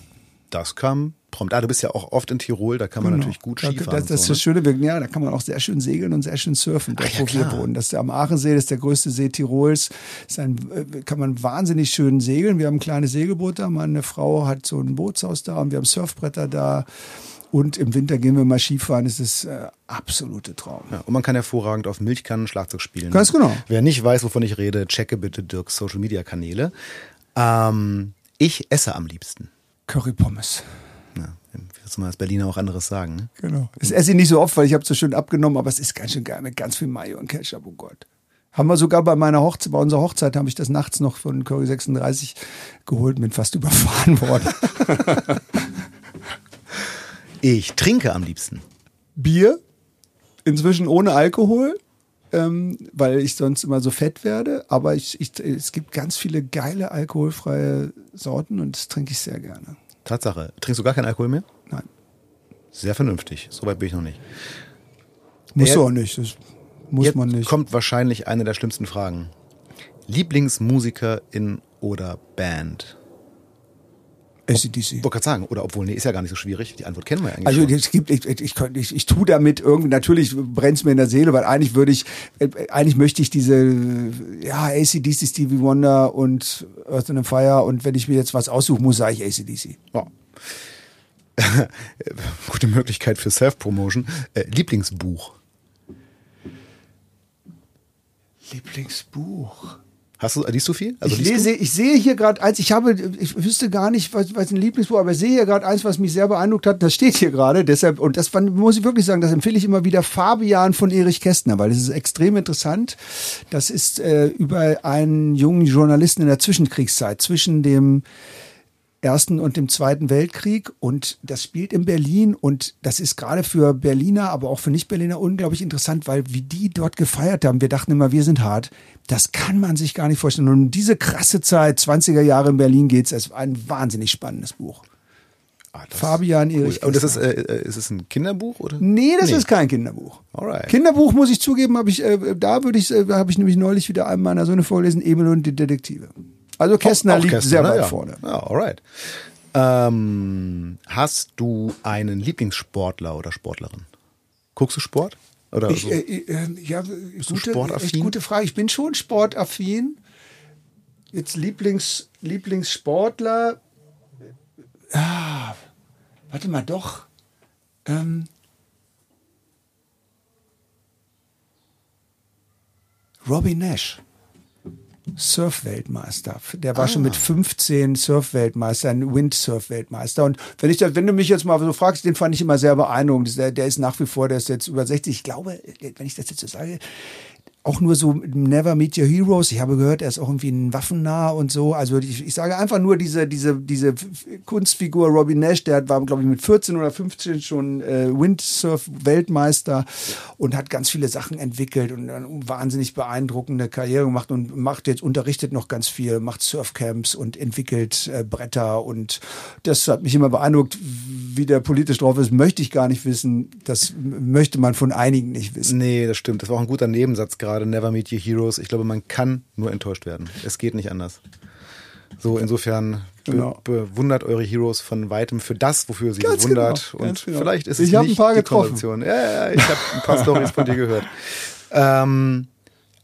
Das kam prompt. Ah, du bist ja auch oft in Tirol, da kann man natürlich gut Genau. Da- Skifahren. Das, das ist und das ne? Schöne, ja, da kann man auch sehr schön segeln und sehr schön surfen, ja, wo wir klar. wohnen. Das ist der am Aachensee, das ist der größte See Tirols. Ist ein, äh, kann man wahnsinnig schön segeln. Wir haben ein kleines Segelboot da. Meine Frau hat so ein Bootshaus da und wir haben Surfbretter da. Und im Winter gehen wir mal Skifahren. Das ist äh, absolute Traum. Ja, und man kann hervorragend auf Milchkannen Schlagzeug spielen. Ganz genau. Wer nicht weiß, wovon ich rede, checke bitte Dirks Social Media Kanäle. Ähm, ich esse am liebsten. Curry Ja, jetzt mal als Berliner auch anderes sagen. Ne? Genau. Das esse ich nicht so oft, weil ich habe so schön abgenommen, aber es ist ganz schön geil mit ganz viel Mayo und Ketchup, oh Gott. Haben wir sogar bei meiner Hochzeit, bei unserer Hochzeit habe ich das nachts noch von Curry 36 geholt, bin fast überfahren worden. Ich trinke am liebsten. Bier, inzwischen ohne Alkohol, ähm, weil ich sonst immer so fett werde. Aber ich, ich, es gibt ganz viele geile alkoholfreie Sorten und das trinke ich sehr gerne. Tatsache. Trinkst du gar keinen Alkohol mehr? Nein, Sehr vernünftig. Soweit bin ich noch nicht. muss Äh, du auch nicht. Das muss Jetzt man nicht. kommt wahrscheinlich eine der schlimmsten Fragen. Lieblingsmusikerin oder Band? ACDC. Ich wollte gerade sagen, oder obwohl, nee, ist ja gar nicht so schwierig. Die Antwort kennen wir ja eigentlich Also schon. es gibt, ich, ich, ich, ich, tue damit irgendwie, natürlich brennt's mir in der Seele, weil eigentlich würde ich, äh, eigentlich möchte ich diese, ja, ACDC, Stevie Wonder und Earth and Fire und wenn ich mir jetzt was aussuchen muss, sage ich ACDC. Ja. Gute Möglichkeit für Self-Promotion. Äh, Lieblingsbuch. Lieblingsbuch. Hast du, liest du viel? Also ich lese, ich sehe hier gerade eins, ich habe, ich wüsste gar nicht, was, was ein Lieblingsbuch, aber ich sehe hier gerade eins, was mich sehr beeindruckt hat, das steht hier gerade, deshalb, und das muss ich wirklich sagen, das empfehle ich immer wieder, Fabian von Erich Kästner, weil das ist extrem interessant. Das ist äh, über einen jungen Journalisten in der Zwischenkriegszeit, zwischen dem Ersten und dem Zweiten Weltkrieg und das spielt in Berlin und das ist gerade für Berliner, aber auch für Nicht-Berliner unglaublich interessant, weil wie die dort gefeiert haben, wir dachten immer, wir sind hart, das kann man sich gar nicht vorstellen. Und um diese krasse Zeit, 20er Jahre in Berlin geht's, es ist ein wahnsinnig spannendes Buch. Ah, Fabian Erich. Und das ist, äh, äh, ist es ein Kinderbuch oder? Nee, das Nee. ist kein Kinderbuch. Alright. Kinderbuch muss ich zugeben, habe ich äh, da würde ich äh, habe ich nämlich neulich wieder einem meiner Söhne vorgelesen, Emil und die Detektive. Also Kästner Auch- auch liegt Kästner, sehr weit ja. vorne. Ja, alright. Ähm, hast du einen Lieblingssportler oder Sportlerin? Guckst du Sport? Oder Ich, so? äh, äh, ja, gute, gute Frage. Ich bin schon sportaffin. Jetzt Lieblings, Lieblingssportler. Ah, warte mal, doch. Ähm, Robbie Nash. Surf-Weltmeister. Der war schon mit 15 Surf-Weltmeister, ein Windsurf-Weltmeister. Und wenn ich das, wenn du mich jetzt mal so fragst, den fand ich immer sehr beeindruckend. Der, der ist nach wie vor, der ist jetzt über 60. Ich glaube, wenn ich das jetzt so sage, auch nur so Never Meet Your Heroes. Ich habe gehört, er ist auch irgendwie ein Waffennah und so. Also ich, ich sage einfach nur diese, diese, diese Kunstfigur Robin Nash, der war, glaube ich, mit 14 oder 15 schon äh, Windsurf-Weltmeister und hat ganz viele Sachen entwickelt und eine wahnsinnig beeindruckende Karriere gemacht und macht jetzt, unterrichtet noch ganz viel, macht Surfcamps und entwickelt äh, Bretter und das hat mich immer beeindruckt. Wie der politisch drauf ist, möchte ich gar nicht wissen. Das möchte man von einigen nicht wissen. Nee, das stimmt. Das war auch ein guter Nebensatz gerade gerade Never Meet Your Heroes. Ich glaube, man kann nur enttäuscht werden. Es geht nicht anders. So, insofern genau. be bewundert eure Heroes von weitem für das, wofür sie ganz bewundert. Genau, und genau. vielleicht ist es ich nicht ein paar die getroffen. Ja, ja, ich habe ein paar Storys von dir gehört. Ähm,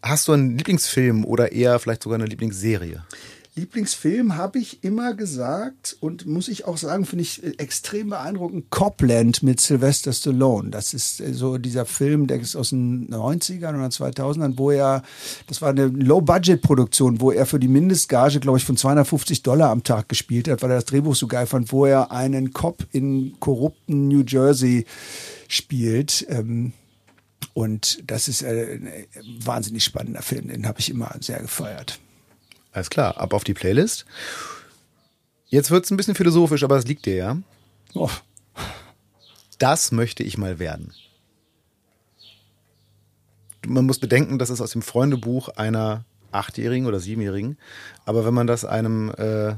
hast du einen Lieblingsfilm oder eher vielleicht sogar eine Lieblingsserie? Lieblingsfilm habe ich immer gesagt und muss ich auch sagen, finde ich äh, extrem beeindruckend. Copland mit Sylvester Stallone. Das ist äh, so dieser Film, der ist aus den 90ern oder 2000ern, wo er, das war eine Low-Budget-Produktion, wo er für die Mindestgage, glaube ich, von 250 Dollar am Tag gespielt hat, weil er das Drehbuch so geil fand, wo er einen Cop in korrupten New Jersey spielt. Ähm, und das ist äh, ein wahnsinnig spannender Film, den habe ich immer sehr gefeiert. Alles klar, ab auf die Playlist. Jetzt wird es ein bisschen philosophisch, aber es liegt dir ja. Oh. Das möchte ich mal werden. Man muss bedenken, das ist aus dem Freundebuch einer Achtjährigen oder Siebenjährigen. Aber wenn man das einem äh,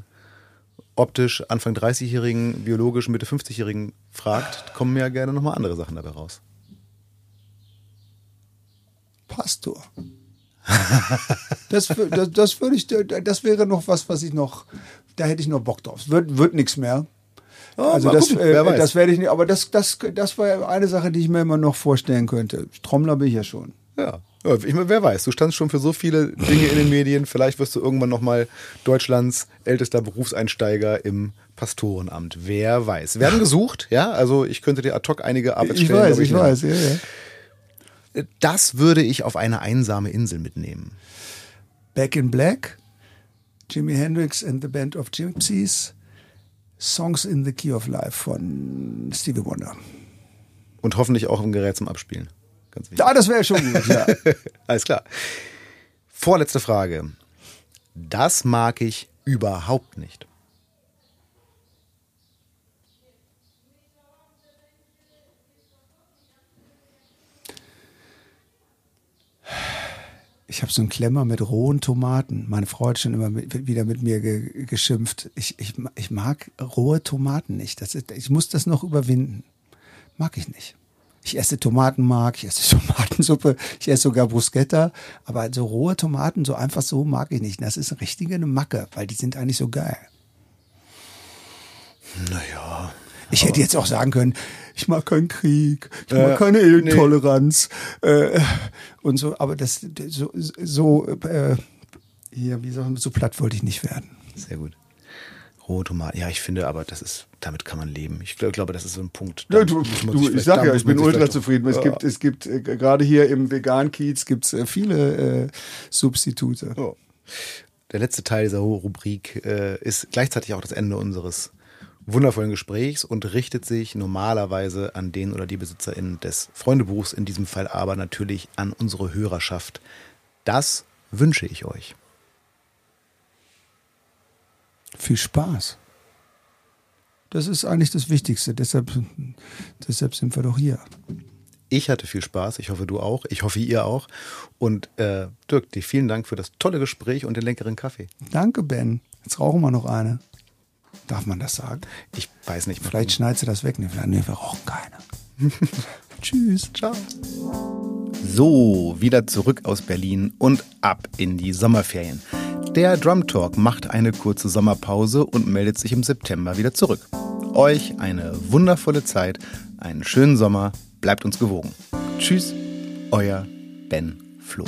optisch Anfang 30-Jährigen, biologisch Mitte 50-Jährigen fragt, kommen ja gerne nochmal andere Sachen dabei raus. Pastor das, das, das würde ich, das wäre noch was, was ich noch, da hätte ich noch Bock drauf. Wird, wird nichts mehr. Oh, also das, gucken, äh, das werde ich nicht, aber das, das, das war eine Sache, die ich mir immer noch vorstellen könnte. Trommler bin ich ja schon. Ja. ich meine, wer weiß, du standst schon für so viele Dinge in den Medien, vielleicht wirst du irgendwann nochmal Deutschlands ältester Berufseinsteiger im Pastorenamt. Wer weiß. Werden gesucht, ja, also ich könnte dir ad hoc einige Arbeitsstellen. Ich weiß, ich, ich weiß, ja, ja. Das würde ich auf eine einsame Insel mitnehmen. Back in Black, Jimi Hendrix and the Band of Gypsies, Songs in the Key of Life von Stevie Wonder. Und hoffentlich auch ein Gerät zum Abspielen. Ganz wichtig. Ja, das wäre schon gut, ja. Alles klar. Vorletzte Frage. Das mag ich überhaupt nicht. Ich habe so einen Klemmer mit rohen Tomaten. Meine Frau hat schon immer mit, wieder mit mir ge, geschimpft. Ich, ich, ich mag rohe Tomaten nicht. Das ist, ich muss das noch überwinden. Mag ich nicht. Ich esse Tomatenmark, ich esse Tomatensuppe, ich esse sogar Bruschetta, aber so rohe Tomaten, so einfach so mag ich nicht. Das ist eine richtige Macke, weil die sind eigentlich so geil. Naja. Ich hätte jetzt auch sagen können, ich mag keinen Krieg, ich mag äh, keine Intoleranz nee. äh, und so, aber das so, so äh, hier, wie soll so platt wollte ich nicht werden. Sehr gut. Rohe Tomaten, ja, ich finde, aber das ist, damit kann man leben. Ich glaube, das ist so ein Punkt. Ja, du, du ich sag ja, ich bin ultra zufrieden. Es gibt, es gibt äh, gerade hier im Vegan-Kiez gibt es äh, viele äh, Substitute. Oh. Der letzte Teil dieser Rubrik äh, ist gleichzeitig auch das Ende unseres wundervollen Gesprächs und richtet sich normalerweise an den oder die BesitzerInnen des Freundebuchs, in diesem Fall aber natürlich an unsere Hörerschaft. Das wünsche ich euch. Viel Spaß. Das ist eigentlich das Wichtigste. Deshalb, deshalb sind wir doch hier. Ich hatte viel Spaß. Ich hoffe, du auch. Ich hoffe, ihr auch. Und äh, Dirk, dir vielen Dank für das tolle Gespräch und den leckeren Kaffee. Danke, Ben. Jetzt rauchen wir noch eine. Darf man das sagen? Ich weiß nicht. Vielleicht schneidest du das weg. Nee, wir rauchen keine. Tschüss. Ciao. So, wieder zurück aus Berlin und ab in die Sommerferien. Der Drum Talk macht eine kurze Sommerpause und meldet sich im September wieder zurück. Euch eine wundervolle Zeit, einen schönen Sommer, bleibt uns gewogen. Tschüss, euer Ben Floh.